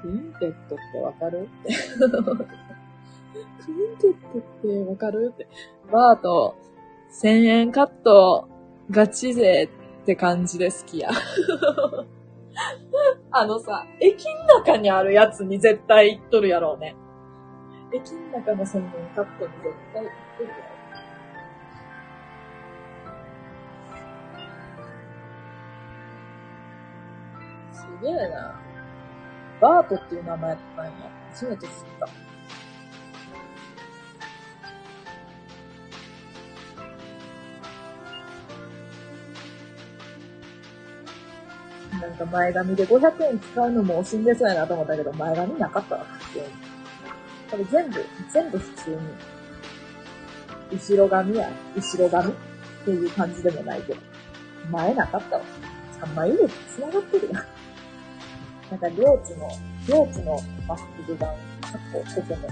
クインテットってわかる？って。クインテットってわかる？って。バート、1000円カット、ガチ勢って感じで好きや。あのさ、駅の中にあるやつに絶対行っとるやろうね。駅の中の1000円カットに絶対行っとるやろ。すげえな。バートっていう名前やったんや。初めて知った。なんか前髪で500円使うのも惜しんでそうやなと思ったけど、前髪なかったわ、普通に。これ全部、全部普通に。後ろ髪や、後ろ髪っていう感じでもないけど。前なかったわ。3枚入れて繋がってるやん。なんか、両津の、両津のマスクが、かっこ、ここも。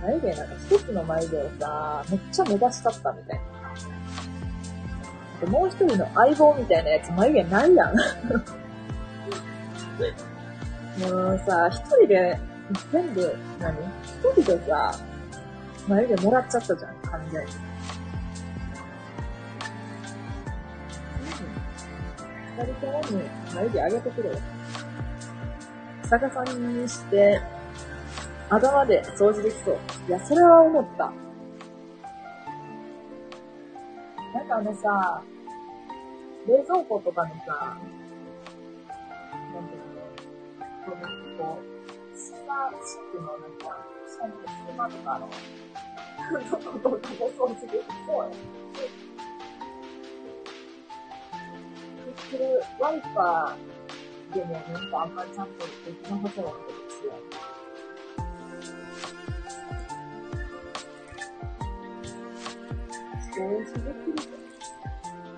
眉毛なんか一つの眉毛をさ、めっちゃ目指したったみたいな。でもう一人の相棒みたいなやつ眉毛ないやん。もうさ、一人で、全部、何？一人でさ、眉毛もらっちゃったじゃん、完全に。二人ともに眉毛上げてくれよ。逆さにして、頭で掃除できそう。いや、それは思った。あのさ、冷蔵庫とかのさ、なんていうの、こうなんかこう、隙間、シンクのなんか、下に隙間とかの、とことかも掃除できそうや。結局、ワイパーでもなんかあんまりちゃんとできなさそうなことですよ。掃除できる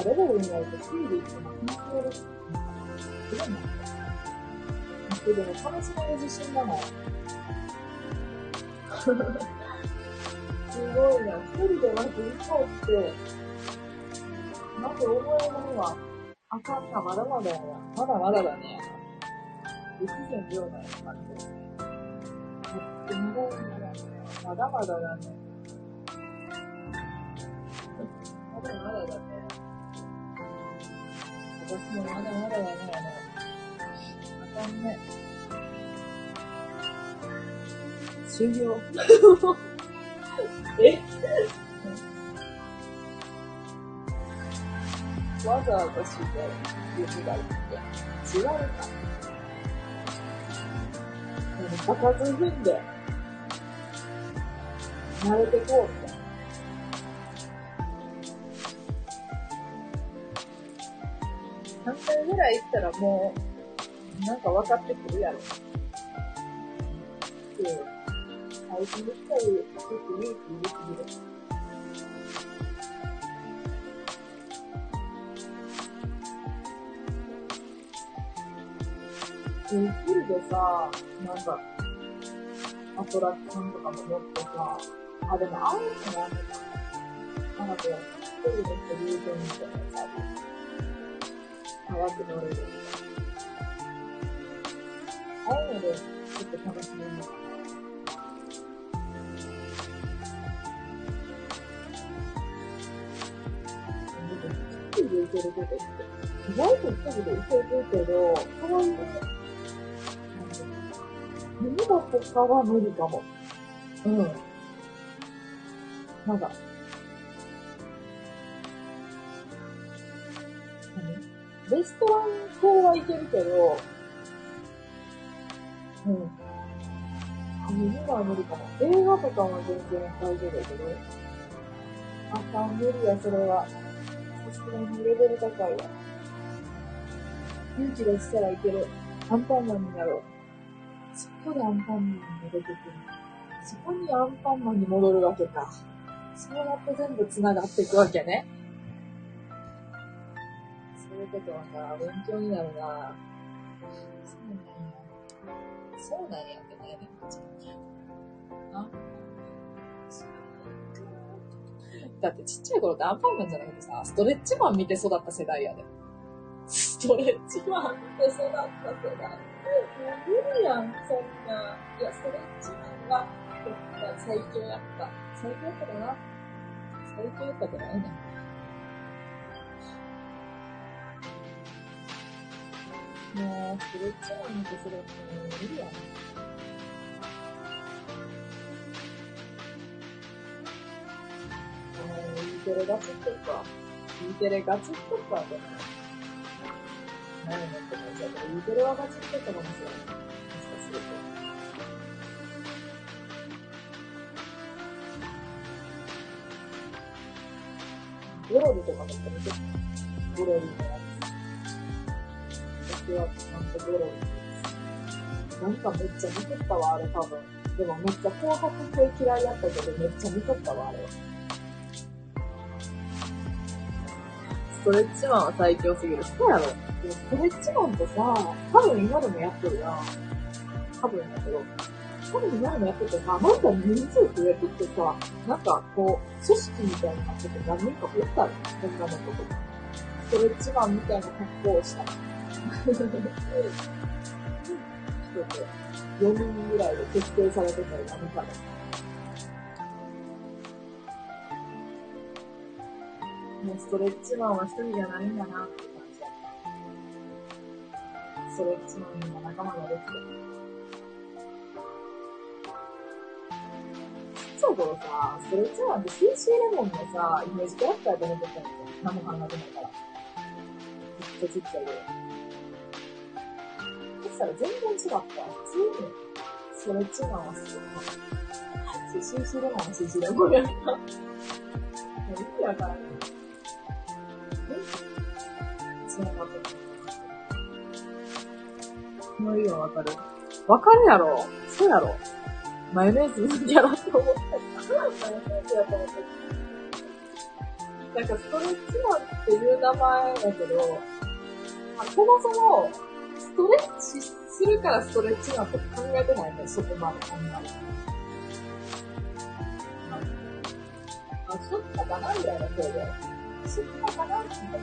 みんなレベルになると一人で行っても緊張です。すごい。な。でも楽しめる自信がない。すごい。な。一人でまず行こうって、まず思えるのは、あかんな、まだまだやな。まだまだだね。不自然量な感じですね。まだまだだね。まだまだだね。私もまだまだだね。あかんね。終了。え？わざわざして言うがって違うか。バカず踏んで、慣れてこうみたぐらい行ったらもう、なんか分かってくるやろ。で、最初に来たり、よく勇気できる。フルでさ、なんか、アトラクションとかも乗ってさ、あ、でもああいうのやめた。なんかこう、一人で人流転みたいなやつある。早く乗れるみたいな。ああいうので、ちょっと楽しめるのかな。一人で行けることって、意外と一人で行けるけど、そういう、耳が他は無理かも。うん。なんか、レストラン系はいけるけど、うん。あ、耳は無理かも。映画とかは全然大丈夫だけど、あ、無理や、それは。さすがにレベル高いわ。勇気出したらいける。アンパンマンになろう。そこでアンパンマンに出てくる。そこにアンパンマンに戻るわけか。そうやって全部繋がっていくわけね。そういうことはな、勉強になるな。そうなんや。そうなんやってね。あだってちっちゃい頃ってアンパンマンじゃなくてさ、ストレッチマン見て育った世代やで。ストレッチマン見て育った世代。もう無理やん、そんな。いや、ストレッチマンが最強やった。最強やったかな最強やったかないね。もう、ストレッチマン見て育ったの無理やん。E テレガチッとか、E テレガチッとかでも、何を持って感じだけど、E テレはガチッとかかもしれない。もしかすると。ゴロリとかもって見てゴロリのやつ。私はちゃんとゴロリです。なんかめっちゃ見てったわ、あれ多分。でもめっちゃ紅白系嫌いやったけど、めっちゃ見とったわ、あれ。ストレッチマンは最強すぎる。そうやろ。でもストレッチマンってさ、多分今でもやってるやん。多分だけど。多分今でもやっててさ、なんか人数増えてってさ、なんかこう、組織みたいになってて何人か増えたよ。女の子とか。ストレッチマンみたいな格好をしたら。人で、4人ぐらいで結成されてたよ、何かで。もうストレッチマンは一人じゃないんだなって感じだった。ストレッチマンにも仲間ができて。ちっちゃい頃さ、ストレッチマンって CC レモンのさ、イメージキャラクターで思ってたんですよ。何も考えてないから。ずっとちっちゃい頃。そたら全然違った。ついに、すれ違わせ。収集でも収集でもやっ。もう。意味わからない。えそながってこの色わかるわかるやろそう。やろマヨネーズ人気やなう。て思った。マヨネーズやと思った。なんかストレッチマンっていう。名前だけど、そもそも、ストレッチするからストレッチマンって考えてないね、そこまで考えて。あ、ちょっとかなみたいな声で。ちょっとかなみたいな。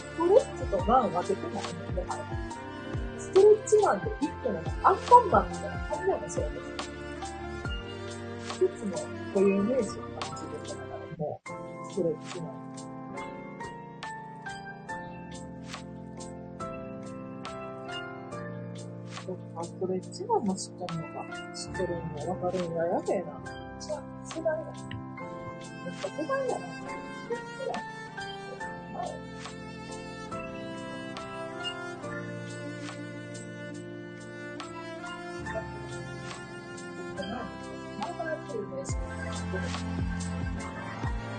ストレッチとマン分けてないね、もはや。ストレッチマンって一個のアンパンマンみたいな感じなんですよね。一つの固有名詞を感じてたから、もう、ストレッチマン。そっか、ストレッチマンも知ってんのか。知ってるんや、わかるんや、やべえな。じゃあ、世代だ。めっちゃ世代やな。世代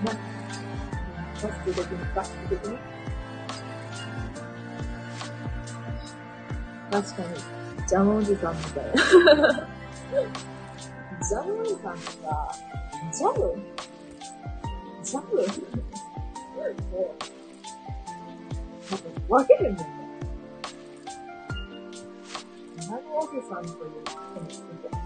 バスケ的に、バスケ的に。確かに、ジャム。おじさんみたいな。ジャム。おじさんってさ、ジャム。ジャム。もう、分けるんだよね。ジャム。おじさんという人もいて。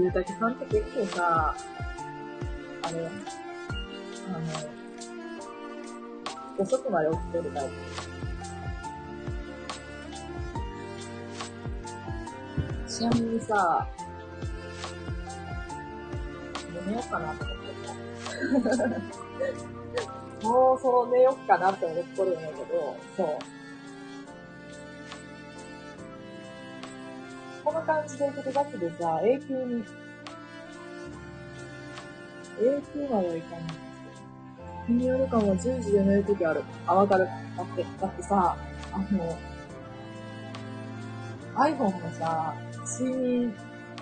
ゆうたけさんって結構さ、あれ、あの、遅くまで起きてるタイプ。ちなみにさ、寝ようかなと思ってた。もうそろ寝よっかなって思っとるんだけど、そう。この感じで行くとガチでさ、永久に、永久まではいかないんですけど。日によるかも10時で寝るときある。あ、わかる。だって、だってさ、あの、iPhone のさ、睡眠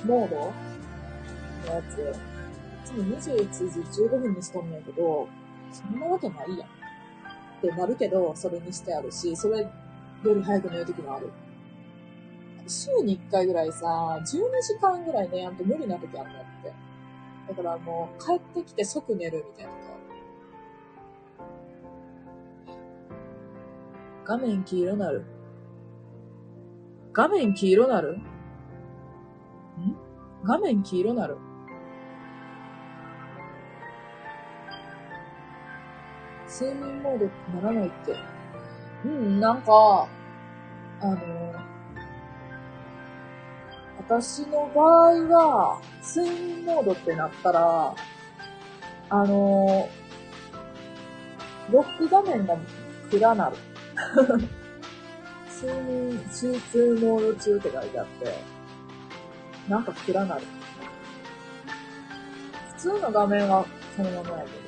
モードのやつ、いつも21時15分にしとんねんけど、そんなわけないやん。ってなるけど、それにしてあるし、それより早く寝るときもある。週に1回ぐらいさ、12時間ぐらい寝やんと無理な時あるんだって。だからもう、帰ってきて即寝るみたいな時ある。画面黄色なる。画面黄色なる？ん？画面黄色なる？睡眠モードならないって。うん、なんか、あの、私の場合は、睡眠モードってなったら、あの、ロック画面が暗なる。睡眠集中モード中って書いてあって、なんか暗なる。普通の画面はそのままやけど。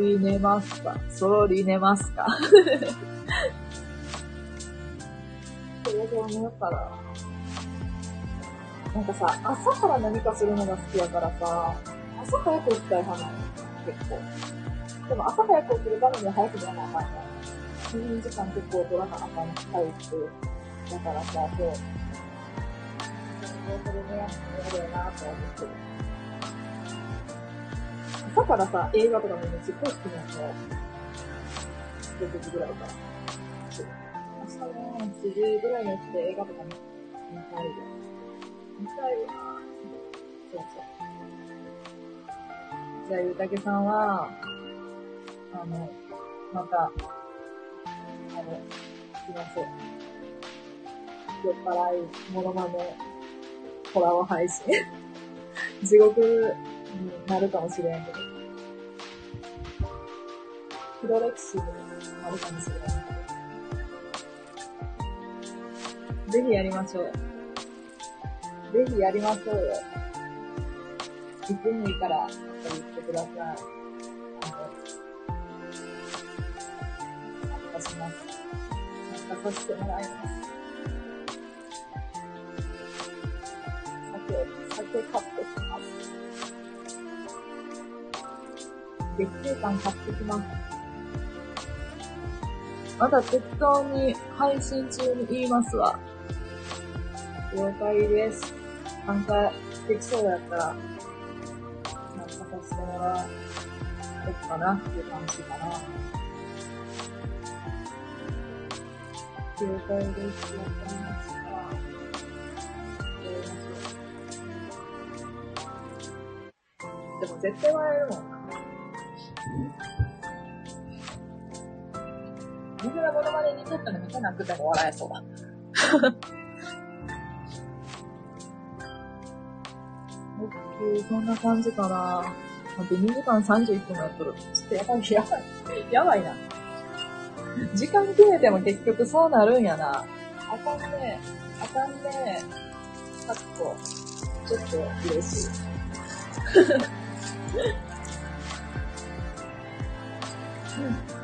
り寝ますかそり寝ますか？それで寝ようかな。なんかさ、朝から何かするのが好きやからさ、朝早く起きたい派なの？結構。でも朝早く起きるためには早く寝なあかんから。睡眠時間結構取らなあかんタイプだからさ、そう。それでね、嫌だよなと思ってる。朝からさ、映画とか見るのすっごい。好きなんだよ。6時ぐらい。から。明日の7時ぐらい。に起きて映画とかも見たい。よ。見たい。わ。そうそう。じゃあ、ゆうたけさんは、あの、また、あの、行きましょう。酔っ払い、モノマネ、コラボ配信。地獄になるかもしれんけど。黒歴史になるかもしれない。ぜひやりましょう。ぜひやりましょうよ。いつでもいいから、やっぱり言ってください。参加します。参加させてもらいます。酒、酒買ってきます。月経感買ってきます。まだ適当に配信中に言いますわ。了解です。参加できそうやったら、参加させてもらえるかなっていう感じかな。了解です。わかりました。でも絶対笑えるもんな。自分がモノマネにとったの見てなくても笑えそうだ。オッケー、そんな感じかな。待って、2時間31分やっとる。ちょっとやばい、やばい。やばいな。時間決めても結局そうなるんやな。あかんね。あかんね。かっこ、ちょっと嬉しい。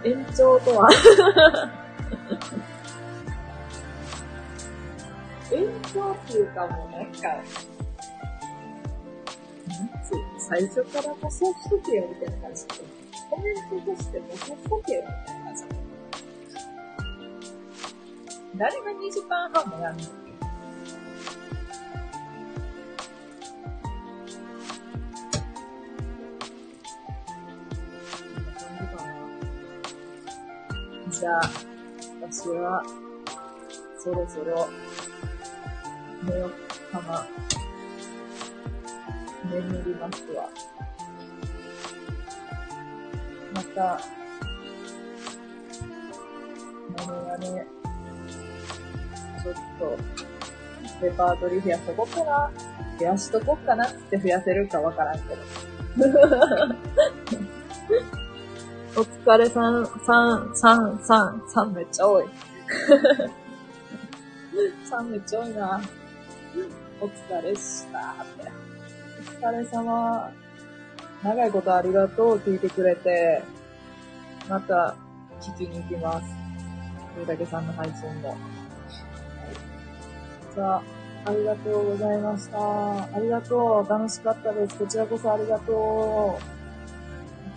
延長とは。延長っていうかもうなんか、なんつうの最初からもそうしとけよみたいな感じ。で、コメントとしてもそうしとけよみたいな感じ。誰が2時間半もやんの？じゃあ、私は、そろそろ、寝ようかな。眠りますわ。また、何がね、ちょっと、レパートリー増やしとこっかな。増やしとこっかなって増やせるかわからんけど。お疲れさん、さん、さん、さん、さんめっちゃ多い。さんめっちゃ多いな。お疲れしたって。お疲れ様。長いことありがとう、聞いてくれて。また、聞きに行きます。ゆうたけさんの配信も。じゃあ、ありがとうございました。ありがとう。楽しかったです。こちらこそありがとう。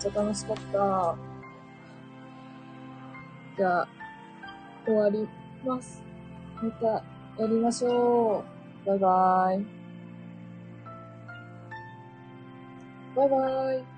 ちゃ楽しかった。じゃあ、終わります。またやりましょう。バイバイ。バイバイ。